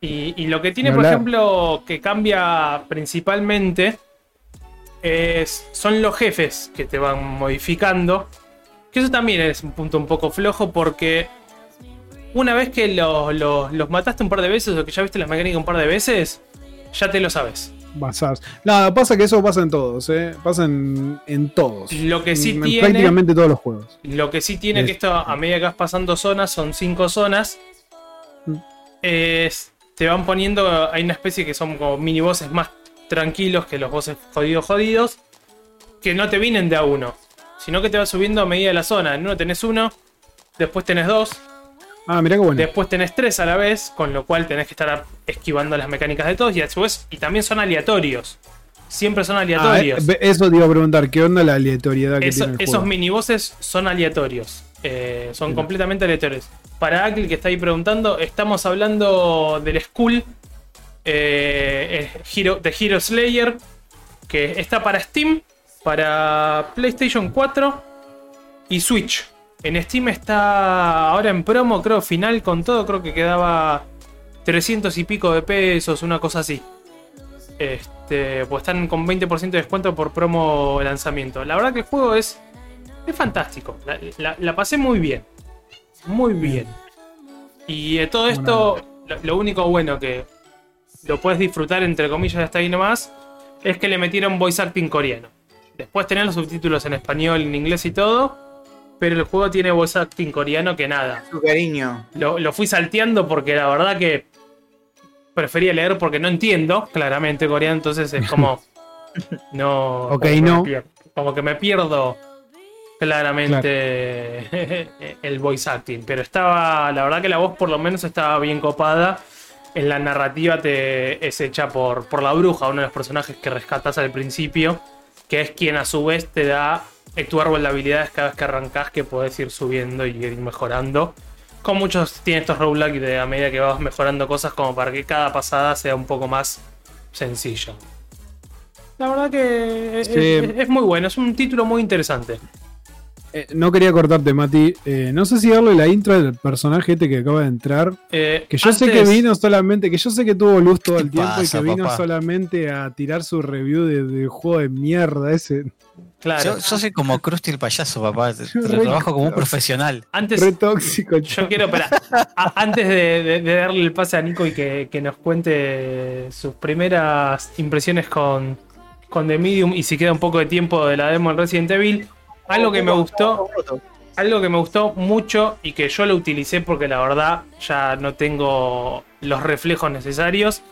Y, y lo que tiene, por ejemplo, que cambia principalmente es, son los jefes que te van modificando. Que eso también es un punto un poco flojo porque una vez que los, los- los mataste un par de veces o que ya viste las mecánicas un par de veces, ya te lo sabes. Basarse. Nada, pasa que eso pasa en todos, ¿eh? Pasa en, en todos. Lo que sí en, en tiene- prácticamente todos los juegos. Lo que sí tiene Es- que esto, a medida que vas pasando zonas, son cinco zonas. Mm. es- te van poniendo. Hay una especie que son como mini bosses más tranquilos que los bosses jodidos, jodidos. Que no te vienen de a uno. Sino que te va subiendo a medida de la zona. En uno tenés uno. Después tenés dos. Ah, mirá qué bueno. Después tenés tres a la vez. Con lo cual tenés que estar esquivando las mecánicas de todos. Y vez. Y también son aleatorios. Siempre son Ah, aleatorios. eh, eso te iba a preguntar, ¿qué onda la aleatoriedad que Eso- tiene el esos juego? minibosses son aleatorios. Eh, son Sí. completamente aleatorios. Para Akil que está ahí preguntando, estamos hablando del Skull eh, eh, Hero, de Hero Slayer. Que está para Steam, para PlayStation 4 y Switch. En Steam está ahora en promo, creo, final con todo. Creo que quedaba 300 y pico de pesos, una cosa así. Este, pues están con 20% de descuento por promo lanzamiento. La verdad que el juego es, es fantástico. La, la- la pasé muy bien. Muy bien. Y de todo esto, lo, lo único bueno que lo puedes disfrutar, entre comillas, hasta ahí nomás, es que le metieron voice acting coreano. Después tenés los subtítulos en español, en inglés y todo. Pero el juego tiene voice acting coreano que nada. Su cariño. Lo, lo fui salteando porque la verdad que prefería leer porque no entiendo claramente coreano, entonces es como. No. Ok, como que me no. pierdo- como que me pierdo claramente el voice acting. Pero estaba. La verdad que la voz por lo menos estaba bien copada. En la narrativa te es hecha por, por la bruja, uno de los personajes que rescatas al principio. Que es quien a su vez te da tu árbol de habilidades cada vez que arrancas que puedes ir subiendo y ir mejorando. Con muchos tiene estos roguelike de a medida que vas mejorando cosas como para que cada pasada sea un poco más sencilla. La verdad que es, Sí. es- es muy bueno, es un título muy interesante. Eh, no quería cortarte, Mati. Eh, no sé si darle la intro del personaje este que acaba de entrar. Eh, Que yo sé que vino solamente, que yo sé que tuvo luz todo ¿Qué el tiempo pasa, y que vino papá? solamente a tirar su review de, de juego de mierda ese. Claro, Yo, yo soy como Krusty el payaso, papá. Te, lo trabajo como un profesional. antes Re tóxico, yo quiero, espera, a- antes de, de- de darle el pase a Nico y que, que nos cuente sus primeras impresiones con, con The Medium y si queda un poco de tiempo de la demo en Resident Evil, algo que me gustó algo que me gustó mucho y que yo lo utilicé porque la verdad ya no tengo los reflejos necesarios.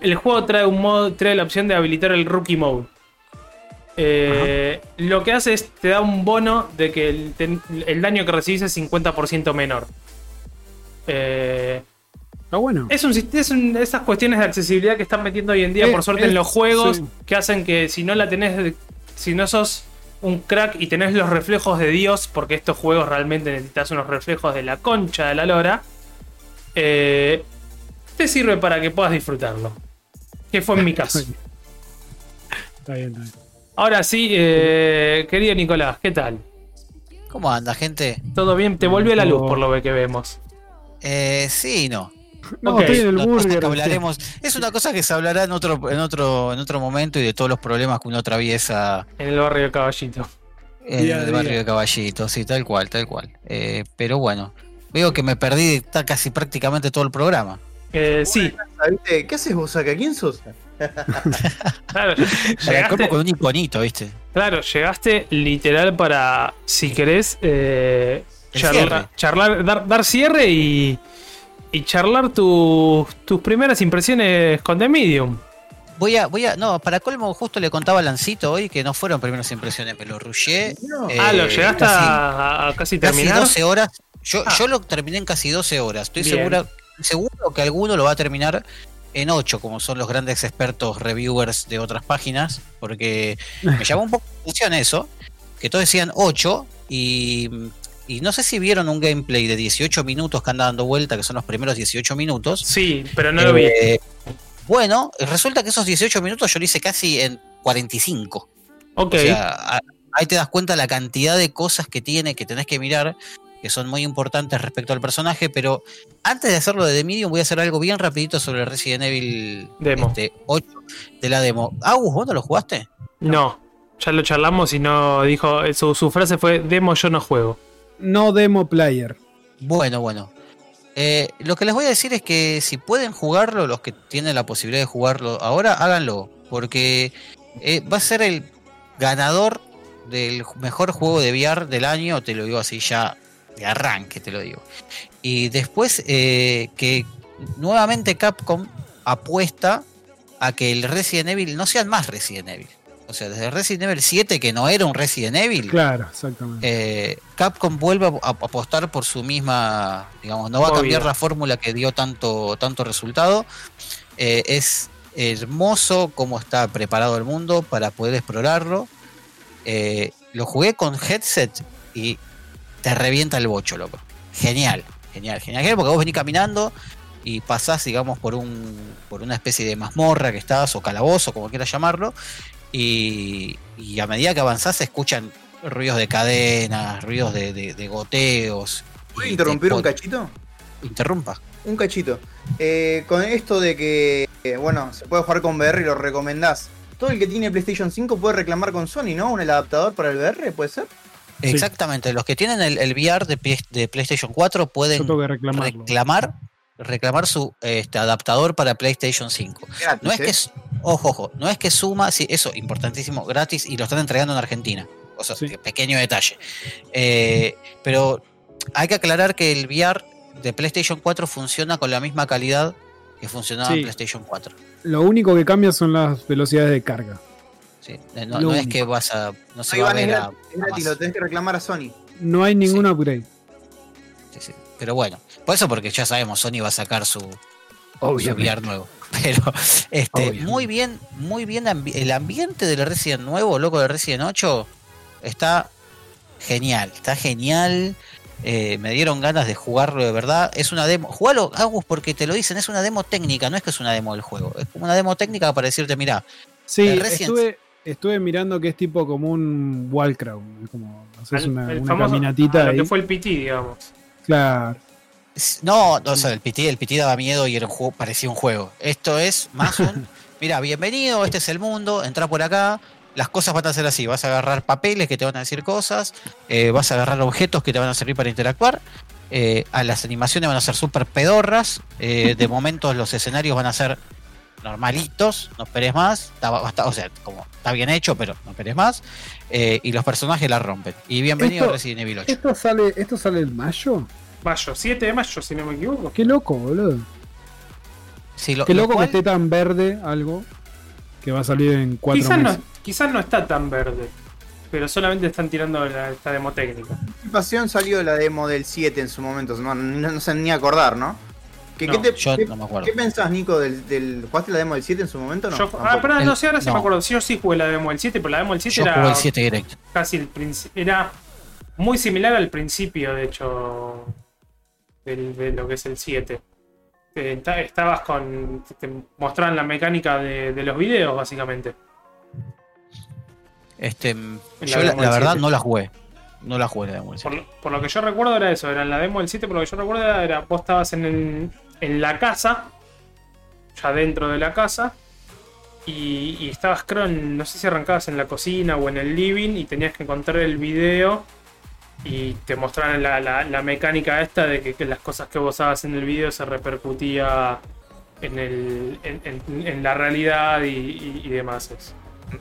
El juego trae un modo, trae la opción de habilitar el rookie mode. Eh, lo que hace es te da un bono de que el, daño que recibís es 50% menor. Eh, Está bueno. es un, sist- es un- esas cuestiones de accesibilidad que están metiendo hoy en día, Eh, por suerte, eh, en los juegos, sí. que hacen que si no la tenés, si no sos un crack y tenés los reflejos de Dios, porque estos juegos realmente necesitas unos reflejos de la concha de la lora, eh, te sirve para que puedas disfrutarlo. Que fue en mi caso. Está bien, está bien. Ahora sí, eh, querido Nicolás, ¿qué tal? ¿Cómo anda, gente? ¿Todo bien? Te volvió la luz por lo que vemos. Eh, sí y no. No, Ok, estoy en el burger. que hablaremos, es una cosa que se hablará en otro, en otro, en otro momento y de todos los problemas que uno atraviesa En el barrio de Caballito. en Día el día. barrio de Caballito, sí, tal cual, tal cual. Eh, pero bueno, veo que me perdí está casi prácticamente todo el programa. Eh, sí. ¿Qué haces vos acá? ¿Quién sos? claro. El Llegaste, cuerpo con un iconito, ¿viste? claro, llegaste literal para, si querés, eh, charlar, dar, dar cierre y, y charlar tus tus primeras impresiones con The Medium. Voy a, voy a, no, para colmo, justo le contaba a Lancito hoy que no fueron primeras impresiones, me lo rushé. No. eh, ah, lo llegaste casi- a, a casi casi terminar. 12 horas. Yo, Ah. yo lo terminé en casi 12 horas. Estoy Bien. segura, seguro que alguno lo va a terminar en 8, como son los grandes expertos reviewers de otras páginas, porque me llamó un poco la atención eso, que todos decían 8 y, y no sé si vieron un gameplay de 18 minutos que anda dando vuelta, que son los primeros 18 minutos. Sí, pero no lo vi. Eh, Bueno, resulta que esos 18 minutos yo lo hice casi en 45. Ok. O sea, ahí te das cuenta la cantidad de cosas que tiene que tenés que mirar, que son muy importantes respecto al personaje, pero antes de hacerlo de The Medium voy a hacer algo bien rapidito sobre Resident Evil Demo. este, 8 de la demo. Agus, ¿vos no lo jugaste? No, ya lo charlamos y no dijo. Su, su frase fue: Demo, yo no juego. No demo player. Bueno, bueno. Eh, lo que les voy a decir es que si pueden jugarlo, los que tienen la posibilidad de jugarlo ahora, háganlo, porque eh, va a ser el ganador del mejor juego de VR del año, te lo digo así ya de arranque, te lo digo. Y después eh, que nuevamente Capcom apuesta a que el Resident Evil no sean más Resident Evil. O sea, desde Resident Evil 7, que no era un Resident Evil, Claro, exactamente. eh, Capcom vuelve a, a apostar por su misma, digamos, no va a cambiar la fórmula que dio tanto, tanto resultado. Eh, es hermoso cómo está preparado el mundo para poder explorarlo. Eh, lo jugué con headset y te revienta el bocho, loco. Genial, genial, genial, genial, porque vos venís caminando y pasás, digamos, por un por una especie de mazmorra que estás, o calabozo, como quieras llamarlo, y, y a medida que avanzás se escuchan ruidos de cadenas, ruidos de, de- de goteos. ¿Puedo interrumpir te un cachito? Interrumpa. Un cachito. Eh, con esto de que, eh, bueno, se puede jugar con VR y lo recomendás. Todo el que tiene PlayStation 5 puede reclamar con Sony, ¿no? Un adaptador para el VR, ¿puede ser? Sí. Exactamente, los que tienen el, el VR de, Play- de PlayStation 4 pueden reclamar, reclamar su este, adaptador para PlayStation 5. Gratis, No es ¿eh? que, s- ojo, ojo, no es que suma, sí, eso, importantísimo, gratis, y lo están entregando en Argentina. O sea, Sí. pequeño detalle. Eh, pero hay que aclarar que el VR de PlayStation 4 funciona con la misma calidad que funcionaba Sí. en PlayStation 4. Lo único que cambia son las velocidades de carga. ¿Sí? Eh, No, es que vas a. No se Ahí va a ver a- gratis, lo tenés que reclamar a Sony. No hay ningún upgrade. Sí, sí. Pero bueno, por eso porque ya sabemos, Sony va a sacar su, su VR nuevo. Pero este, Obviamente. muy bien, muy bien ambi- el ambiente del Resident nuevo, loco del Resident 8, está genial, está genial. Eh, me dieron ganas de jugarlo de verdad. Es una demo. Jugalo, Agus, porque te lo dicen, es una demo técnica, no es que es una demo del juego. Es como una demo técnica para decirte, mira, Sí, El Resident- estuve, estuve mirando que es tipo como un es Como haces una, el una famoso- caminatita lo ahí. que fue el PT, digamos. Claro. No, no, o sea, el PT, el PT daba miedo y era un juego, parecía un juego. Esto es más un. Mira, bienvenido, este es el mundo, entra por acá. Las cosas van a ser así: vas a agarrar papeles que te van a decir cosas, eh, vas a agarrar objetos que te van a servir para interactuar. eh, a las animaciones van a ser súper pedorras. eh, de momento los escenarios van a ser normalitos, no esperes más. Está, o sea, como está bien hecho, pero no esperes más. eh, y los personajes la rompen. Y bienvenido Esto- a Resident Evil 8. ¿Esto sale, ¿Esto sale en mayo? Mayo, 7 de mayo, si no me equivoco. Qué loco, boludo. Sí, lo- Qué lo loco cual- que esté tan verde algo que va a salir en cuatro Quizás no, meses. quizás no está tan verde. Pero solamente están tirando la, esta demo técnica. Anticipación salió la demo del 7 en su momento, no, no, no sé ni acordar, ¿no? ¿Qué, No, qué te- yo qué- no me acuerdo. ¿Qué pensás, Nico, del, del. ¿Jugaste la demo del 7 en su momento o no? Yo- ah, pero no sé, ahora sí No. me acuerdo. Yo sí jugué la demo del 7, pero la demo del 7 Yo era jugué el 7 directo. casi el principio. Era muy similar al principio, de hecho, del- de lo que es el 7. eh, esta- estabas con. Te mostraban la mecánica de, de los videos, básicamente. Este, la yo la, la verdad 7. no la jugué. No la jugué la demo del Por, 7. lo- por lo que yo recuerdo era eso, era en la demo del 7, por lo que yo recuerdo era, era vos estabas en, el- en la casa, ya dentro de la casa, y, estabas, creo, en- no sé si arrancabas en la cocina o en el living y tenías que encontrar el video y te mostraban la, la- la mecánica esta de que, las cosas que vos hagas en el video se repercutía en, el, en, la realidad y demás. eso.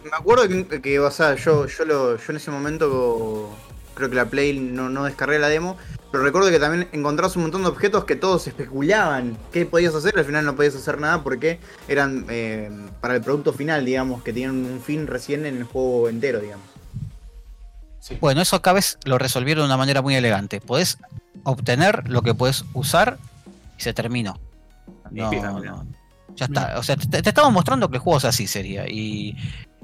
Me acuerdo que, que, o sea, yo, yo, lo, yo en ese momento creo que la Play no, no descargué la demo, pero recuerdo que también encontrabas un montón de objetos que todos especulaban qué podías hacer, al final no podías hacer nada porque eran eh, para el producto final, digamos, que tenían un fin recién en el juego entero, digamos. Sí. Bueno, eso acá ves lo resolvieron de una manera muy elegante. Podés obtener lo que puedes usar y se terminó. No, no. Ya está. O sea, te, te estamos mostrando que el juego es así sería. Y,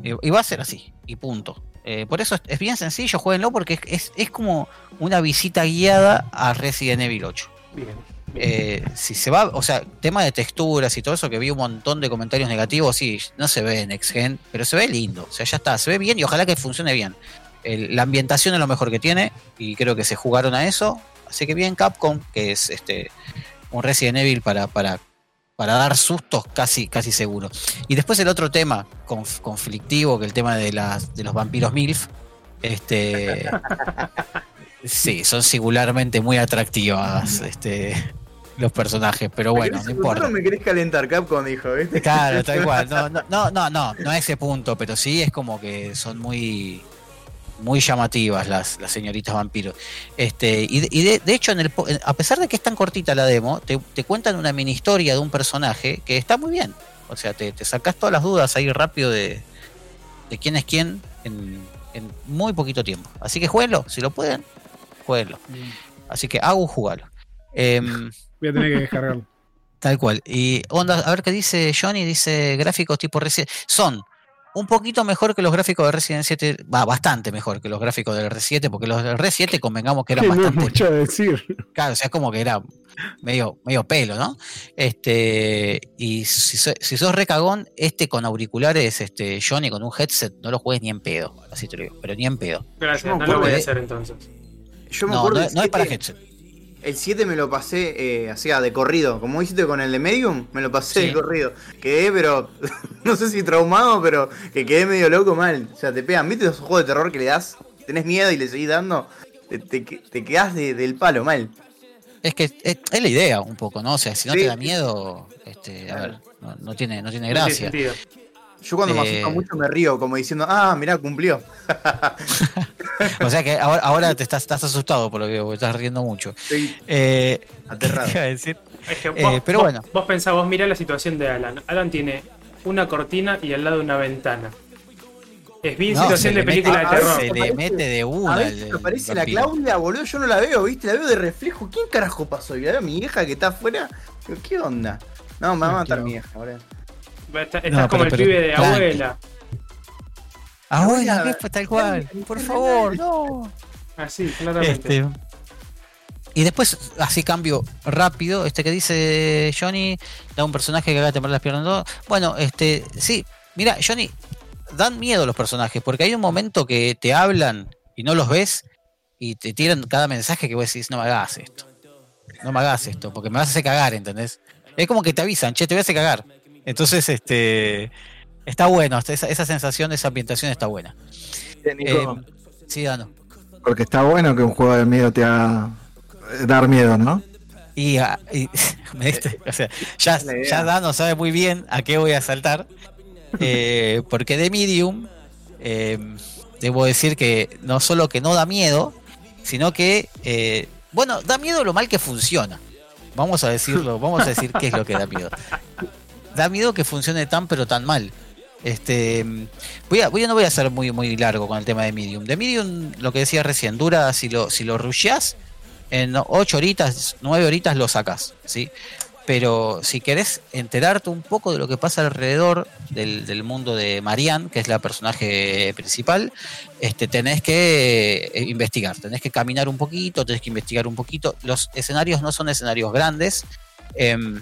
y- y va a ser así. Y punto. Eh, por eso es, es bien sencillo, jueguenlo porque es, es, como una visita guiada a Resident Evil 8. Bien. bien. Eh, si se va, o sea, tema de texturas y todo eso, que vi un montón de comentarios negativos, sí, no se ve en Next Gen, pero se ve lindo, o sea, ya está, se ve bien y ojalá que funcione bien. El- la ambientación es lo mejor que tiene y creo que se jugaron a eso, así que bien Capcom, que es este un Resident Evil para, para, para dar sustos casi, casi seguro. Y después el otro tema conf- conflictivo, que el tema de, las, de los vampiros MILF, este... Sí, son singularmente muy atractivas este, los personajes, pero bueno, no importa. No me querés calentar, Capcom dijo, ¿viste? Claro, tal cual. No, no, no, no, no, no a ese punto, pero sí es como que son muy muy llamativas las, las señoritas vampiros. Este, y de, y de- de hecho, en el, a pesar de que es tan cortita la demo, te, te cuentan una mini historia de un personaje que está muy bien. O sea, te, te sacas todas las dudas ahí rápido de, de quién es quién en, en muy poquito tiempo. Así que jueguenlo, si lo pueden, jueguenlo. Así que hago jugalo. Em, Voy a tener que descargarlo. Tal cual. Y onda, a ver qué dice Johnny, dice gráficos tipo Resident Son un poquito mejor que los gráficos de Resident 7, va, bastante mejor que los gráficos del R7, porque los del R7 convengamos que eran no es bastante. mucho decir. Claro, o sea, como que era medio, medio pelo, ¿no? Este, y si, si sos recagón, este con auriculares, este, Johnny con un headset, no lo juegues ni en pedo, así te lo digo, pero ni en pedo. Gracias, no lo voy a acuerdo, hacer entonces. Yo me No, acuerdo no, no es para 7, headset. El 7 me lo pasé, eh, ah, de corrido. Como hiciste con el de Medium, me lo pasé Sí. de corrido. Quedé, pero. no sé si traumado, pero que quedé medio loco mal. O sea, te pegan. ¿Viste esos juegos de terror que le das? Tenés miedo y le seguís dando. Te, te, te quedás de- del palo mal. Es que es, es la idea un poco, ¿no? O sea, si no Sí. te da miedo, este, a ver, no, no tiene, no tiene No tiene gracia. sentido. Yo cuando me Eh. asusto mucho me río, como diciendo, ah, mirá, cumplió. O sea que ahora, ahora te estás, estás asustado por lo que veo, estás riendo mucho. Estoy Eh, aterrado. ¿qué iba a decir? Es que Eh, vos, pero vos- bueno. vos pensás, vos mirá la situación de Alan. Alan tiene una cortina y al lado una ventana. Es bien No, situación de película mete- de terror. Se le mete de una. A veces el aparece la. Claudia, boludo, yo no la veo, ¿viste? La veo de reflejo. ¿Quién carajo pasó? Y la veo a mi vieja que está afuera. Digo, ¿Qué onda? No, me va a matar mi vieja, boludo. Está- Estás No, como pero- el pibe de tranqui. abuela. Abuela, Abuela, ¿qué? tal cual. Por favor, no. Así, claramente. Este, y después, así cambio rápido, este que dice Johnny, da un personaje que haga temblar las piernas. ¿no? Bueno, este, sí, mira, Johnny, dan miedo los personajes, porque hay un momento que te hablan y no los ves y te tiran cada mensaje que vos decís, no me hagas esto. No me hagas esto, porque me vas a hacer cagar, ¿entendés? Es como que te avisan, che, te voy a hacer cagar. Entonces, este, está bueno, esa, esa sensación, esa ambientación está buena. Eh, sí, Dano. Porque está bueno que un juego de miedo te haga eh, dar miedo, ¿no? Y, ah, y- me diste- o sea, ya, ya Dano sabe muy bien a qué voy a saltar. eh, porque de Medium, eh, debo decir que no solo que no da miedo, sino que, eh, bueno, da miedo lo mal que funciona. Vamos a decirlo, vamos a decir qué es lo que da miedo. Da miedo que funcione tan pero tan mal. Este, voy a, voy a- no voy a ser muy, muy largo con el tema de Medium. De Medium, lo que decía recién, dura si lo, si lo rusheás, en 8 horitas, 9 horitas lo sacas, ¿sí? Pero si querés enterarte un poco de lo que pasa alrededor del, del mundo de Marianne, que es la personaje principal, este, tenés que eh, investigar, tenés que caminar un poquito, tenés que investigar un poquito. Los escenarios no son escenarios grandes, em,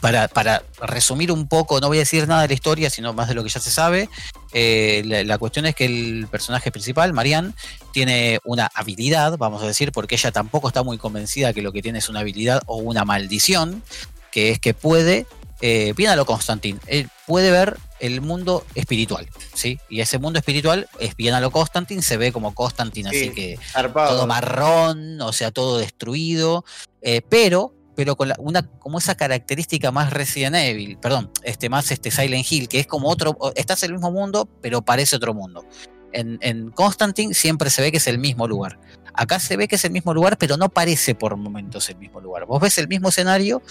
para, para, resumir un poco, no voy a decir nada de la historia, sino más de lo que ya se sabe, eh, la, cuestión es que el personaje principal, Marianne, tiene una habilidad, vamos a decir, porque ella tampoco está muy convencida que lo que tiene es una habilidad o una maldición, que es que puede, eh, bien a lo Constantin, él puede ver el mundo espiritual, ¿sí? Y ese mundo espiritual es bien a lo Constantin, se ve como Constantin, así que todo marrón, o sea, todo destruido, eh, pero pero con una, como esa característica más Resident Evil, perdón, este, más este Silent Hill, que es como otro, estás en el mismo mundo, pero parece otro mundo. En, en, Constantine siempre se ve que es el mismo lugar. Acá se ve que es el mismo lugar, pero no parece por momentos el mismo lugar. Vos ves el mismo escenario,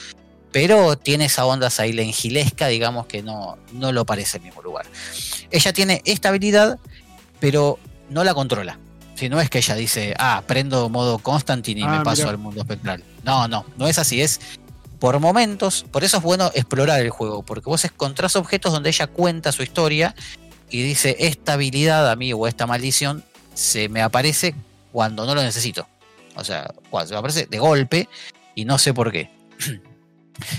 pero tiene esa onda Silent Hillesca, digamos que no, no lo parece el mismo lugar. Ella tiene esta habilidad, pero no la controla. Si no es que ella dice, ah, prendo modo Constantine y me ah, paso al mundo espectral. No, no, no es así, es por momentos, por eso es bueno explorar el juego, porque vos encontrás objetos donde ella cuenta su historia y dice, esta habilidad a mí o esta maldición se me aparece cuando no lo necesito. O sea, cuando se me aparece de golpe y no sé por qué.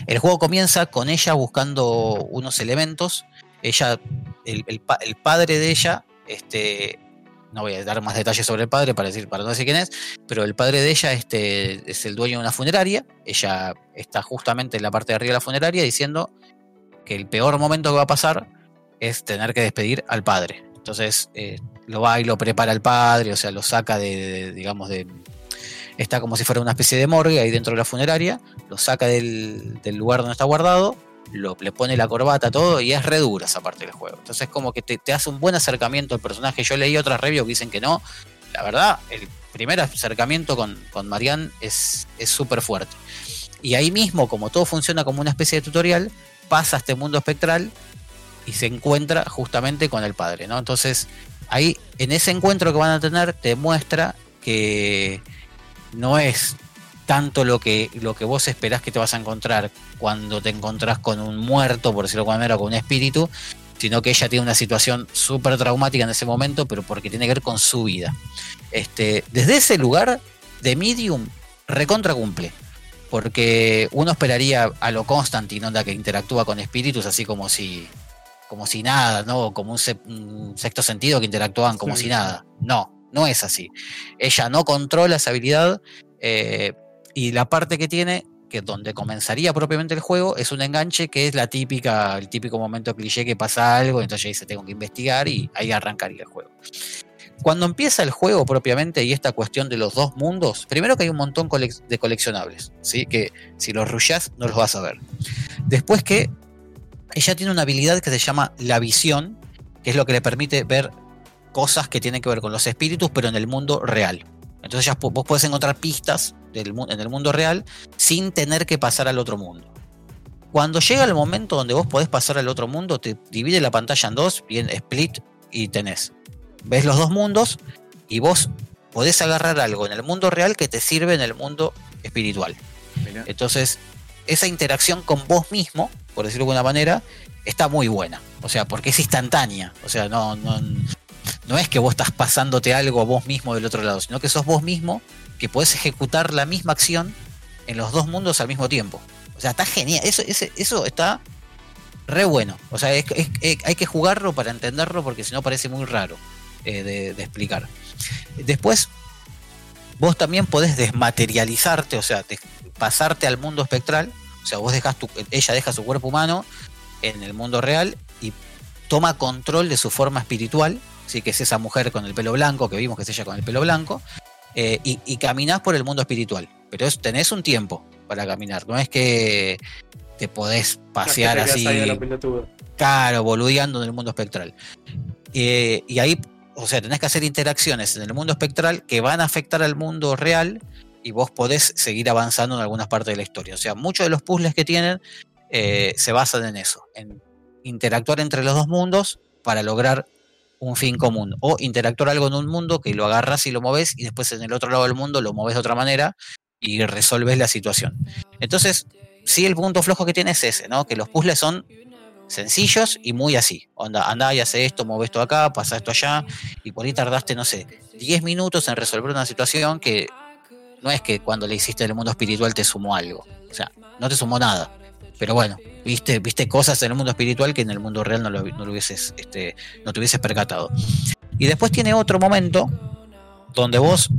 El juego comienza con ella buscando unos elementos. Ella, el, el padre de ella, este, no voy a dar más detalles sobre el padre para decir para no decir quién es, pero el padre de ella este, es el dueño de una funeraria. Ella está justamente en la parte de arriba de la funeraria diciendo que el peor momento que va a pasar es tener que despedir al padre. Entonces eh, lo va y lo prepara al padre, o sea, lo saca de, digamos, de. Está como si fuera una especie de morgue ahí dentro de la funeraria, lo saca del lugar donde está guardado le pone la corbata, todo, y es re dura esa parte del juego. Entonces, como que te, hace un buen acercamiento al personaje. Yo leí otras reviews que dicen que no. La verdad, el primer acercamiento con, con Marianne es súper fuerte. Y ahí mismo, como todo funciona como una especie de tutorial, pasa a este mundo espectral y se encuentra justamente con el padre, ¿no? Entonces, ahí, en ese encuentro que van a tener, te muestra que no es tanto lo que, lo que vos esperás que te vas a encontrar cuando te encontrás con un muerto, por decirlo de alguna manera, con un espíritu, sino que ella tiene una situación súper traumática en ese momento, pero porque tiene que ver con su vida. Este, desde ese lugar, de Medium recontra cumple. Porque uno esperaría a lo Constantine, onda que interactúa con espíritus, así como si, como si nada, ¿no? Como un, sexto sentido que interactúan como si nada. No, no es así. Ella no controla esa habilidad. Eh, y la parte que tiene, que donde comenzaría propiamente el juego, es un enganche que es la típica, el típico momento cliché que pasa algo, entonces ya dice tengo que investigar y ahí arrancaría el juego. Cuando empieza el juego propiamente y esta cuestión de los dos mundos, primero que hay un montón de coleccionables, ¿sí? que si los rushas no los vas a ver. Después que ella tiene una habilidad que se llama la visión, que es lo que le permite ver cosas que tienen que ver con los espíritus, pero en el mundo real. Entonces ya vos podés encontrar pistas en el mundo real sin tener que pasar al otro mundo. Cuando llega el momento donde vos podés pasar al otro mundo, te divide la pantalla en dos, bien split, y tenés. Ves los dos mundos y vos podés agarrar algo en el mundo real que te sirve en el mundo espiritual. Entonces, esa interacción con vos mismo, por decirlo de alguna manera, está muy buena. O sea, porque es instantánea. O sea, no, no, no es que vos estás pasándote algo a vos mismo del otro lado, sino que sos vos mismo que podés ejecutar la misma acción en los dos mundos al mismo tiempo. O sea, está genial. Eso, eso está re bueno. O sea, hay que jugarlo para entenderlo porque si no parece muy raro eh, de, explicar. Después, vos también podés desmaterializarte, o sea, pasarte al mundo espectral. O sea, vos dejas tu, ella deja su cuerpo humano en el mundo real y toma control de su forma espiritual. Sí, que es esa mujer con el pelo blanco, que vimos que es ella con el pelo blanco, eh, y, y, caminás por el mundo espiritual. Pero tenés un tiempo para caminar, no es que te podés pasear así. Claro, boludeando en el mundo espectral. Eh, y ahí, o sea, tenés que hacer interacciones en el mundo espectral que van a afectar al mundo real y vos podés seguir avanzando en algunas partes de la historia. O sea, muchos de los puzzles que tienen eh, se basan en eso, en interactuar entre los dos mundos para lograr un fin común. O interactuar algo en un mundo que lo agarras y lo moves y después en el otro lado del mundo lo moves de otra manera y resolves la situación. Entonces, sí el punto flojo que tiene es ese, ¿no? Que los puzzles son sencillos y muy así. Onda, anda y hace esto, mueve esto acá, pasa esto allá, y por ahí tardaste, no sé, 10 minutos en resolver una situación que no es que cuando le hiciste el mundo espiritual te sumó algo. O sea, no te sumó nada. Pero bueno, viste, viste cosas en el mundo espiritual que en el mundo real no lo, no lo hubieses, este, no te hubieses percatado. Y después tiene otro momento donde vos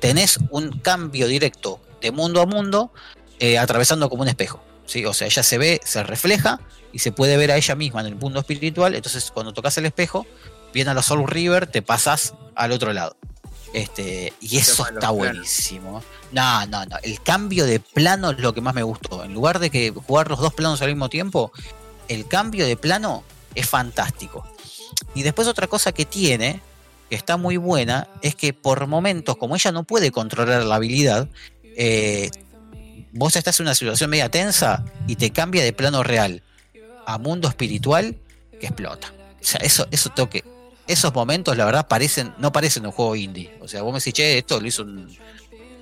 tenés un cambio directo de mundo a mundo eh, atravesando como un espejo. ¿sí? O sea, ella se ve, se refleja y se puede ver a ella misma en el mundo espiritual. Entonces, cuando tocas el espejo, viene a la Soul River, te pasas al otro lado. Este, y eso está planos. No, no, no. El cambio de plano es lo que más me gustó. En lugar de que jugar los dos planos al mismo tiempo, el cambio de plano es fantástico. Y después otra cosa que tiene, que está muy buena, es que por momentos, como ella no puede controlar la habilidad, eh, vos estás en una situación media tensa y te cambia de plano real a mundo espiritual que explota. O sea, eso, eso toque. Esos momentos, la verdad, parecen, no parecen un juego indie. O sea, vos me decís, che, esto lo hizo un,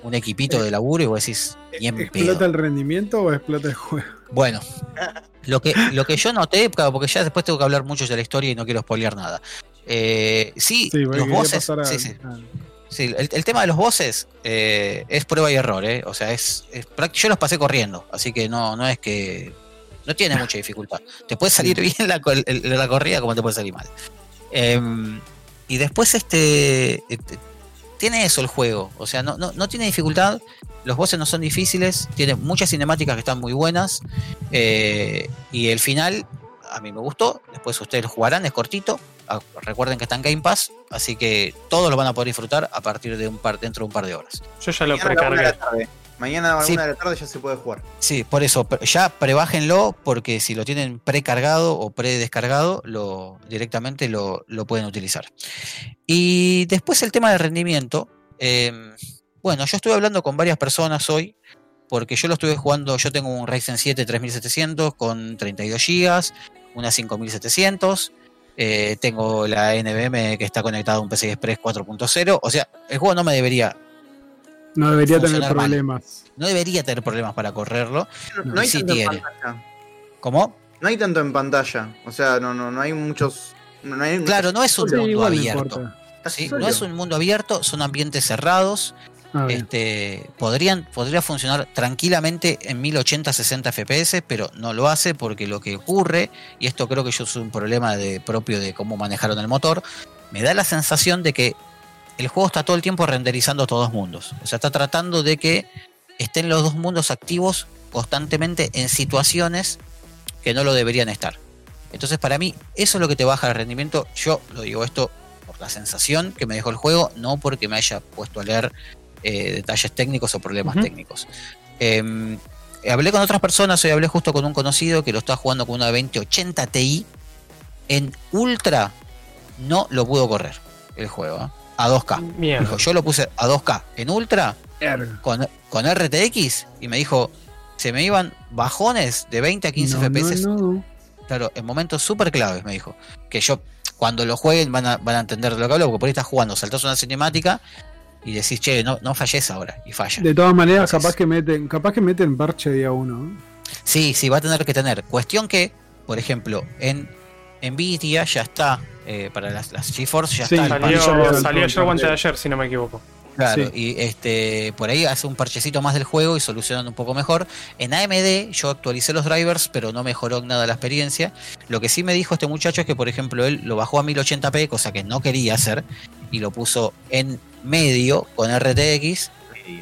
un equipito de laburo y vos decís, ni en pedo. ¿Explota el rendimiento o explota el juego? Bueno, lo que, lo que yo noté, claro, porque ya después tengo que hablar mucho de la historia y no quiero spoilear nada. Eh, sí, los a- sí, sí. a- Sí, el, el tema de los bosses eh, es prueba y error, ¿eh? O sea, es, yo los pasé corriendo, así que no, no es que. No tiene mucha dificultad. Te puede salir bien la, la corrida como te puede salir mal. Em, y después, este. Tiene eso el juego. O sea, no, no, no tiene dificultad. Los bosses no son difíciles. Tiene muchas cinemáticas que están muy buenas. eh, y el final, a mí me gustó. Después ustedes lo jugarán, es cortito. Ah, Recuerden que está en Game Pass, así que todos lo van a poder disfrutar a partir de un par, dentro de un par de horas. Yo ya lo precargué. Mañana a la Sí. una de la tarde ya se puede jugar. Sí, por eso, ya prebájenlo, porque si lo tienen precargado o predescargado, lo, directamente lo, lo pueden utilizar. Y después el tema del rendimiento. eh, bueno, yo estuve hablando con varias personas hoy, porque yo lo estuve jugando, yo tengo un Ryzen 7 3700 con 32 GB, una 5700, eh, tengo la NVMe que está conectada a un PCI Express 4.0, o sea, el juego no me debería, No debería tener mal. problemas. no debería tener problemas para correrlo. No, no hay Sí tanto tiene. en pantalla. ¿Cómo? No hay tanto en pantalla. O sea, no, no, no hay muchos. No hay, Claro, no es un Sí, mundo abierto. ¿sí? No es un mundo abierto, son ambientes cerrados. Ah. Este, podrían, podría funcionar tranquilamente en 1080 60 FPS, pero no lo hace porque lo que ocurre, y esto creo que yo es un problema de, propio de cómo manejaron el motor, me da la sensación de que el juego está todo el tiempo renderizando todos mundos. O sea, está tratando de que estén los dos mundos activos constantemente en situaciones que no lo deberían estar. Entonces, para mí, eso es lo que te baja el rendimiento. Yo lo digo esto por la sensación que me dejó el juego, no porque me haya puesto a leer eh, detalles técnicos o problemas técnicos. Eh, hablé con otras personas, hoy hablé justo con un conocido que lo está jugando con una 2080 Ti. En Ultra no lo pudo correr el juego, ¿eh? A 2K. Mierda. Dijo, yo lo puse a 2K en Ultra con, con RTX y me dijo, se me iban bajones de 20 a 15 No, FPS. no, no. Claro, en momentos súper claves, me dijo. Que yo, cuando lo jueguen, van a, van a entender de lo que hablo, porque por ahí estás jugando, saltás una cinemática y decís, che, no, no falles ahora, y falla. De todas maneras, Entonces- capaz que meten, capaz que meten parche día uno. Sí, sí, va a tener que tener. Cuestión que, por ejemplo, en Nvidia ya está, eh, para las, las GeForce ya Sí, está Salió- parche. Salió, ayer o antes de ayer, si no me equivoco. Claro, Sí. y este por ahí hace un parchecito más del juego y solucionan un poco mejor. En AMD yo actualicé los drivers, pero no mejoró nada la experiencia. Lo que sí me dijo este muchacho es que, por ejemplo, él lo bajó a 1080p, cosa que no quería hacer, y lo puso en medio con RTX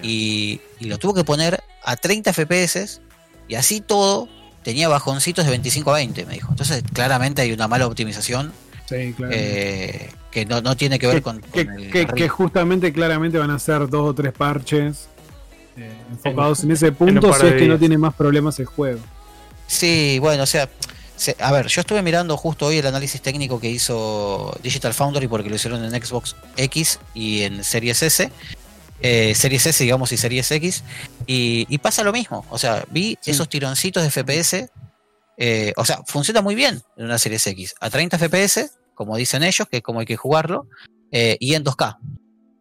y, y lo tuvo que poner a 30 FPS y así todo tenía bajoncitos de 25 a 20, me dijo. Entonces, claramente hay una mala optimización Sí, claro. eh, que no, no tiene que ver que, con, que- con el que- ritmo. que justamente, claramente van a ser dos o tres parches eh, enfocados en, ese un punto si es que no tiene más problemas el juego. Sí, bueno, o sea, se- a ver, yo estuve mirando justo hoy el análisis técnico que hizo Digital Foundry porque lo hicieron en Xbox X y en Series S, eh, Series S, digamos, y Series X, y, y pasa lo mismo. O sea, vi Sí. esos tironcitos de FPS, eh, o sea, funciona muy bien en una Series X, a 30 FPS, como dicen ellos, que es como hay que jugarlo, eh, y en 2K.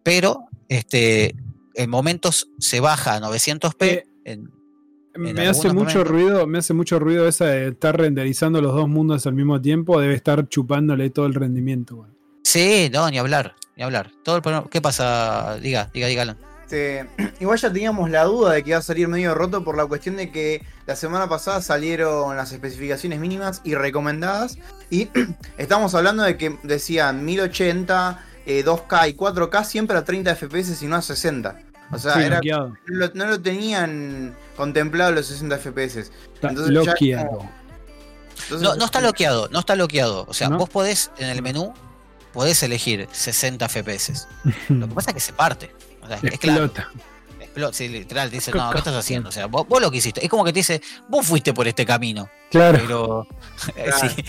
Pero, este, en momentos se baja a 900p. Eh, en- Me hace mucho momentos. ruido, me hace mucho ruido esa de estar renderizando los dos mundos al mismo tiempo, debe estar chupándole todo el rendimiento. Sí, no, ni hablar, ni hablar. Todo el problema- ¿Qué pasa? Diga, diga, diga. Alan. Este, igual ya teníamos la duda de que iba a salir medio roto por la cuestión de que la semana pasada salieron las especificaciones mínimas y recomendadas. Y estamos hablando de que decían 1080, eh, 2K y 4K siempre a 30 FPS y no a 60. O sea, Sí, era- bloqueado. no, lo, no lo tenían contemplado los 60 FPS. Entonces ya No, no está bloqueado, no está bloqueado. O sea, ¿No? vos podés en el menú, podés elegir 60 FPS. Lo que pasa es que se parte. Sea, es claro. Explota. Explota, sí, literal, te dice, no, ¿qué estás haciendo? O sea, vos, vos lo que hiciste. Es como que te dice, vos fuiste por este camino. Claro. Pero eh, Claro. sí.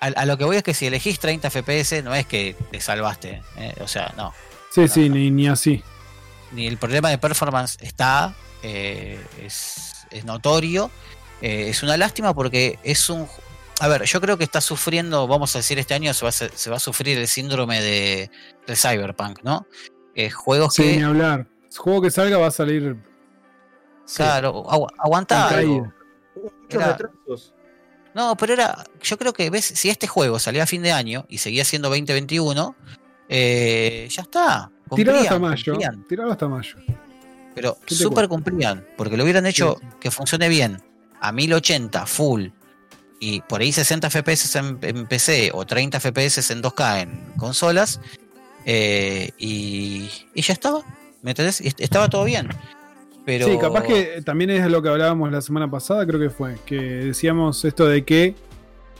a, a lo que voy es que si elegís 30 FPS, no es que te salvaste. eh, O sea, no. Sí, sí, ni, ni así. Ni el problema de performance está, eh, es, es notorio. eh, es una lástima porque es un. A ver, yo creo que está sufriendo, vamos a decir, este año se va a, se se va a sufrir el síndrome de, de Cyberpunk, ¿no? Eh, juegos Sí, que. ni hablar. El juego que salga va a salir Claro, agu- algo. Hubo muchos Era- retrasos. No, pero era. Yo creo que ves, si este juego salía a fin de año y seguía siendo 2021, eh, ya está. Tiralo hasta mayo. cumplían. Tiralo hasta mayo. Pero ¿Qué te súper cumplían, porque lo hubieran hecho Sí, que funcione bien a 1080 full y por ahí 60 FPS en, en PC o 30 FPS en 2K en consolas eh, y, y ya estaba. ¿Me entendés? Estaba todo bien. Pero Sí, capaz que también es lo que hablábamos la semana pasada, creo que fue, que decíamos esto de que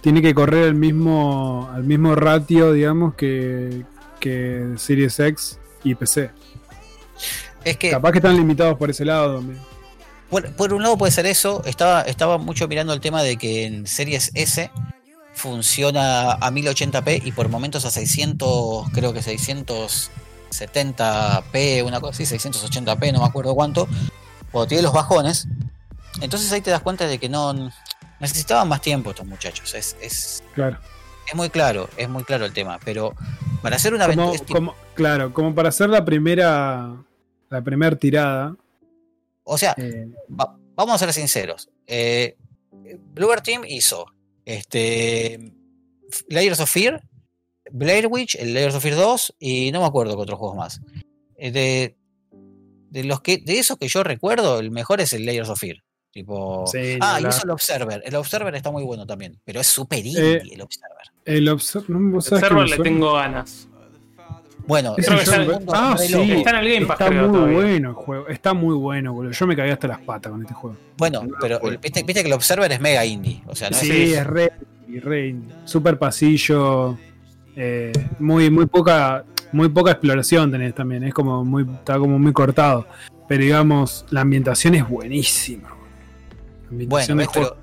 tiene que correr el mismo, al mismo ratio, digamos, que, que Series X y PC. es que Capaz que están limitados por ese lado también. Por, por un lado puede ser eso, estaba, estaba mucho mirando el tema de que en Series S funciona a 1080p y por momentos a 600, creo que 670p, una cosa así, 680p, no me acuerdo cuánto, cuando tiene los bajones. Entonces ahí te das cuenta de que no necesitaban más tiempo estos muchachos, es, es, Claro. es muy claro, es muy claro el tema, pero para hacer una Como, aventura... como- claro, como para hacer la primera la primera tirada. O sea, eh, va- vamos a ser sinceros. Eh, Bluebird Team hizo este, Layers of Fear, Blair Witch, el Layers of Fear 2 y no me acuerdo qué otros juegos más. Eh, de, de los que de esos que yo recuerdo, el mejor es el Layers of Fear. Tipo, Sí, ah, y hizo el Observer. El Observer está muy bueno también, pero es super indie el Observer. el obser- no, vos El sabés que server me le tengo ganas. Bueno, es está- mundo ah, sí. Está en el Game Pass, Está creo, muy todavía. bueno el juego. Está muy bueno, boludo. Yo me cagué hasta las patas con este juego. Bueno, pero el- viste, viste que el Observer es mega indie. O sea, no es- Sí, es re, y re super pasillo. eh, muy, muy poca, muy poca exploración tenés también. Es como muy, está como muy cortado. Pero digamos, la ambientación es buenísima. La ambientación Bueno,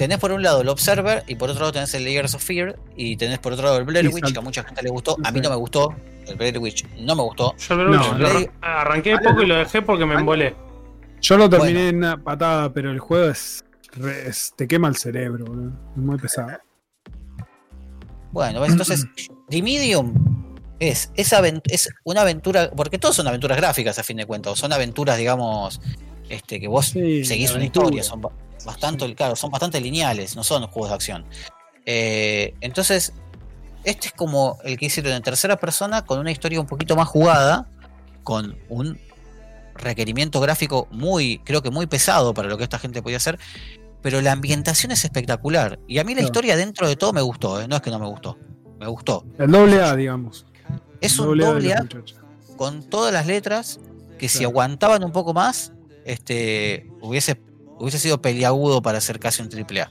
tenés por un lado el Observer y por otro lado tenés el Layers of Fear y tenés por otro lado el Blair Witch, que a mucha gente le gustó. A mí no me gustó. El Blair Witch no me gustó. Yo el No, Overwatch no. lo arran- arranqué poco y lo dejé porque me embolé. Yo lo terminé bueno. en una patada, pero el juego es, re- es- te quema el cerebro, boludo. Es muy pesado. Bueno, entonces The Medium es, es, avent- es una aventura, porque todos son aventuras gráficas a fin de cuentas, son aventuras, digamos, este, que vos Sí, seguís una historia, son ba- bastante, claro, son bastante lineales, no son juegos de acción. Eh, entonces, este es como el que hicieron en tercera persona con una historia un poquito más jugada, con un requerimiento gráfico muy, creo que muy pesado para lo que esta gente podía hacer, pero la ambientación es espectacular. Y a mí la Claro. historia dentro de todo me gustó, ¿eh? no es que no me gustó, me gustó. El doble A, digamos. Es El un doble A con todas las letras que si aguantaban un poco más, este hubiese, hubiese sido peliagudo para hacer casi un triple A.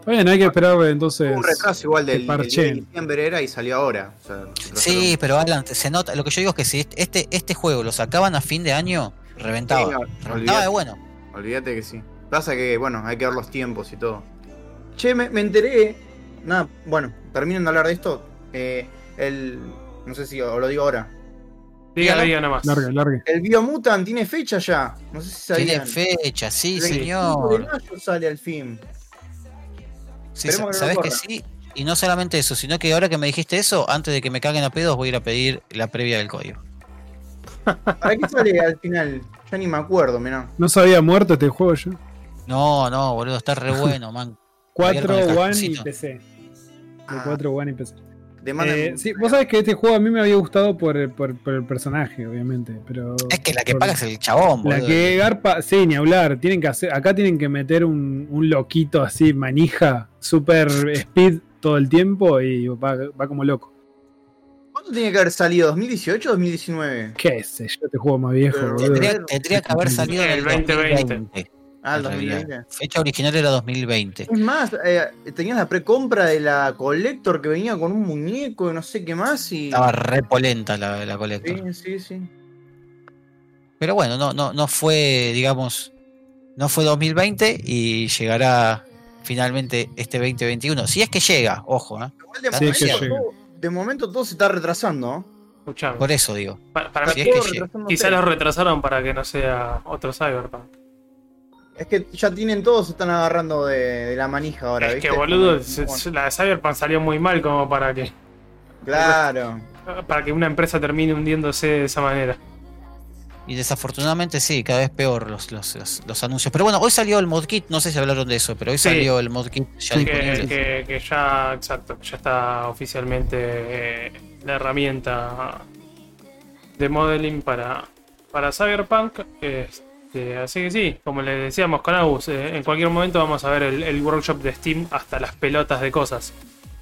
Está bien, hay que esperar entonces. Hubo un retraso igual del, del de diciembre era y salió ahora. O sea, Sí, pero Alan, se nota, lo que yo digo es que si este, este juego lo sacaban a fin de año, reventaba. Sí, no, reventaba olvídate. de bueno. Olvídate que sí. Pasa que, bueno, hay que ver los tiempos y todo. Che, me, me enteré. Nada, bueno, terminen de hablar de esto. Eh, el. No sé si o lo digo ahora. Diga, diga nomás. Larga, larga. El Biomutant tiene fecha ya. No sé si Tiene sabían. fecha, sí, El 25 de señor. mayo sale al fin. Sí, esperemos que no sabes que sí. Y no solamente eso, sino que ahora que me dijiste eso, antes de que me caguen a pedos, voy a ir a pedir la previa del código. ¿Para qué sale al final? Ya ni me acuerdo, mirá. No se había muerto este juego ya. No, no, boludo, está re bueno, man. 4 con el One y. PC. De Ah. 4 One y PC. Eh, sí, vos sabés que este juego a mí me había gustado por, el- por- por el personaje, obviamente. Pero Es que la que paga es el chabón, La boludo. que garpa, sí, ni hablar. Tienen que hacer, acá tienen que meter un, un loquito así, manija, super speed todo el tiempo y va, va como loco. ¿Cuándo tiene que haber salido? ¿2018 o 2019? ¿Qué sé yo? Este juego más viejo. Tendría, tendría que haber salido en el El 2020. 2020. Ah, el en realidad. 2020. Fecha original era 2020. Es más, eh, tenías la precompra de la Collector que venía con un muñeco y no sé qué más y. Estaba re polenta la, la Collector. Sí, sí, sí. Pero bueno, no, no, no fue, digamos, no fue 2020 y llegará finalmente este 2021. Si es que llega, ojo, ¿eh? Igual de, Sí, momento, que llega. todo, de momento todo se está retrasando. ¿no? Escuchame. por eso digo. Para, para Si es que quizá los retrasaron para que no sea otro Cyberpunk. Es que ya tienen todos, se están agarrando de, de la manija ahora. es ¿viste? que boludo, Como- se- se- la de Cyberpunk salió muy mal como para que Claro. para que una empresa termine hundiéndose de esa manera. Y desafortunadamente sí, cada vez peor los, los, los- los anuncios. Pero bueno, hoy salió el modkit, no sé si hablaron de eso, pero hoy Sí. salió el modkit ya que, disponible. que- que ya, exacto, ya está oficialmente eh, la herramienta de modeling para, para Cyberpunk. Este, así que sí, como le decíamos con Agus, eh, en cualquier momento vamos a ver el, el workshop de Steam hasta las pelotas de cosas.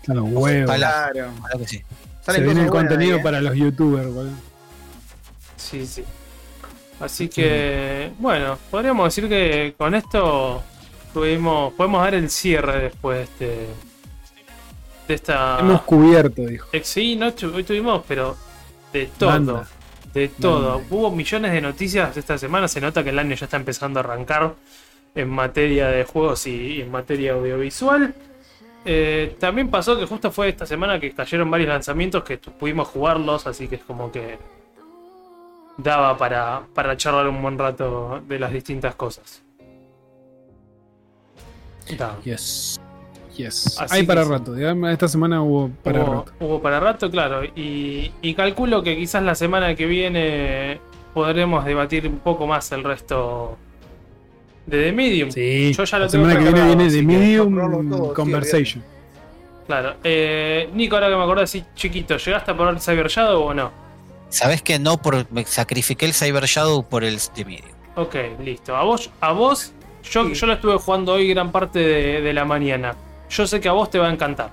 A los huevos. Claro. Que sí. Se viene el contenido ahí, ¿eh? para los youtubers, boludo. Sí, sí. Así que, bueno, podríamos decir que con esto tuvimos, podemos dar el cierre después de, este, de esta... Hemos cubierto, dijo. Sí, no, hoy tuvimos, pero de todo. Banda. De todo. Hubo millones de noticias esta semana. Se nota que el año ya está empezando a arrancar en materia de juegos y, y en materia audiovisual. Eh, también pasó que justo fue esta semana que cayeron varios lanzamientos que pudimos jugarlos, así que es como que daba para, para charlar un buen rato de las distintas cosas. Da. Yes. Yes. Así Hay para sí. rato. digamos, Esta semana hubo para hubo, rato. hubo para rato, claro. Y, y calculo que quizás la semana que viene podremos debatir un poco más el resto de The Medium. Sí. Yo ya lo la tengo semana que viene viene que Medium todo, Conversation. Claro. Eh, Nico, ahora que me acordé así chiquito, ¿llegaste a poner Cyber Shadow o no? Sabes que no por me sacrifiqué el Cyber Shadow por el de Medium. Ok, listo. A vos, a vos yo, Sí. yo lo estuve jugando hoy gran parte de, de la mañana. Yo sé que a vos te va a encantar.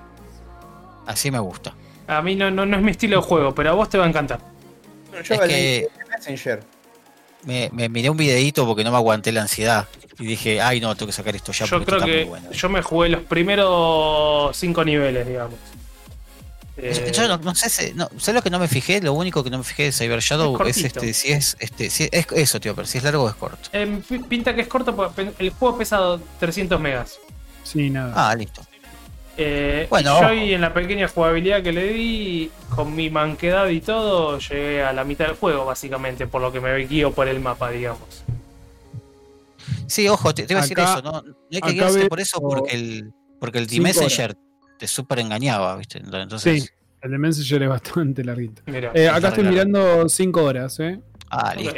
Así me gusta. A mí no, no, no es mi estilo de juego, pero a vos te va a encantar. Yo Es que- Messenger. Me, me miré un videito porque no me aguanté la ansiedad. Y dije, ay no, tengo que sacar esto ya yo creo que bueno. yo me jugué los primeros cinco niveles, digamos. Eh, Yo no, no sé, si- no, ¿sabes lo que no me fijé? Lo único que no me fijé de Cyber Shadow Es es, este, si es, este, si es eso, tío, pero si es largo o es corto. pi- pinta que es corto porque el juego pesa 300 megas. Sí, nada. Ah, listo. Eh, Bueno, y yo ahí en la pequeña jugabilidad que le di, con mi manquedad y todo, llegué a la mitad del juego, básicamente, por lo que me guío por el mapa, digamos. Sí, ojo, te, te iba a decir Acá- eso, ¿no? No hay que guiarse veo por eso porque el, porque el cinco D-Messenger te super engañaba, ¿viste? Entonces, Sí, el de Messenger es bastante larguito. Mira. Eh, acá estoy mirando 5 horas, ¿eh? ah, listo.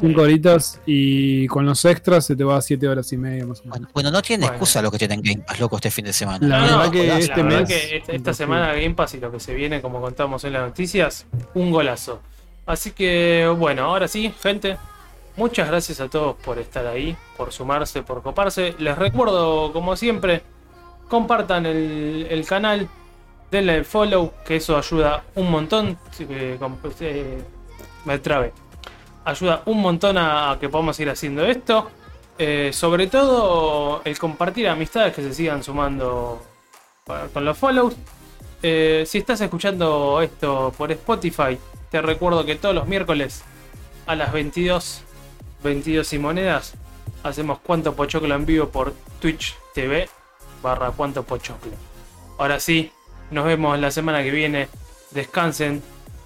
5 horitas y con los extras se te va a 7 horas y media más o menos. Bueno, bueno, no tiene Bueno. excusa los que tienen Game Pass, loco, este fin de semana. La No, verdad no, que la este verdad mes- que esta, semana Game Pass y lo que se viene, como contamos en las noticias, un golazo. Así que, bueno, ahora sí, gente. Muchas gracias a todos por estar ahí, por sumarse, por coparse. Les recuerdo, como siempre, compartan el, el canal, denle el follow, que eso ayuda un montón. eh, eh, me trabe. Ayuda un montón a, que podamos ir haciendo esto. Eh, sobre todo el compartir amistades que se sigan sumando con los follows. Eh, si estás escuchando esto por Spotify, te recuerdo que todos los miércoles a las 22, 22 y monedas, hacemos Cuánto Pochoclo en vivo por Twitch TV barra Cuánto Pochoclo. Ahora sí, nos vemos la semana que viene. Descansen,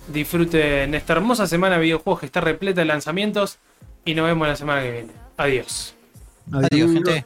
disfruten esta hermosa semana de videojuegos que está repleta de lanzamientos y nos vemos la semana que viene. Adiós. Adiós, gente.